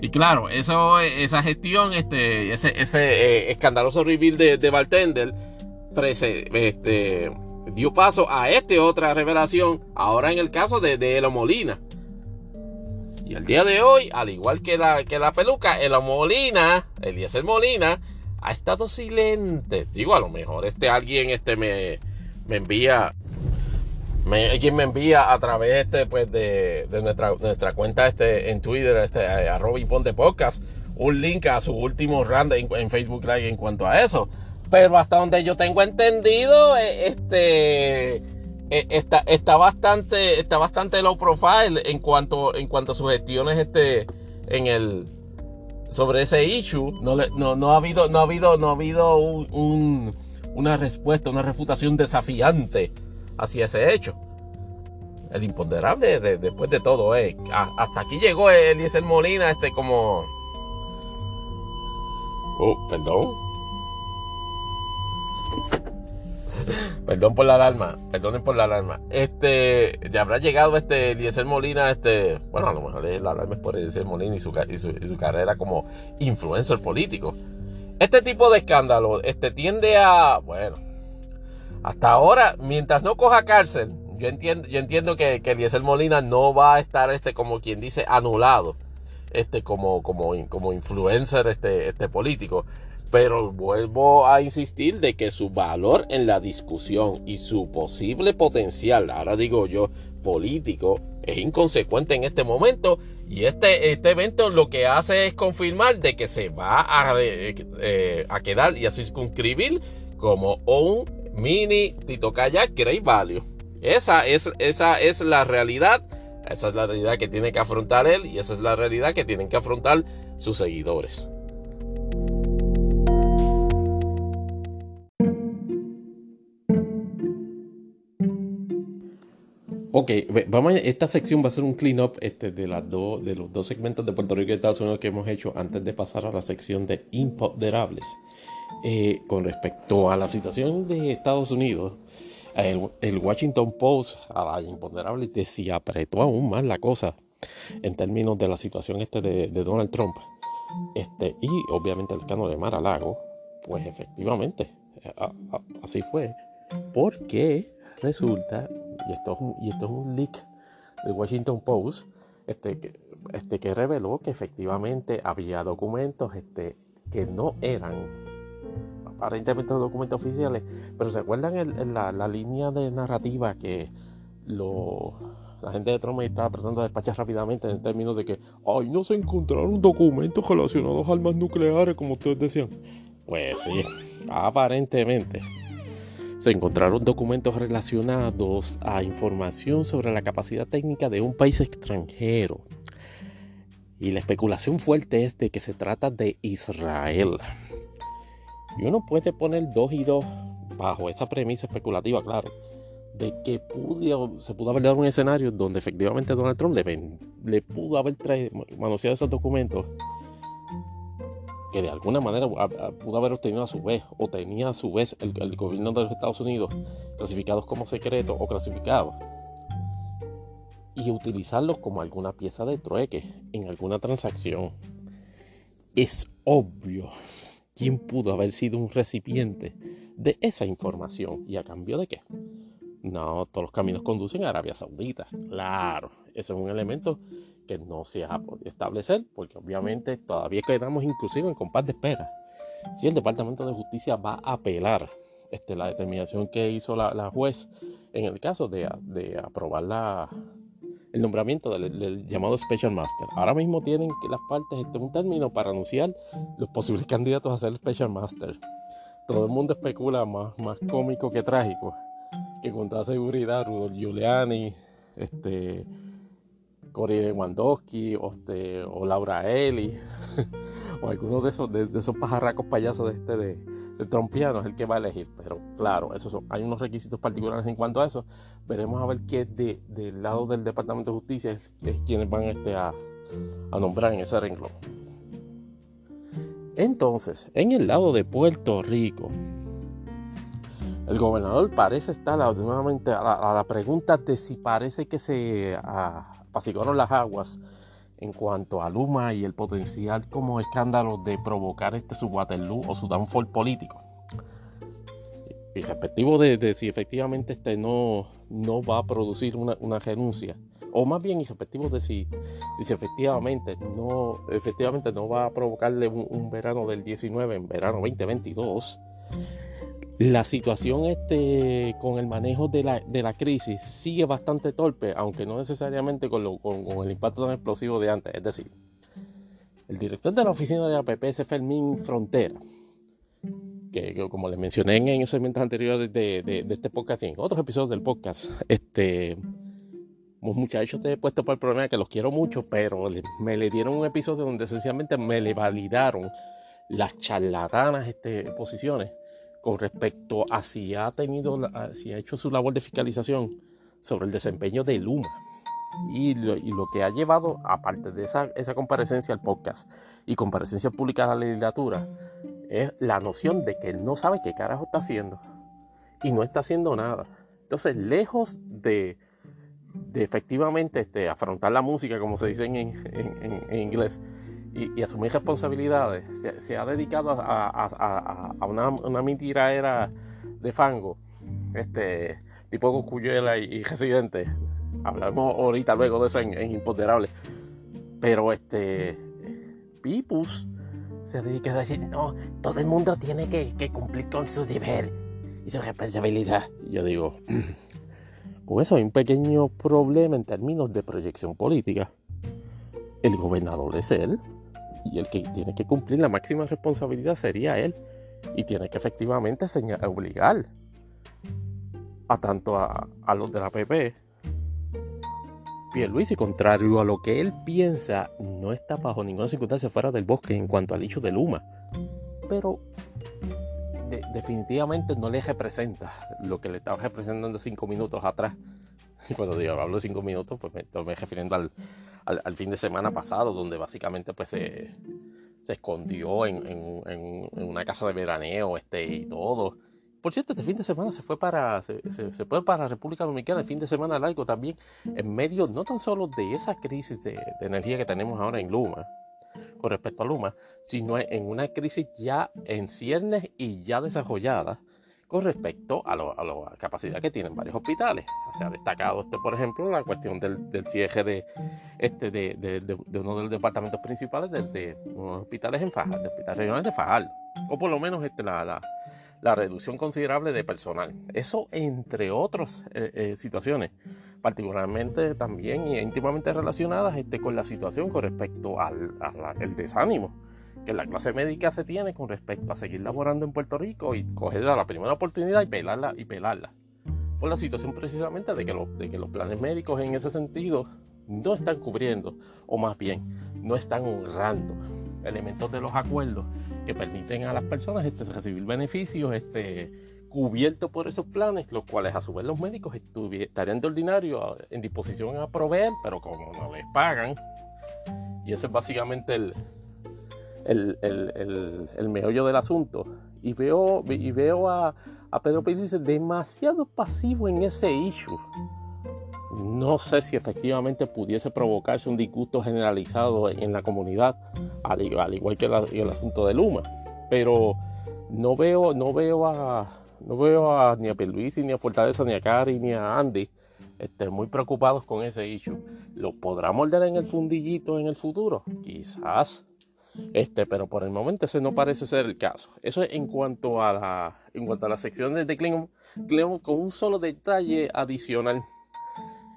Y claro, eso, esa gestión, este, ese, ese eh, escandaloso reveal de, de Bartender, prese- este, dio paso a este otra revelación, ahora en el caso de, de Elo Molina. Y el día de hoy, al igual que la, que la peluca, el Molina, Eliezer Molina, ha estado silente. Digo, a lo mejor este alguien este me, me envía. Me, alguien me envía a través este pues de, nuestra, cuenta este en Twitter, este arroba y ponte podcast, un link a su último run en, Facebook Live en cuanto a eso. Pero hasta donde yo tengo entendido, eh, este eh, está, está bastante está bastante low profile en cuanto en cuanto a sus gestiones este en el sobre ese issue no, no, no ha habido no ha habido no ha habido un- un- una respuesta una refutación desafiante hacia ese hecho el imponderable de- después de todo eh. A- hasta aquí llegó Eliezer Molina este como oh perdón Perdón por la alarma, perdonen por la alarma. Este, ya habrá llegado este Eliezer Molina, este, bueno, a lo mejor es- la alarma es por Eliezer Molina y su, y su, y su carrera como influencer político. Este tipo de escándalo, este, tiende a, bueno, hasta ahora, mientras no coja cárcel, yo entiendo, yo entiendo que, que Eliezer Molina no va a estar, este, como quien dice, anulado, este, como, como, como influencer, este, este político. Pero vuelvo a insistir de que su valor en la discusión y su posible potencial, ahora digo yo, político, es inconsecuente en este momento. Y este, este evento lo que hace es confirmar de que se va a, eh, a quedar y a circunscribir como un mini Tito Kayak Great Value. Esa es, esa es la realidad. Esa es la realidad que tiene que afrontar él y esa es la realidad que tienen que afrontar sus seguidores. Ok, vamos esta sección va a ser un clean up este, de, las de los dos segmentos de Puerto Rico y Estados Unidos que hemos hecho antes de pasar a la sección de imponderables. Eh, con respecto a la situación de Estados Unidos, el, Washington Post a la imponderable decía apretó aún más la cosa en términos de la situación este de, Donald Trump. Este, y obviamente el escándalo de Mar Lago, pues efectivamente, así fue. Porque resulta, y esto, es un, y esto es un leak del Washington Post, este, que, este, reveló que efectivamente había documentos este, que no eran aparentemente documentos oficiales, pero ¿se acuerdan en, la, línea de narrativa que la gente de Trump estaba tratando de despachar rápidamente en términos de que, ay, no se encontraron documentos relacionados a armas nucleares, como ustedes decían? Pues sí, aparentemente se encontraron documentos relacionados a información sobre la capacidad técnica de un país extranjero. Y la especulación fuerte es de que se trata de Israel. Y uno puede poner dos y dos bajo esa premisa especulativa, claro, de que se pudo haber dado un escenario donde efectivamente Donald Trump le, pudo haber manoseado esos documentos que de alguna manera pudo haber obtenido a su vez, o tenía a su vez el, gobierno de los Estados Unidos clasificados como secretos o clasificados, y utilizarlos como alguna pieza de trueque en alguna transacción. Es obvio quién pudo haber sido un recipiente de esa información y a cambio de qué. No, todos los caminos conducen a Arabia Saudita. Claro, ese es un elemento que no se ha podido establecer porque obviamente todavía quedamos inclusive en compás de espera. Si el Departamento de Justicia va a apelar este, la determinación que hizo la, juez en el caso de, de aprobar la, el nombramiento del, llamado Special Master. Ahora mismo tienen que las partes este, un término para anunciar los posibles candidatos a ser Special Master. Todo el mundo especula más, más cómico que trágico. Que con toda seguridad Rudolf Giuliani, este, Lewandowski o, este, o Laura Eli o algunos de esos, de, esos pajarracos payasos de este de, el trompiano es el que va a elegir. Pero claro, eso hay unos requisitos particulares en cuanto a eso. Veremos a ver qué de, del lado del Departamento de Justicia es, quienes van este, a, a nombrar en ese renglón. Entonces, en el lado de Puerto Rico, el gobernador parece estar nuevamente a la, pregunta de si parece que se apaciguaron las aguas en cuanto a Luma y el potencial como escándalo de provocar este su Waterloo o su downfall político. Y respectivo de, si efectivamente este no, no va a producir una, una renuncia, o más bien y respectivo de si, si efectivamente no, efectivamente no va a provocarle un, un verano del 19 en verano 2022 la situación este, con el manejo de la, crisis sigue bastante torpe, aunque no necesariamente con, el impacto tan explosivo de antes. Es decir, el director de la oficina de APP es Fermín Frontera, que, como les mencioné en, los segmentos anteriores de, este podcast y en otros episodios del podcast, este, muchachos te he puesto por el problema que los quiero mucho, pero me le dieron un episodio donde sencillamente me le validaron las charlatanas este, posiciones con respecto a si ha tenido, si ha hecho su labor de fiscalización sobre el desempeño de Luma. Y lo, que ha llevado, aparte de esa, esa, comparecencia al podcast y comparecencia pública a la legislatura, es la noción de que él no sabe qué carajo está haciendo y no está haciendo nada. Entonces, lejos de, de efectivamente este, afrontar la música, como se dice en, en inglés, y, asumir responsabilidades, se, ha dedicado a, una, una era de fango, este tipo Cocuyela y, y, Residente. Hablamos ahorita luego de eso en, en Imponderable. Pero este Pipus se dedica a decir, no, todo el mundo tiene que, que cumplir con su deber y su responsabilidad. Y yo digo, con eso hay un pequeño problema en términos de proyección política. El gobernador es él y el que tiene que cumplir la máxima responsabilidad sería él y tiene que efectivamente obligar a tanto a, a los de la PP y contrario a lo que él piensa, no está bajo ninguna circunstancia fuera del bosque en cuanto al hecho de Luma. Pero definitivamente no le representa lo que le estaba representando cinco minutos atrás. Y cuando digo hablo de cinco minutos, pues me estoy refiriendo al, al, fin de semana pasado, donde básicamente pues se, se escondió en, en, en, una casa de veraneo este, y todo. Por cierto, este fin de semana se fue para se, se, fue para República Dominicana, el fin de semana largo también, en medio no tan solo de esa crisis de, energía que tenemos ahora en Luma, con respecto a Luma, sino en una crisis ya en ciernes y ya desarrollada con respecto a, la capacidad que tienen varios hospitales. Se ha destacado, por ejemplo, la cuestión del, del cierre de, este, de, uno de los departamentos principales de, unos hospitales en Fajal, de hospitales regionales de Fajal, o por lo menos este, la, la reducción considerable de personal. Eso entre otras eh, eh, situaciones, particularmente también y íntimamente relacionadas este, con la situación con respecto al, desánimo que la clase médica se tiene con respecto a seguir laborando en Puerto Rico y coger la primera oportunidad y pelarla y pelarla. Por la situación precisamente de que, de que los planes médicos en ese sentido no están cubriendo, o más bien, no están honrando elementos de los acuerdos que permiten a las personas este, recibir beneficios este, cubiertos por esos planes, los cuales a su vez los médicos estarían de ordinario en disposición a proveer, pero como no les pagan, y ese es básicamente el, el, el, el, meollo del asunto. Y veo, y veo a, a Pedro Pérez demasiado pasivo en ese issue no sé si efectivamente pudiese provocarse un disgusto generalizado en la comunidad, al, igual que el asunto de Luma. Pero no veo, no veo a, no veo a ni a Pierluisi, ni a Fortaleza, ni a Cari, ni a Andy este, muy preocupados con ese issue. ¿Lo podrá morder en el fundillito en el futuro? Quizás. Este, pero por el momento ese no parece ser el caso. Eso es en cuanto a la, en cuanto a la sección de Clinton, con un solo detalle adicional.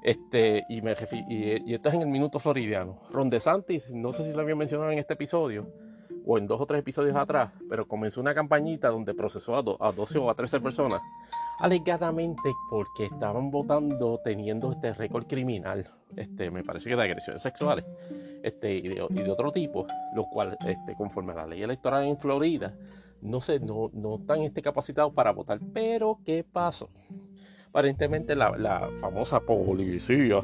Este, y, me y, esto es en el minuto floridiano. Ron DeSantis, no sé si lo había mencionado en este episodio o en dos o tres episodios atrás, pero comenzó una campañita donde procesó a, a 12 o a 13 personas alegadamente porque estaban votando teniendo este récord criminal, este, me parece que de agresiones sexuales este, y, de, otro tipo, lo cual, este, conforme a la ley electoral en Florida, no, sé, no, están este, capacitados para votar. Pero, ¿qué pasó? aparentemente la, famosa policía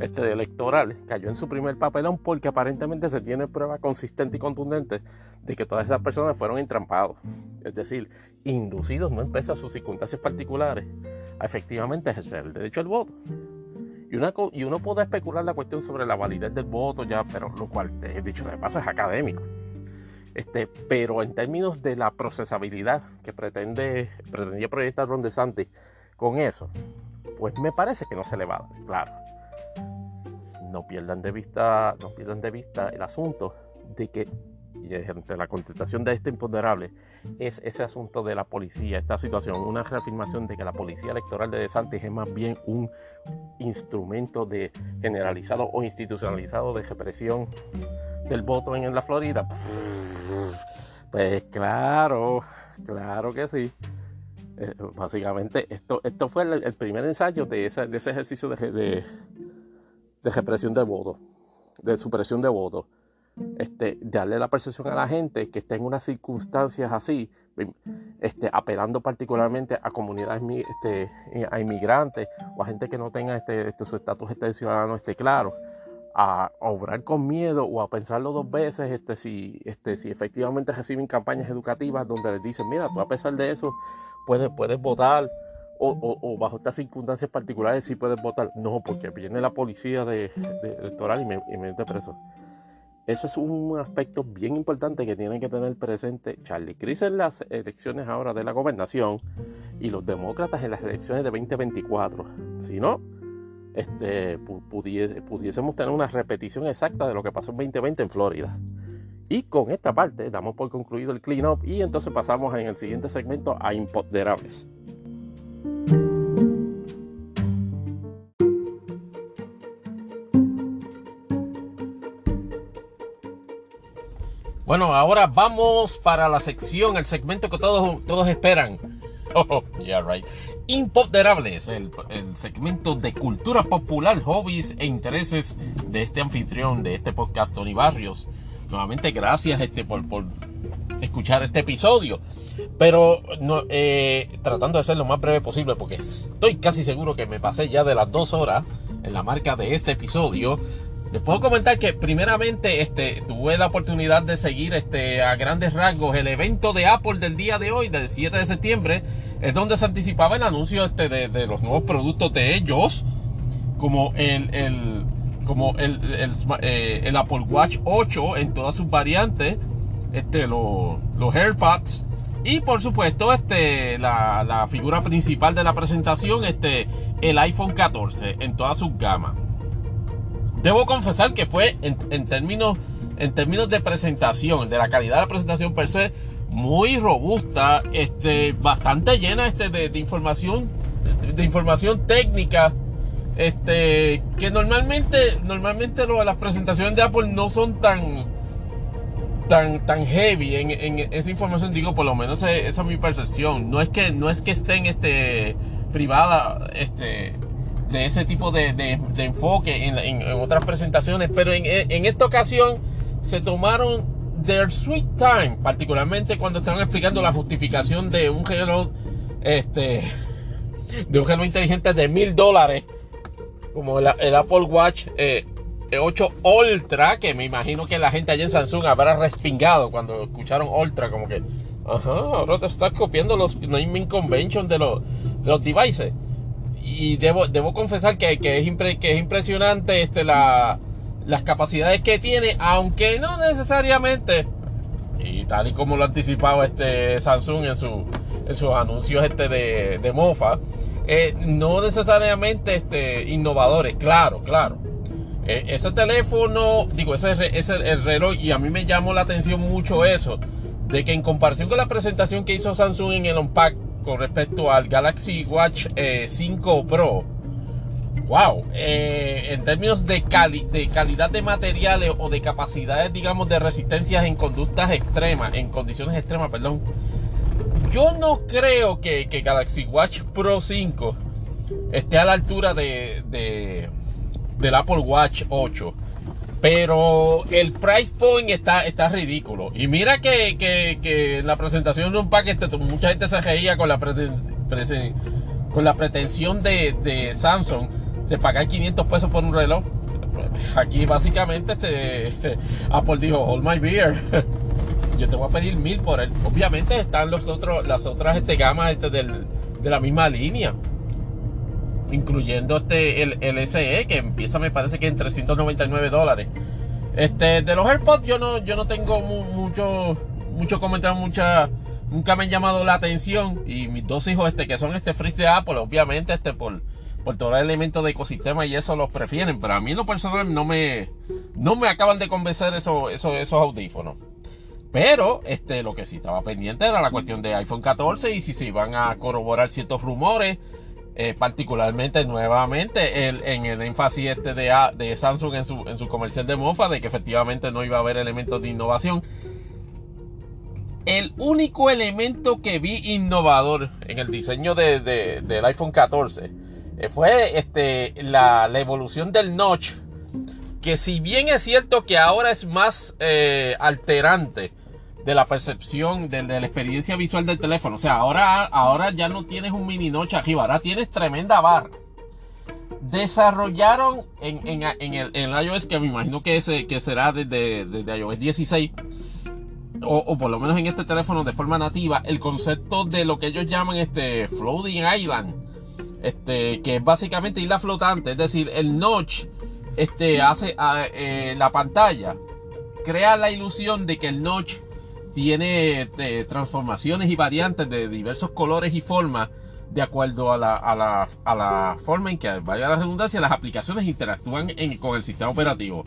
electoral cayó en su primer papelón porque aparentemente se tiene prueba consistente y contundente de que todas esas personas fueron entrampados, es decir, inducidos, no en a sus circunstancias particulares, a efectivamente ejercer el derecho al voto. Y, una, y uno puede especular la cuestión sobre la validez del voto ya, pero lo cual, he dicho de paso, es académico. Este, pero en términos de la procesabilidad que pretende, pretendía proyectar Ron DeSantis con eso, pues me parece que no se le va a dar, claro. No pierdan de vista, no pierdan de vista el asunto de que y entre la contestación de este imponderable es ese asunto de la policía, esta situación, una reafirmación de que la policía electoral de DeSantis es más bien un instrumento de generalizado o institucionalizado de represión del voto en la Florida. Pues claro, claro que sí. Eh, básicamente, esto, esto fue el, primer ensayo de, ese, ejercicio de, represión de voto, de supresión de voto. Este, darle la percepción a la gente que está en unas circunstancias así, este, apelando particularmente a comunidades, este, a inmigrantes o a gente que no tenga este, este su estatus este, ciudadano este, claro, a, obrar con miedo o a pensarlo dos veces este, si, este, si efectivamente reciben campañas educativas donde les dicen, mira, tú a pesar de eso puedes, puedes votar o, bajo estas circunstancias particulares sí puedes votar. No, porque viene la policía de, electoral y me, y me mete preso. Eso es un aspecto bien importante que tienen que tener presente Charlie Cris en las elecciones ahora de la gobernación y los demócratas en las elecciones de 2024. Si no, este, pudiésemos tener una repetición exacta de lo que pasó en 2020 en Florida Y con esta parte damos por concluido el cleanup y entonces pasamos en el siguiente segmento a imponderables. Bueno, ahora vamos para la sección, el segmento que todos, todos esperan. Oh, yeah, right. Imponderables, el, el segmento de cultura popular, hobbies e intereses de este anfitrión de este podcast, Tony Barrios. Nuevamente, gracias este, por, por escuchar este episodio. Pero no, eh, tratando de ser lo más breve posible, porque estoy casi seguro que me pasé ya de las dos horas en la marca de este episodio. Les puedo comentar que primeramente este, tuve la oportunidad de seguir este, a grandes rasgos el evento de Apple del día de hoy, del 7 de septiembre, es donde se anticipaba el anuncio este, de, los nuevos productos de ellos, como el, eh, Apple Watch 8 en todas sus variantes, los, AirPods y por supuesto la, la, figura principal de la presentación, este, el iPhone 14 en todas sus gamas. Debo confesar que fue en, en, términos, en términos de presentación, de la calidad de la presentación per se, muy robusta, este, bastante llena este, de, de información, de, información técnica este, que normalmente, normalmente las presentaciones de Apple no son tan, tan, tan heavy en, esa información. Digo, por lo menos esa, esa, es mi percepción. No es que, no es que estén, este, privada, este, de ese tipo de, de, enfoque en, en, en, otras presentaciones, pero en, en esta ocasión se tomaron their sweet time, particularmente cuando estaban explicando la justificación de un reloj, este, de un inteligente de mil dólares como el, el Apple Watch eh, 8 Ultra, que me imagino que la gente allá en Samsung habrá respingado cuando escucharon Ultra, como que, ajá, ahora te estás copiando los naming convention de los, de los devices. Y debo, debo confesar que, que, es, que es impresionante este, la, las capacidades que tiene, aunque no necesariamente, y tal y como lo anticipaba este Samsung en, su, en sus anuncios este de, de mofa, eh, no necesariamente este, innovadores, claro, claro. Eh, ese teléfono, digo, ese es el reloj, y a mí me llamó la atención mucho eso, de que en comparación con la presentación que hizo Samsung en el Unpack con respecto al Galaxy Watch eh, 5 Pro, wow, eh, en términos de, cali de calidad de materiales o de capacidades, digamos, de resistencias en conductas extremas, en condiciones extremas, perdón, yo no creo que, que, Galaxy Watch Pro 5 esté a la altura de, de, del Apple Watch 8. Pero el price point está, está ridículo. Y mira que, que, la presentación de un paquete mucha gente se reía con la, presen, con la pretensión de, Samsung de pagar 500 pesos por un reloj. Aquí básicamente este Apple dijo, hold my beer. yo te voy a pedir mil por él. Obviamente están los otros, las otras este, gamas este, del, de la misma línea. Incluyendo este el, el SE que empieza me parece que en 399 dólares. Este, de los AirPods yo no, yo no tengo mu mucho, mucho comentario, mucha, nunca me han llamado la atención. Y mis dos hijos este, que son este freaks de Apple, obviamente este por, por todo el elemento de ecosistema y eso los prefieren. Pero a mí en lo personal no me, no me acaban de convencer esos, esos, esos audífonos. Pero este, lo que sí estaba pendiente era la cuestión de iPhone 14 y si se iban a corroborar ciertos rumores, eh, particularmente nuevamente en el énfasis este de, de Samsung en su, en su comercial de mofa de que efectivamente no iba a haber elementos de innovación. El único elemento que vi innovador en el diseño de, del iPhone 14 eh, fue este, la, la evolución del notch que si bien es cierto que ahora es más eh, alterante de la percepción, de, la experiencia visual del teléfono, o sea, ahora, ahora ya no tienes un mini noche arriba, ahora tienes tremenda barra. Desarrollaron en, en, el, en el, iOS, que me imagino que, ese, que será desde, desde iOS 16, o, o, por lo menos en este teléfono de forma nativa, el concepto de lo que ellos llaman este Floating Island, este, que es básicamente isla flotante, es decir, el notch este, hace a, eh, la pantalla, crea la ilusión de que el notch tiene eh, transformaciones y variantes de diversos colores y formas de acuerdo a la, a la, a la forma en que, vaya la redundancia, las aplicaciones interactúan en, con el sistema operativo.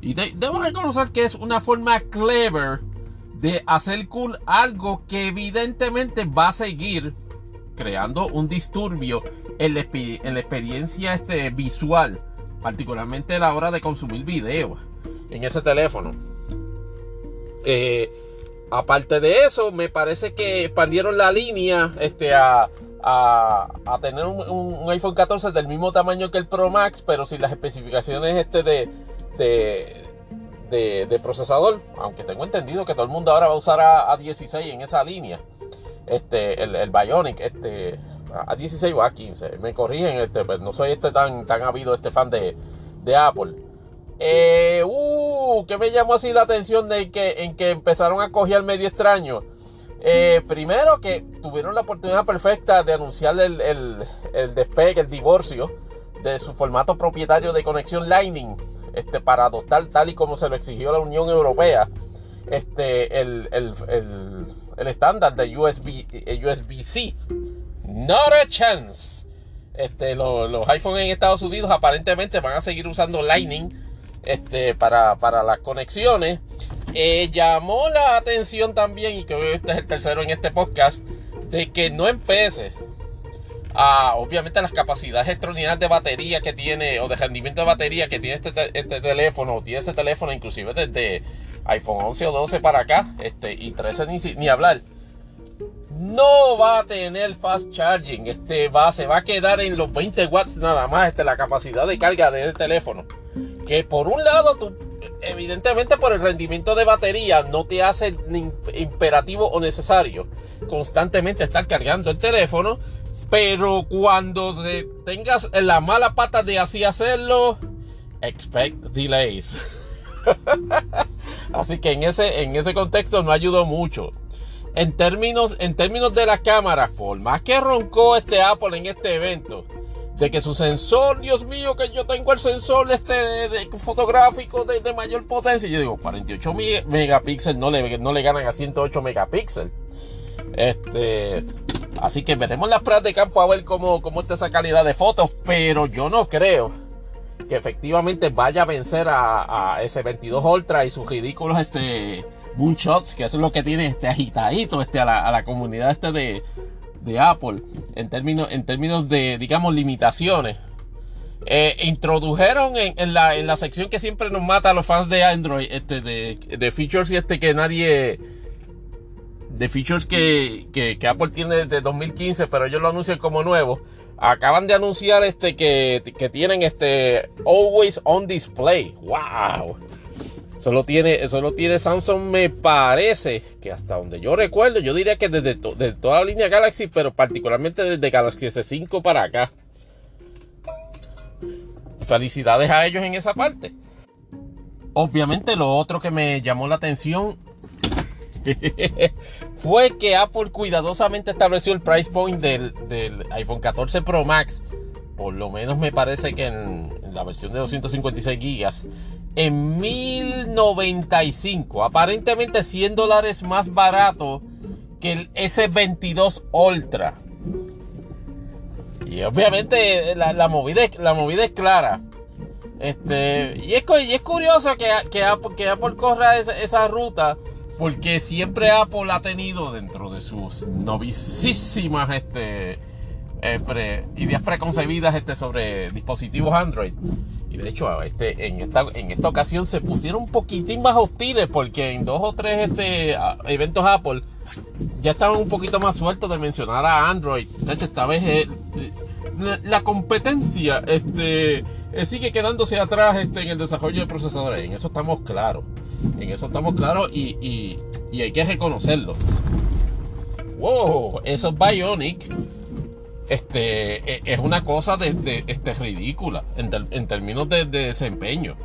Y debo reconocer que es una forma clever de hacer cool algo que evidentemente va a seguir creando un disturbio en la, experiencia este, visual, particularmente a la hora de consumir video en ese teléfono. Eh, aparte de eso, me parece que expandieron la línea este, a, tener un, iPhone 14 del mismo tamaño que el Pro Max, pero sin las especificaciones este de, de, procesador. Aunque tengo entendido que todo el mundo ahora va a usar a, 16 en esa línea. Este, el, el Bionic, este, a 16 o a 15. Me corrigen, este, pues no soy este tan, tan habido este fan de, de Apple. Eh, uh, que me llamó así la atención de que, en que empezaron a coger medio extraño. Eh, primero que tuvieron la oportunidad perfecta de anunciar el, el, despegue, el divorcio de su formato propietario de conexión Lightning este, para adoptar tal y como se lo exigió la Unión Europea este, el, estándar de USB, eh, USB-C. Not a chance. Este, los, iPhones en Estados Unidos aparentemente van a seguir usando Lightning este, para, las conexiones. Eh, llamó la atención también, y que este es el tercero en este podcast, de que no empiece a, obviamente, las capacidades extraordinarias de batería que tiene, o de rendimiento de batería que tiene este, este teléfono, o tiene este teléfono, inclusive desde iPhone 11 o 12 para acá, este, y 13 ni, ni hablar no va a tener fast charging. Este va, se va a quedar en los 20 watts nada más, este, la capacidad de carga del teléfono. Que por un lado, tú, evidentemente por el rendimiento de batería, no te hace imperativo o necesario constantemente estar cargando el teléfono. Pero cuando tengas la mala pata de así hacerlo, expect delays. así que en ese, en ese contexto no ayudó mucho en términos, en términos de las cámaras, por más que roncó este Apple en este evento, de que su sensor, Dios mío, que yo tengo el sensor este de, fotográfico de, mayor potencia, yo digo, 48 megapíxeles no le, no le ganan a 108 megapíxeles. Este, así que veremos las pruebas de campo a ver cómo, cómo está esa calidad de fotos, pero yo no creo que efectivamente vaya a vencer a, a S22 Ultra y sus ridículos este moonshots, que eso es lo que tiene este agitadito este, a, la, comunidad este de, Apple en términos, en términos de, digamos, limitaciones. Eh, introdujeron en, la, en la sección que siempre nos mata a los fans de Android, este, de, features y este que nadie, de features que, que, Apple tiene desde 2015, pero ellos lo anuncian como nuevo. Acaban de anunciar este que, que tienen este Always on Display. ¡Wow! Solo tiene, solo tiene Samsung, me parece que hasta donde yo recuerdo, yo diría que desde, toda la línea Galaxy, pero particularmente desde Galaxy S5 para acá. Felicidades a ellos en esa parte. Obviamente lo otro que me llamó la atención fue que Apple cuidadosamente estableció el price point del, iPhone 14 Pro Max. Por lo menos me parece que en, en la versión de 256 gigas en 1095. Aparentemente 100 dólares más barato que el S22 Ultra. Y obviamente la, movida, la movida es clara. Este, y, es, curioso que, que, Apple, que corra esa, ruta. Porque siempre Apple ha tenido dentro de sus novicísimas este, eh, ideas preconcebidas este, sobre dispositivos Android y de hecho, este, en, esta, en esta ocasión se pusieron un poquitín más hostiles porque en dos o tres este, eventos Apple ya estaban un poquito más sueltos de mencionar a Android. esta vez eh, la, competencia este, eh, sigue quedándose atrás este, en el desarrollo de procesadores. En eso estamos claros. En eso estamos claros y, y, y hay que reconocerlo. Wow, esos Bionic este, e, es una cosa de, este, ridícula en, términos de, desempeño.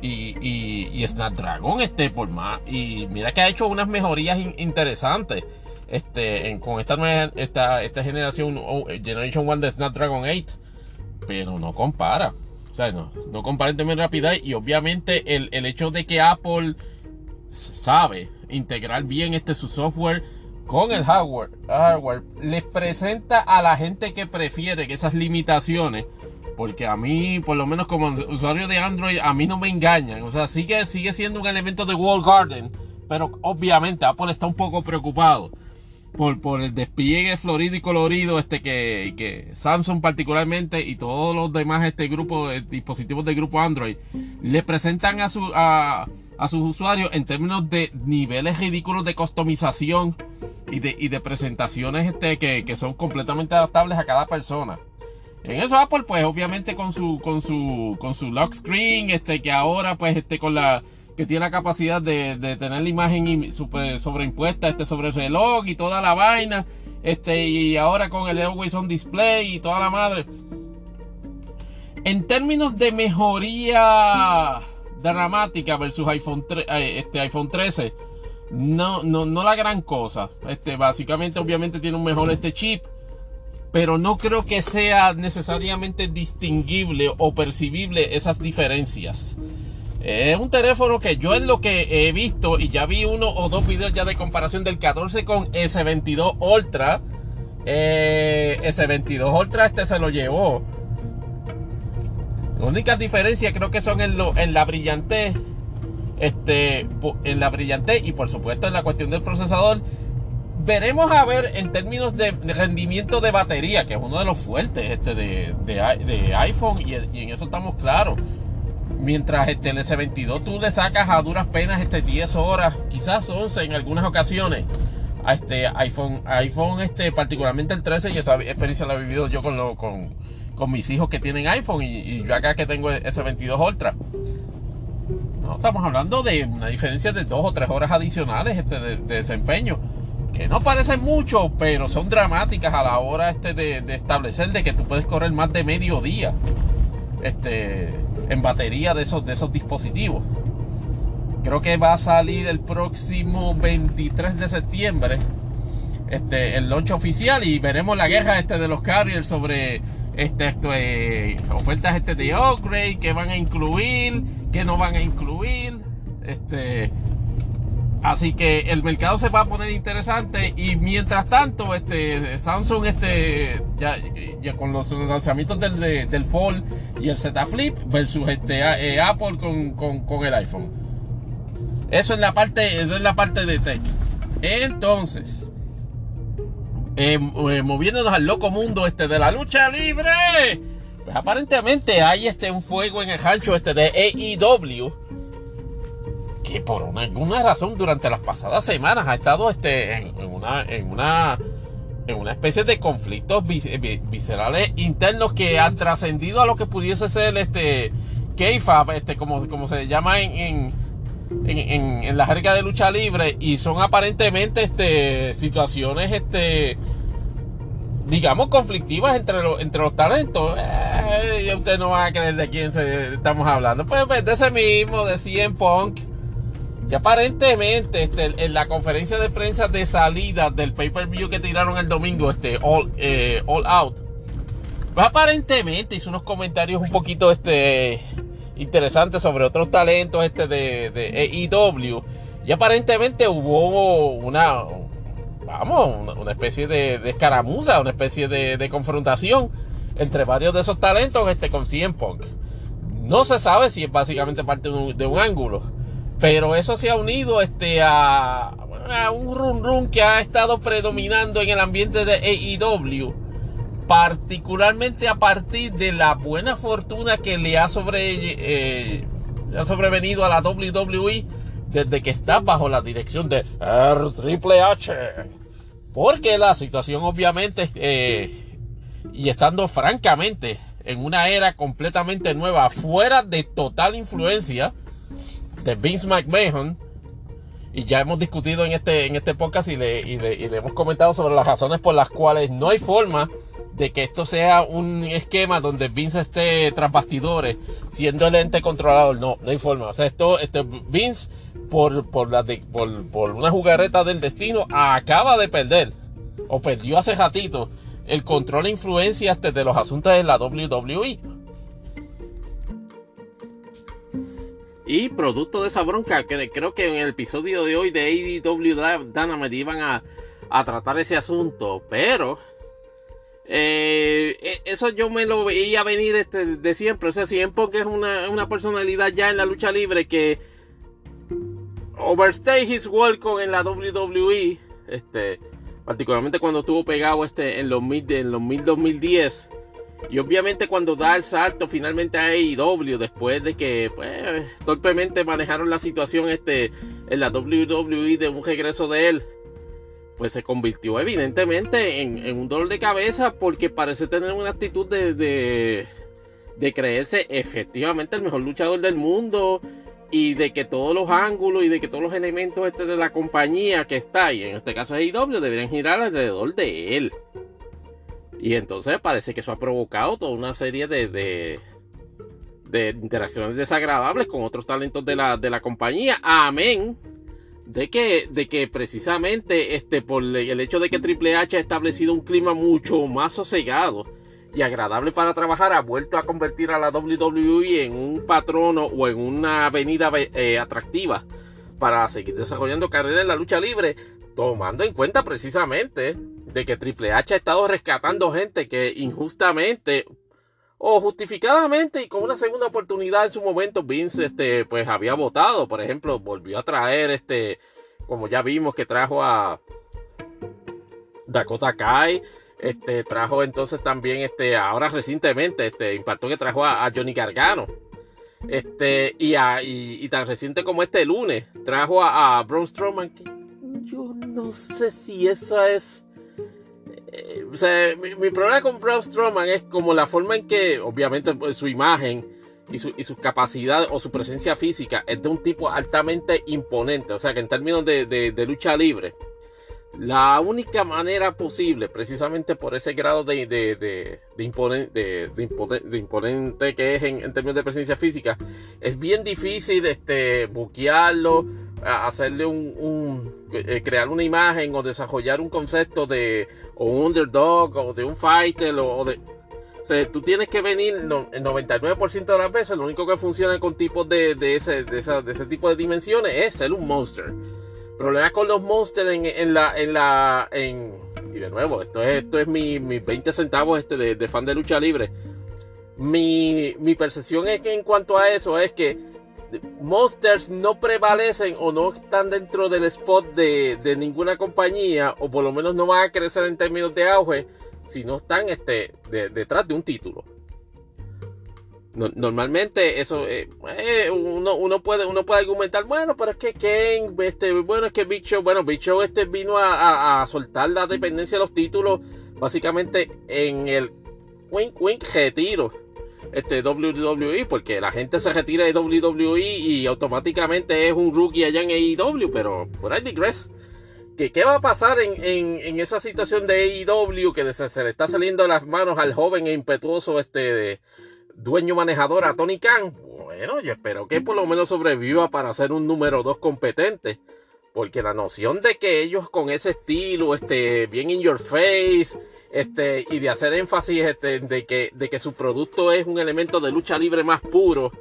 Y, y, Snapdragon, este, por más. Y mira que ha hecho unas mejorías interesantes. Este, con esta nueva esta, esta generación, Generation 1 de Snapdragon 8. Pero no compara. O sea, no, no compara en términos de rapidez. Y obviamente el, el hecho de que Apple sabe integrar bien este su software con el hardware, hardware les presenta a la gente que prefiere que esas limitaciones Porque a mí, por lo menos como usuario de Android, a mí no me engañan. O sea, sigue, sigue siendo un elemento de Wall Garden. Pero obviamente Apple está un poco preocupado por, por el despliegue florido y colorido este que, que Samsung particularmente y todos los demás este grupo de dispositivos del grupo Android le presentan a, su, a, a sus usuarios en términos de niveles ridículos de customización y de, y de presentaciones este, que, que son completamente adaptables a cada persona. En eso Apple, pues obviamente con su, con su, con su lock screen, este, que ahora, pues, este, con la, que tiene la capacidad de, de tener la imagen super, sobreimpuesta, este, sobre el reloj y toda la vaina, este, y ahora con el Always On Display y toda la madre. En términos de mejoría dramática versus iPhone, 3, este, iPhone 13, no, no, no la gran cosa. Este, básicamente, obviamente tiene un mejor este chip pero no creo que sea necesariamente distinguible o percibible esas diferencias. Es un teléfono que yo en lo que he visto y ya vi uno o dos videos ya de comparación del 14 con S22 Ultra. Eh, S22 Ultra este se lo llevó. Las únicas diferencias creo que son en, lo, en la brillantez. Este, en la brillantez y por supuesto en la cuestión del procesador veremos a ver en términos de rendimiento de batería, que es uno de los fuertes este de, de, iPhone, y, en eso estamos claros. Mientras este, el S22 tú le sacas a duras penas este 10 horas, quizás 11 en algunas ocasiones. A este iPhone, iPhone este, particularmente el 13, y esa experiencia la he vivido yo con, lo, con, con mis hijos que tienen iPhone y, yo acá que tengo S22 Ultra. No, estamos hablando de una diferencia de 2 o 3 horas adicionales este, de desempeño que no parecen mucho, pero son dramáticas a la hora este de, establecer de que tú puedes correr más de medio día este, en batería de esos, de esos dispositivos. Creo que va a salir el próximo 23 de septiembre este, el launch oficial y veremos la guerra este de los carriers sobre este, esto, eh, ofertas este de upgrade, que van a incluir, que no van a incluir. Este, Así que el mercado se va a poner interesante y mientras tanto este Samsung este ya, ya con los lanzamientos del, del Fold y el Z Flip versus este eh, Apple con, con, con, el iPhone. Eso es la parte eso es la parte de tech. Entonces eh, eh, moviéndonos al loco mundo este de la lucha libre, pues aparentemente hay este un fuego en el rancho este de AEW que por una, alguna razón durante las pasadas semanas ha estado este, en, una, en, una, en una especie de conflictos viscerales internos que han trascendido a lo que pudiese ser este K-FAB, este, como, como se llama en, en, la jerga de lucha libre, y son aparentemente este, situaciones este, digamos, conflictivas entre, los entre los talentos. Eh, usted no va a creer de quién estamos hablando. Pues, pues de ese mismo, de CM Punk y aparentemente, este, en la conferencia de prensa de salida del pay-per-view que tiraron el domingo, este, All, eh, all Out, pues aparentemente hizo unos comentarios un poquito este, interesantes sobre otros talentos este, de, de AEW. Y aparentemente hubo una, vamos, una especie de, escaramuza, una especie de, confrontación entre varios de esos talentos este, con CM Punk. No se sabe si es básicamente parte de un, ángulo. Pero eso se ha unido este, a, un run run que ha estado predominando en el ambiente de AEW. Particularmente a partir de la buena fortuna que le ha, eh, sobrevenido a la WWE desde que está bajo la dirección de R Triple H. Porque la situación obviamente, eh, y estando francamente en una era completamente nueva, fuera de total influencia de Vince McMahon. Y ya hemos discutido en este, en este podcast y y, le, hemos comentado sobre las razones por las cuales no hay forma de que esto sea un esquema donde Vince esté tras bastidores siendo el ente controlador. No, no hay forma. O sea, esto, este Vince, por, por, la por, por una jugarreta del destino, acaba de perder, o perdió hace ratito, el control e influencia este de los asuntos de la WWE. Y producto de esa bronca, que creo que en el episodio de hoy de AEW Dynamite iban a, a tratar ese asunto, pero Eh, eh, eso yo me lo veía venir este, de siempre. O sea, siempre que es una, una personalidad ya en la lucha libre que overstay his welcome en la WWE. Este, particularmente cuando estuvo pegado este en los en los mid 2010. Y obviamente cuando da el salto finalmente a AEW después de que pues, torpemente manejaron la situación este, en la WWE de un regreso de él, pues se convirtió evidentemente en, un dolor de cabeza porque parece tener una actitud de, de, creerse efectivamente el mejor luchador del mundo y de que todos los ángulos y de que todos los elementos este de la compañía que está ahí, en este caso AEW, deberían girar alrededor de él. Y entonces parece que eso ha provocado toda una serie de, de, interacciones desagradables con otros talentos de la compañía. Amén. De que, de que precisamente este, por el hecho de que Triple H ha establecido un clima mucho más sosegado y agradable para trabajar, ha vuelto a convertir a la WWE en un patrono o en una avenida eh, atractiva para seguir desarrollando carrera en la lucha libre, tomando en cuenta precisamente de que Triple H ha estado rescatando gente que injustamente o justificadamente y con una segunda oportunidad en su momento Vince este pues había votado. Por ejemplo volvió a traer este como ya vimos que trajo a Dakota Kai este trajo entonces también este ahora recientemente este impactó que trajo a, Johnny Gargano. Este y, a, y, tan reciente como este lunes trajo a, a Braun Strowman yo no sé si eso es eh, o sea, mi, problema con Braun Strowman es como la forma en que, obviamente, pues, su imagen y su, y capacidad o su presencia física es de un tipo altamente imponente. O sea, que en términos de, lucha libre, la única manera posible, precisamente por ese grado de, imponente, que es en, términos de presencia física, es bien difícil este, buquearlo hacerle un, eh, crear una imagen o desarrollar un concepto de un underdog o de un fighter o, de tú tienes que venir el 99% de las veces lo único que funciona con tipos de, ese, de, ese tipo de dimensiones es ser un monster. Problemas con los monsters en, la en la en y de nuevo esto es esto es mi, mis 20 centavos este de, fan de lucha libre. Mi, mi percepción es que en cuanto a eso es que Monsters no prevalecen o no están dentro del spot de, ninguna compañía, o por lo menos no van a crecer en términos de auge, si no están este, detrás de un título. normalmente eso eh, eh, uno, puede uno puede argumentar bueno pero es que Ken este bueno es que Big Show bueno Big Show este vino a, a soltar la dependencia de los títulos básicamente en el wink wink retiro este WWE porque la gente se retira de WWE y automáticamente es un rookie allá en AEW, pero por ahí digress. ¿Qué, ¿Qué va a pasar en, en, esa situación de AEW que se, le está saliendo de las manos al joven e impetuoso este dueño manejador a Tony Khan? Bueno, yo espero que por lo menos sobreviva para ser un número dos competente. Porque la noción de que ellos con ese estilo, este, bien in your face, este, y de hacer énfasis este, de, que, su producto es un elemento de lucha libre más puro.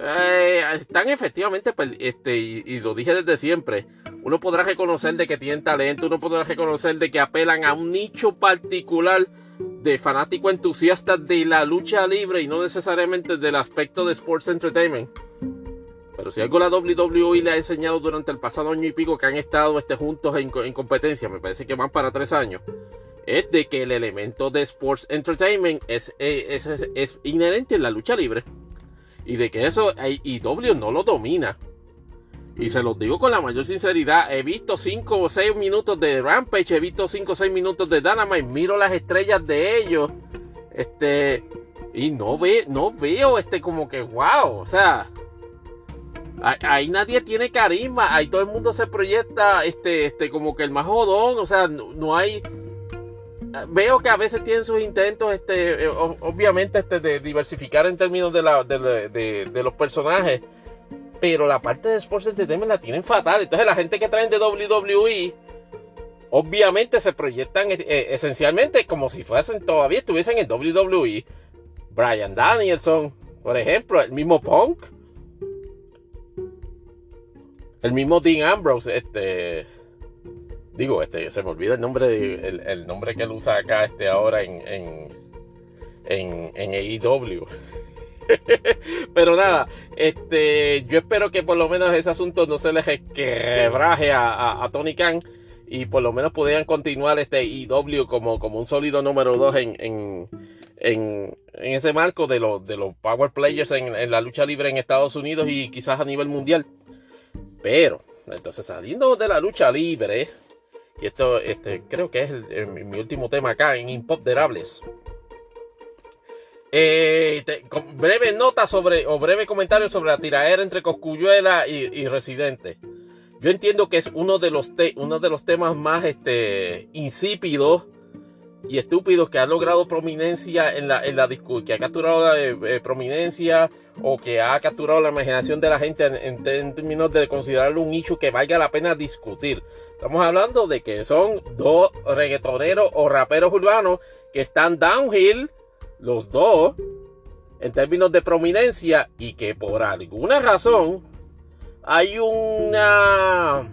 Eh, están efectivamente, pues, este, y, lo dije desde siempre, uno podrá reconocer de que tienen talento, uno podrá reconocer de que apelan a un nicho particular de fanático entusiasta de la lucha libre y no necesariamente del aspecto de sports entertainment. Pero si algo la WWE le ha enseñado durante el pasado año y pico que han estado este, juntos en, en competencia, me parece que van para tres años, es de que el elemento de Sports Entertainment es, es, es, inherente en la lucha libre. Y de que eso IW no lo domina. Y se los digo con la mayor sinceridad. He visto 5 o 6 minutos de Rampage. He visto 5 o 6 minutos de Dynamite. Miro las estrellas de ellos. Este. Y no, ve, no veo este como que wow. O sea. Ahí nadie tiene carisma. Ahí todo el mundo se proyecta este, este, como que el más jodón. O sea, no hay veo que a veces tienen sus intentos, este, eh, obviamente, este, de diversificar en términos de, la, de, los personajes. Pero la parte de Sports Entertainment la tienen fatal. Entonces la gente que traen de WWE, obviamente se proyectan eh, eh, esencialmente como si fuesen todavía estuviesen en WWE. Brian Danielson, por ejemplo, el mismo Punk. El mismo Dean Ambrose, este Digo, este, se me olvida el nombre, el, el nombre que él usa acá este, ahora en, en, en, en AEW. Pero nada, este, yo espero que por lo menos ese asunto no se les quebraje a, a, a Tony Khan y por lo menos pudieran continuar este IW como, como un sólido número 2 en, en, en, en ese marco de, los de los Power Players en, en la lucha libre en Estados Unidos y quizás a nivel mundial. Pero, entonces saliendo de la lucha libre, y esto este, creo que es mi último tema acá en Imponderables. Eh, breve nota sobre, o breve comentario sobre la tiraera entre Coscuyuela y, Residente. Yo entiendo que es uno de los, te- uno de los temas más este, insípidos y estúpidos que ha logrado prominencia en la, en la que ha capturado la eh, eh, prominencia o que ha capturado la imaginación de la gente en, términos de considerarlo un issue que valga la pena discutir. Estamos hablando de que son dos reggaetoneros o raperos urbanos que están downhill, los dos, en términos de prominencia y que por alguna razón hay una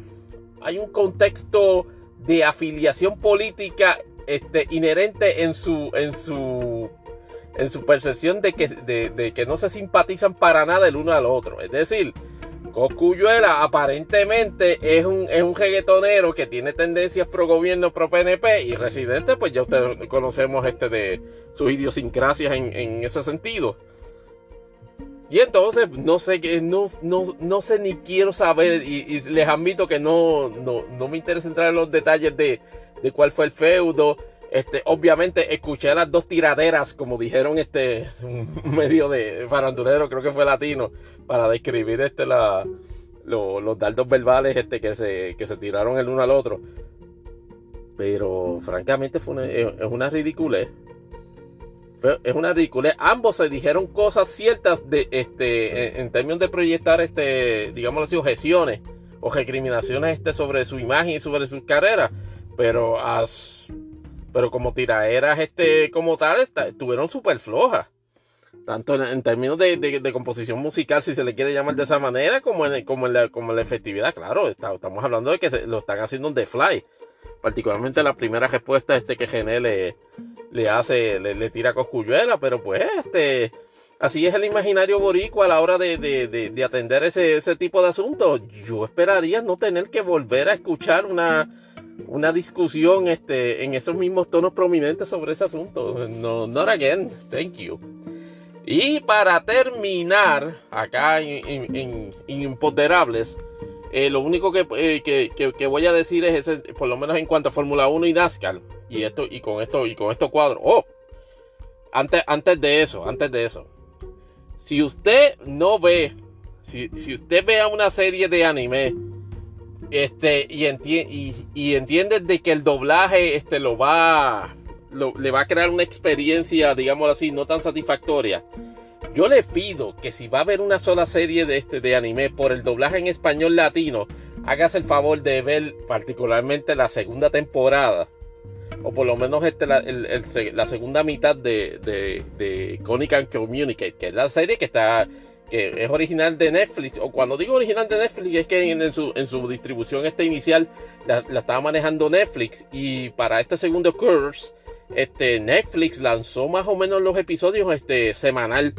hay un contexto de afiliación política este, inherente en su en su en su percepción de que, de, de que no se simpatizan para nada el uno al otro. Es decir, Coscuyuela aparentemente es un, es un reggaetonero que tiene tendencias pro gobierno, pro PNP y Residente, pues ya ustedes conocemos este de sus idiosincrasias en, en ese sentido. Y entonces no sé no, no, no sé ni quiero saber y, y les admito que no, no, no me interesa entrar en los detalles de, de cuál fue el feudo. Este, obviamente escuché las dos tiraderas, como dijeron este un medio de farandulero, creo que fue latino, para describir este la, lo- los dardos verbales este, que, se, que se tiraron el uno al otro. Pero francamente fue una, es una ridiculez. Es una ridiculez. Ambos se dijeron cosas ciertas de este en, términos de proyectar este, digamos así, objeciones o recriminaciones este, sobre su imagen y sobre sus carreras. Pero as- pero como tiraderas este, como tal, estuvieron súper flojas. Tanto en, en términos de, de- de composición musical, si se le quiere llamar de esa manera, como en, como en, la, como en la efectividad. Claro, está- estamos hablando de que se- lo están haciendo on the fly. Particularmente la primera respuesta este que Gené le, le hace, le, le tira a Coscuyuela, pero pues este, así es el imaginario boricua a la hora de, de- de- de atender ese, ese tipo de asuntos. Yo esperaría no tener que volver a escuchar una, una discusión este, en esos mismos tonos prominentes sobre ese asunto. No, not again, thank you. Y para terminar, acá en, Imponderables, eh, lo único que, eh, que- que- que voy a decir es ese, por lo menos en cuanto a Fórmula 1 y NASCAR. Y esto, y con esto, y con estos cuadros. Oh, antes, antes de eso, antes de eso. Si usted no ve, si, si usted vea una serie de anime, este, y, y, y entiende de que el doblaje este, lo va, le va a crear una experiencia, digamos así, no tan satisfactoria. Yo le pido que si va a ver una sola serie de este de anime por el doblaje en español latino, hágase el favor de ver particularmente la segunda temporada. O por lo menos este, la, segunda mitad de, de, de Communicate, que es la serie que está que es original de Netflix. O cuando digo original de Netflix es que en, su, en su distribución este inicial la, la estaba manejando Netflix. Y para este segundo curse, este, Netflix lanzó más o menos los episodios este, semanal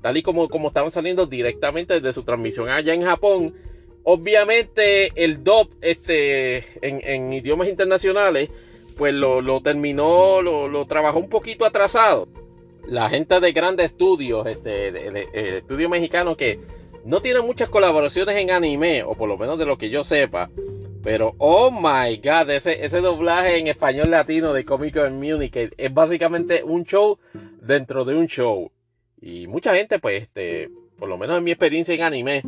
tal y como, como estaban saliendo directamente desde su transmisión allá en Japón. Obviamente el dub este, en, en idiomas internacionales, pues lo, lo terminó, lo, lo trabajó un poquito atrasado. La gente de grandes estudios, este, de- el estudio mexicano que no tiene muchas colaboraciones en anime, o por lo menos de lo que yo sepa, pero oh my god, ese, ese doblaje en español latino de Comic Communicate es básicamente un show dentro de un show. Y mucha gente, pues, este, por lo menos en mi experiencia en anime,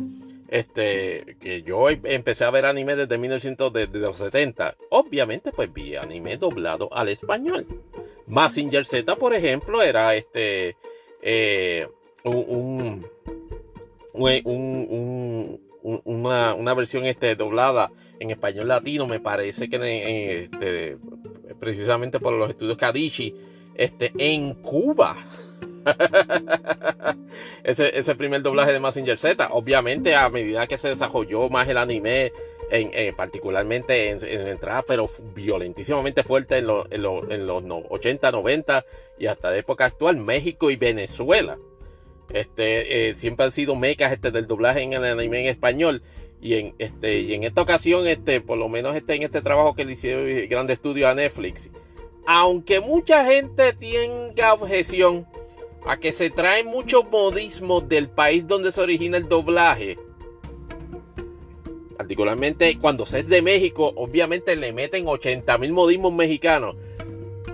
este, que yo em- empecé a ver anime desde 1900, desde los 70, obviamente, pues vi anime doblado al español. Massinger Z, por ejemplo, era este, eh, un, un, un- un- un- una, una versión este, doblada en español latino, me parece que este, precisamente por los estudios Kadishi, este, en Cuba. ese, ese primer doblaje de Massinger Z. Obviamente, a medida que se desarrolló más el anime en, eh, particularmente en, en entrada, pero violentísimamente fuerte en, lo- en lo- en los no- 80, 90 y hasta la época actual, México y Venezuela. Este, eh, siempre han sido mecas este, del doblaje en el anime en español. Y en, este, y en esta ocasión, este, por lo menos este, en este trabajo que le hicieron el Grande Estudio a Netflix, aunque mucha gente tenga objeción a que se traen muchos modismos del país donde se origina el doblaje, particularmente cuando se es de México, obviamente le meten 80 mil modismos mexicanos.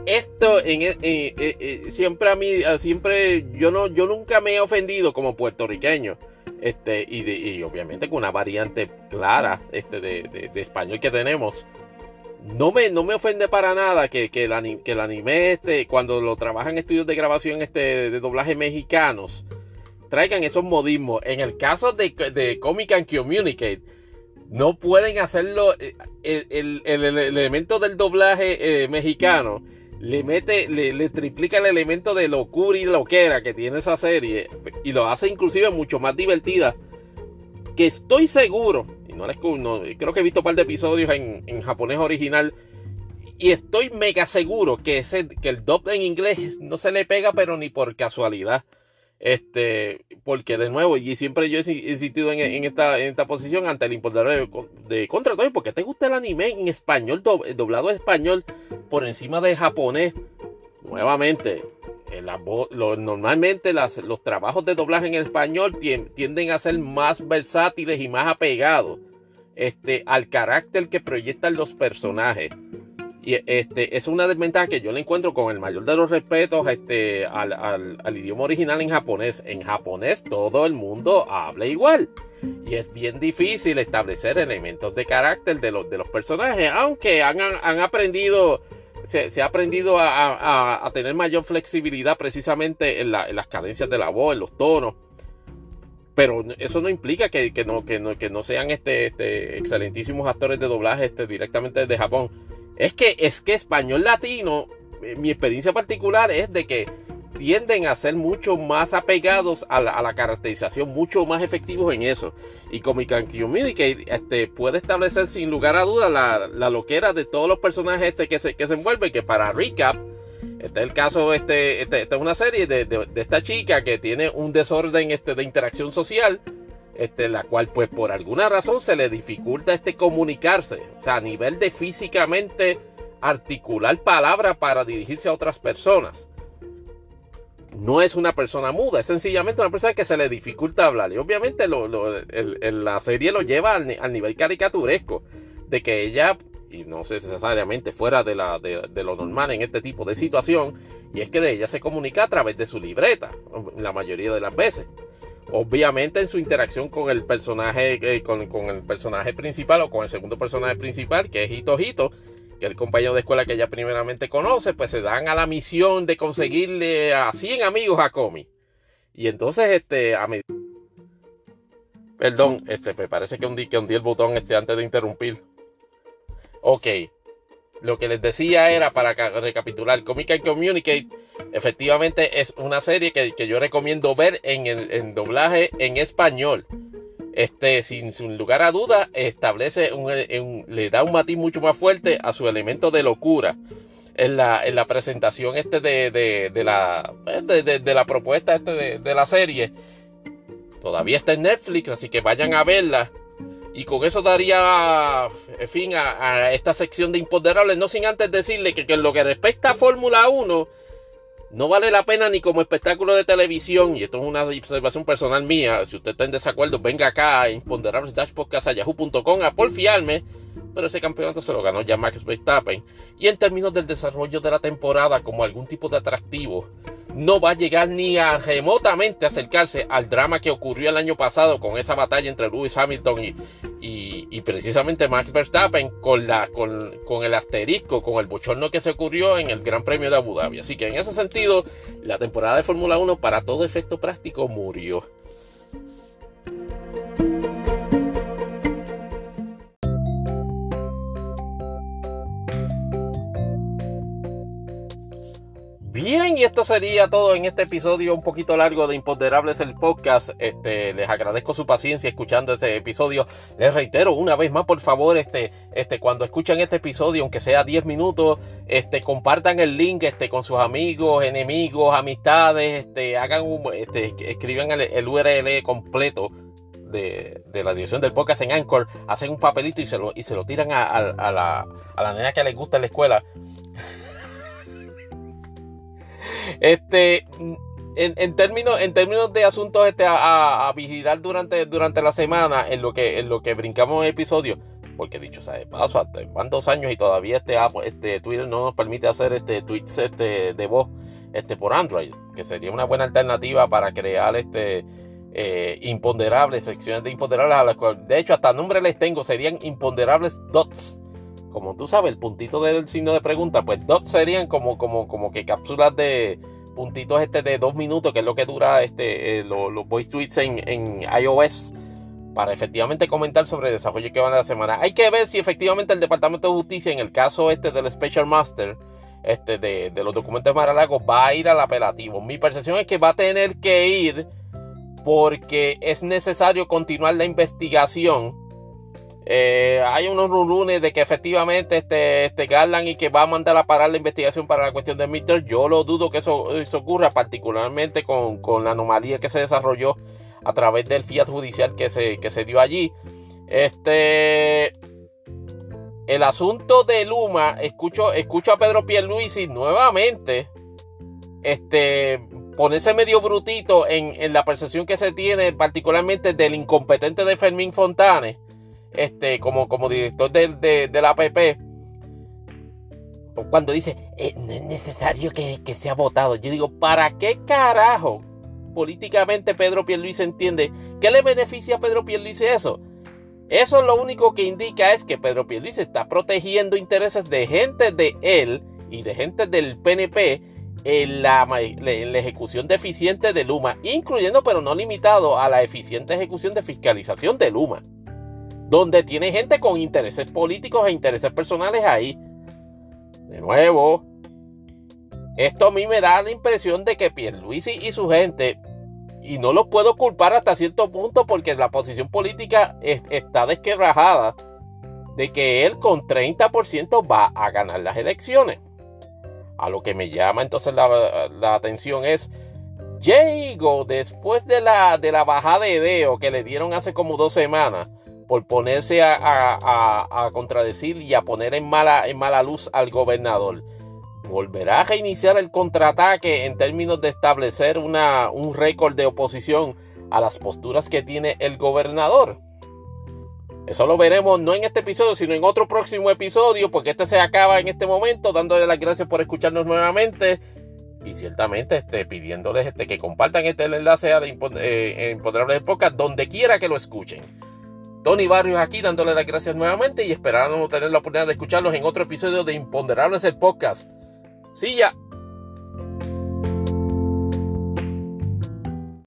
Esto en, eh, eh, eh, siempre a mí, siempre yo no, yo nunca me he ofendido como puertorriqueño. Este, y, obviamente con una variante clara este, de- de español que tenemos. No me, no me ofende para nada que, que el, ani- que anime, este, cuando lo trabajan estudios de grabación este, de doblaje mexicanos, traigan esos modismos. En el caso de, de Comic and Communicate, no pueden hacerlo. eh, El, el- el- el elemento del doblaje eh, mexicano le mete, le, triplica el elemento de locura y loquera que tiene esa serie y lo hace inclusive mucho más divertida. Que estoy seguro, no, no creo que he visto un par de episodios en, en japonés original. Y estoy mega seguro que, ese, que el dub en inglés no se le pega, pero ni por casualidad. Este, porque de nuevo, y siempre yo he insi- insistido en, esta, en esta posición ante el importador de, de contra todo, porque te gusta el anime en español, do- doblado español, por encima de japonés. Nuevamente, vo- lo- normalmente las- los trabajos de doblaje en español tien- tienden a ser más versátiles y más apegados este, al carácter que proyectan los personajes. Y este, es una desventaja que yo le encuentro con el mayor de los respetos este, al, al- al idioma original en japonés. En japonés todo el mundo habla igual. Y es bien difícil establecer elementos de carácter de los, de los personajes. Aunque han, han aprendido, se, ha aprendido a, tener mayor flexibilidad precisamente en, la- en las cadencias de la voz, en los tonos. Pero eso no implica que no sean este, este, excelentísimos actores de doblaje este, directamente desde Japón. Es que, es que español latino, eh, mi experiencia particular es de que tienden a ser mucho más apegados a la, caracterización, mucho más efectivos en eso. Y Comic and Communicate este, puede establecer sin lugar a dudas la, la loquera de todos los personajes este, que, se, que se envuelven, que para recap, este es el caso, este, este, es una serie de, de- esta chica que tiene un desorden este, de interacción social, este, la cual pues por alguna razón se le dificulta este comunicarse, o sea, a nivel de físicamente articular palabras para dirigirse a otras personas. No es una persona muda, es sencillamente una persona que se le dificulta hablar. Y obviamente la serie lo lleva al, ni- al nivel caricaturesco de que ella, y no sé necesariamente fuera de, la, de, lo normal en este tipo de situación, y es que de ella se comunica a través de su libreta, la mayoría de las veces. Obviamente en su interacción con el personaje, eh, con el personaje principal o con el segundo personaje principal, que es Hito Hito, que el compañero de escuela que ella primeramente conoce, pues se dan a la misión de conseguirle a 100 amigos a Comi. Y entonces, este, a medida... Perdón, este, me parece que hundí, que hundí el botón este antes de interrumpir. Ok. Lo que les decía era, para ca- recapitular, Comic and Communicate efectivamente es una serie que, que yo recomiendo ver en, el, en doblaje en español. Este, sin, lugar a duda, establece un, le da un matiz mucho más fuerte a su elemento de locura. En la, en la presentación este de, de, de la, de, de- de la propuesta este de, de la serie. Todavía está en Netflix, así que vayan a verla. Y con eso daría eh, fin a, a esta sección de imponderables. No sin antes decirle que, que en lo que respecta a Fórmula 1, no vale la pena ni como espectáculo de televisión. Y esto es una observación personal mía. Si usted está en desacuerdo, venga acá a imponderables-podcast.yahoo.com a porfiarme. Pero ese campeonato se lo ganó ya Max Verstappen. Y en términos del desarrollo de la temporada, como algún tipo de atractivo, no va a llegar ni a remotamente acercarse al drama que ocurrió el año pasado con esa batalla entre Lewis Hamilton y, y- precisamente Max Verstappen con, la, con, con el asterisco, con el bochorno que se ocurrió en el Gran Premio de Abu Dhabi. Así que en ese sentido, la temporada de Fórmula 1 para todo efecto práctico murió. Bien, y esto sería todo en este episodio un poquito largo de Imponderables el podcast. Este, les agradezco su paciencia escuchando ese episodio. Les reitero una vez más, por favor, este, este, cuando escuchan este episodio, aunque sea 10 minutos, este, compartan el link, este, con sus amigos, enemigos, amistades, este, hagan un, este, escriban el, URL completo de, la dirección del podcast en Anchor, hacen un papelito y se lo, y se lo tiran a, la, a la nena que les gusta en la escuela este, en, términos, en términos de asuntos este, a, vigilar durante, durante la semana, en lo que, en lo que brincamos en episodio, porque dicho sea de paso, van dos años y todavía este, este Twitter no nos permite hacer este tweets este, de voz este, por Android, que sería una buena alternativa para crear este eh, imponderables, secciones de imponderables a las cuales, de hecho, hasta nombre les tengo, serían imponderables dots como tú sabes, el puntito del signo de pregunta, pues dos serían como, como, como que cápsulas de puntitos este de dos minutos, que es lo que dura este, eh, los voice tweets en, iOS, para efectivamente comentar sobre el desarrollo que van a la semana. Hay que ver si efectivamente el Departamento de Justicia, en el caso este del Special Master, este de, de los documentos de Maralago, va a ir al apelativo. Mi percepción es que va a tener que ir porque es necesario continuar la investigación eh, hay unos rumores de que efectivamente este, este Garland y que va a mandar a parar la investigación para la cuestión de Mitter. Yo lo dudo que eso, ocurra, particularmente con, la anomalía que se desarrolló a través del fiat judicial que se, que se dio allí. Este. El asunto de Luma, escucho, escucho a Pedro Pierluisi nuevamente. Este ponerse medio brutito en, en, la percepción que se tiene, particularmente del incompetente de Fermín Fontanes, este, como, director de, la APP, cuando dice, eh, no es necesario que, sea votado. Yo digo, ¿para qué carajo políticamente Pedro Pierluisi entiende? ¿Qué le beneficia a Pedro Pierluisi eso? Eso lo único que indica es que Pedro Pierluisi está protegiendo intereses de gente de él y de gente del PNP en la, en la, ejecución deficiente de Luma, incluyendo pero no limitado a la eficiente ejecución de fiscalización de Luma donde tiene gente con intereses políticos e intereses personales ahí. De nuevo, esto a mí me da la impresión de que Pierluisi y su gente, y no lo puedo culpar hasta cierto punto porque la posición política está desquebrajada, de que él con 30% va a ganar las elecciones. A lo que me llama entonces la, atención es, Diego, después de la, de la bajada de Deo que le dieron hace como dos semanas, por ponerse a, contradecir y a poner en mala, en mala luz al gobernador. ¿Volverá a reiniciar el contraataque en términos de establecer un récord de oposición a las posturas que tiene el gobernador? Eso lo veremos no en este episodio, sino en otro próximo episodio, porque este se acaba en este momento, dándole las gracias por escucharnos nuevamente y ciertamente este, pidiéndoles este, que compartan este enlace a eh, Imponderable Podcast donde quiera que lo escuchen. Tony Barrios aquí dándole las gracias nuevamente y esperando tener la oportunidad de escucharlos en otro episodio de Imponderables el podcast. Sí, ya.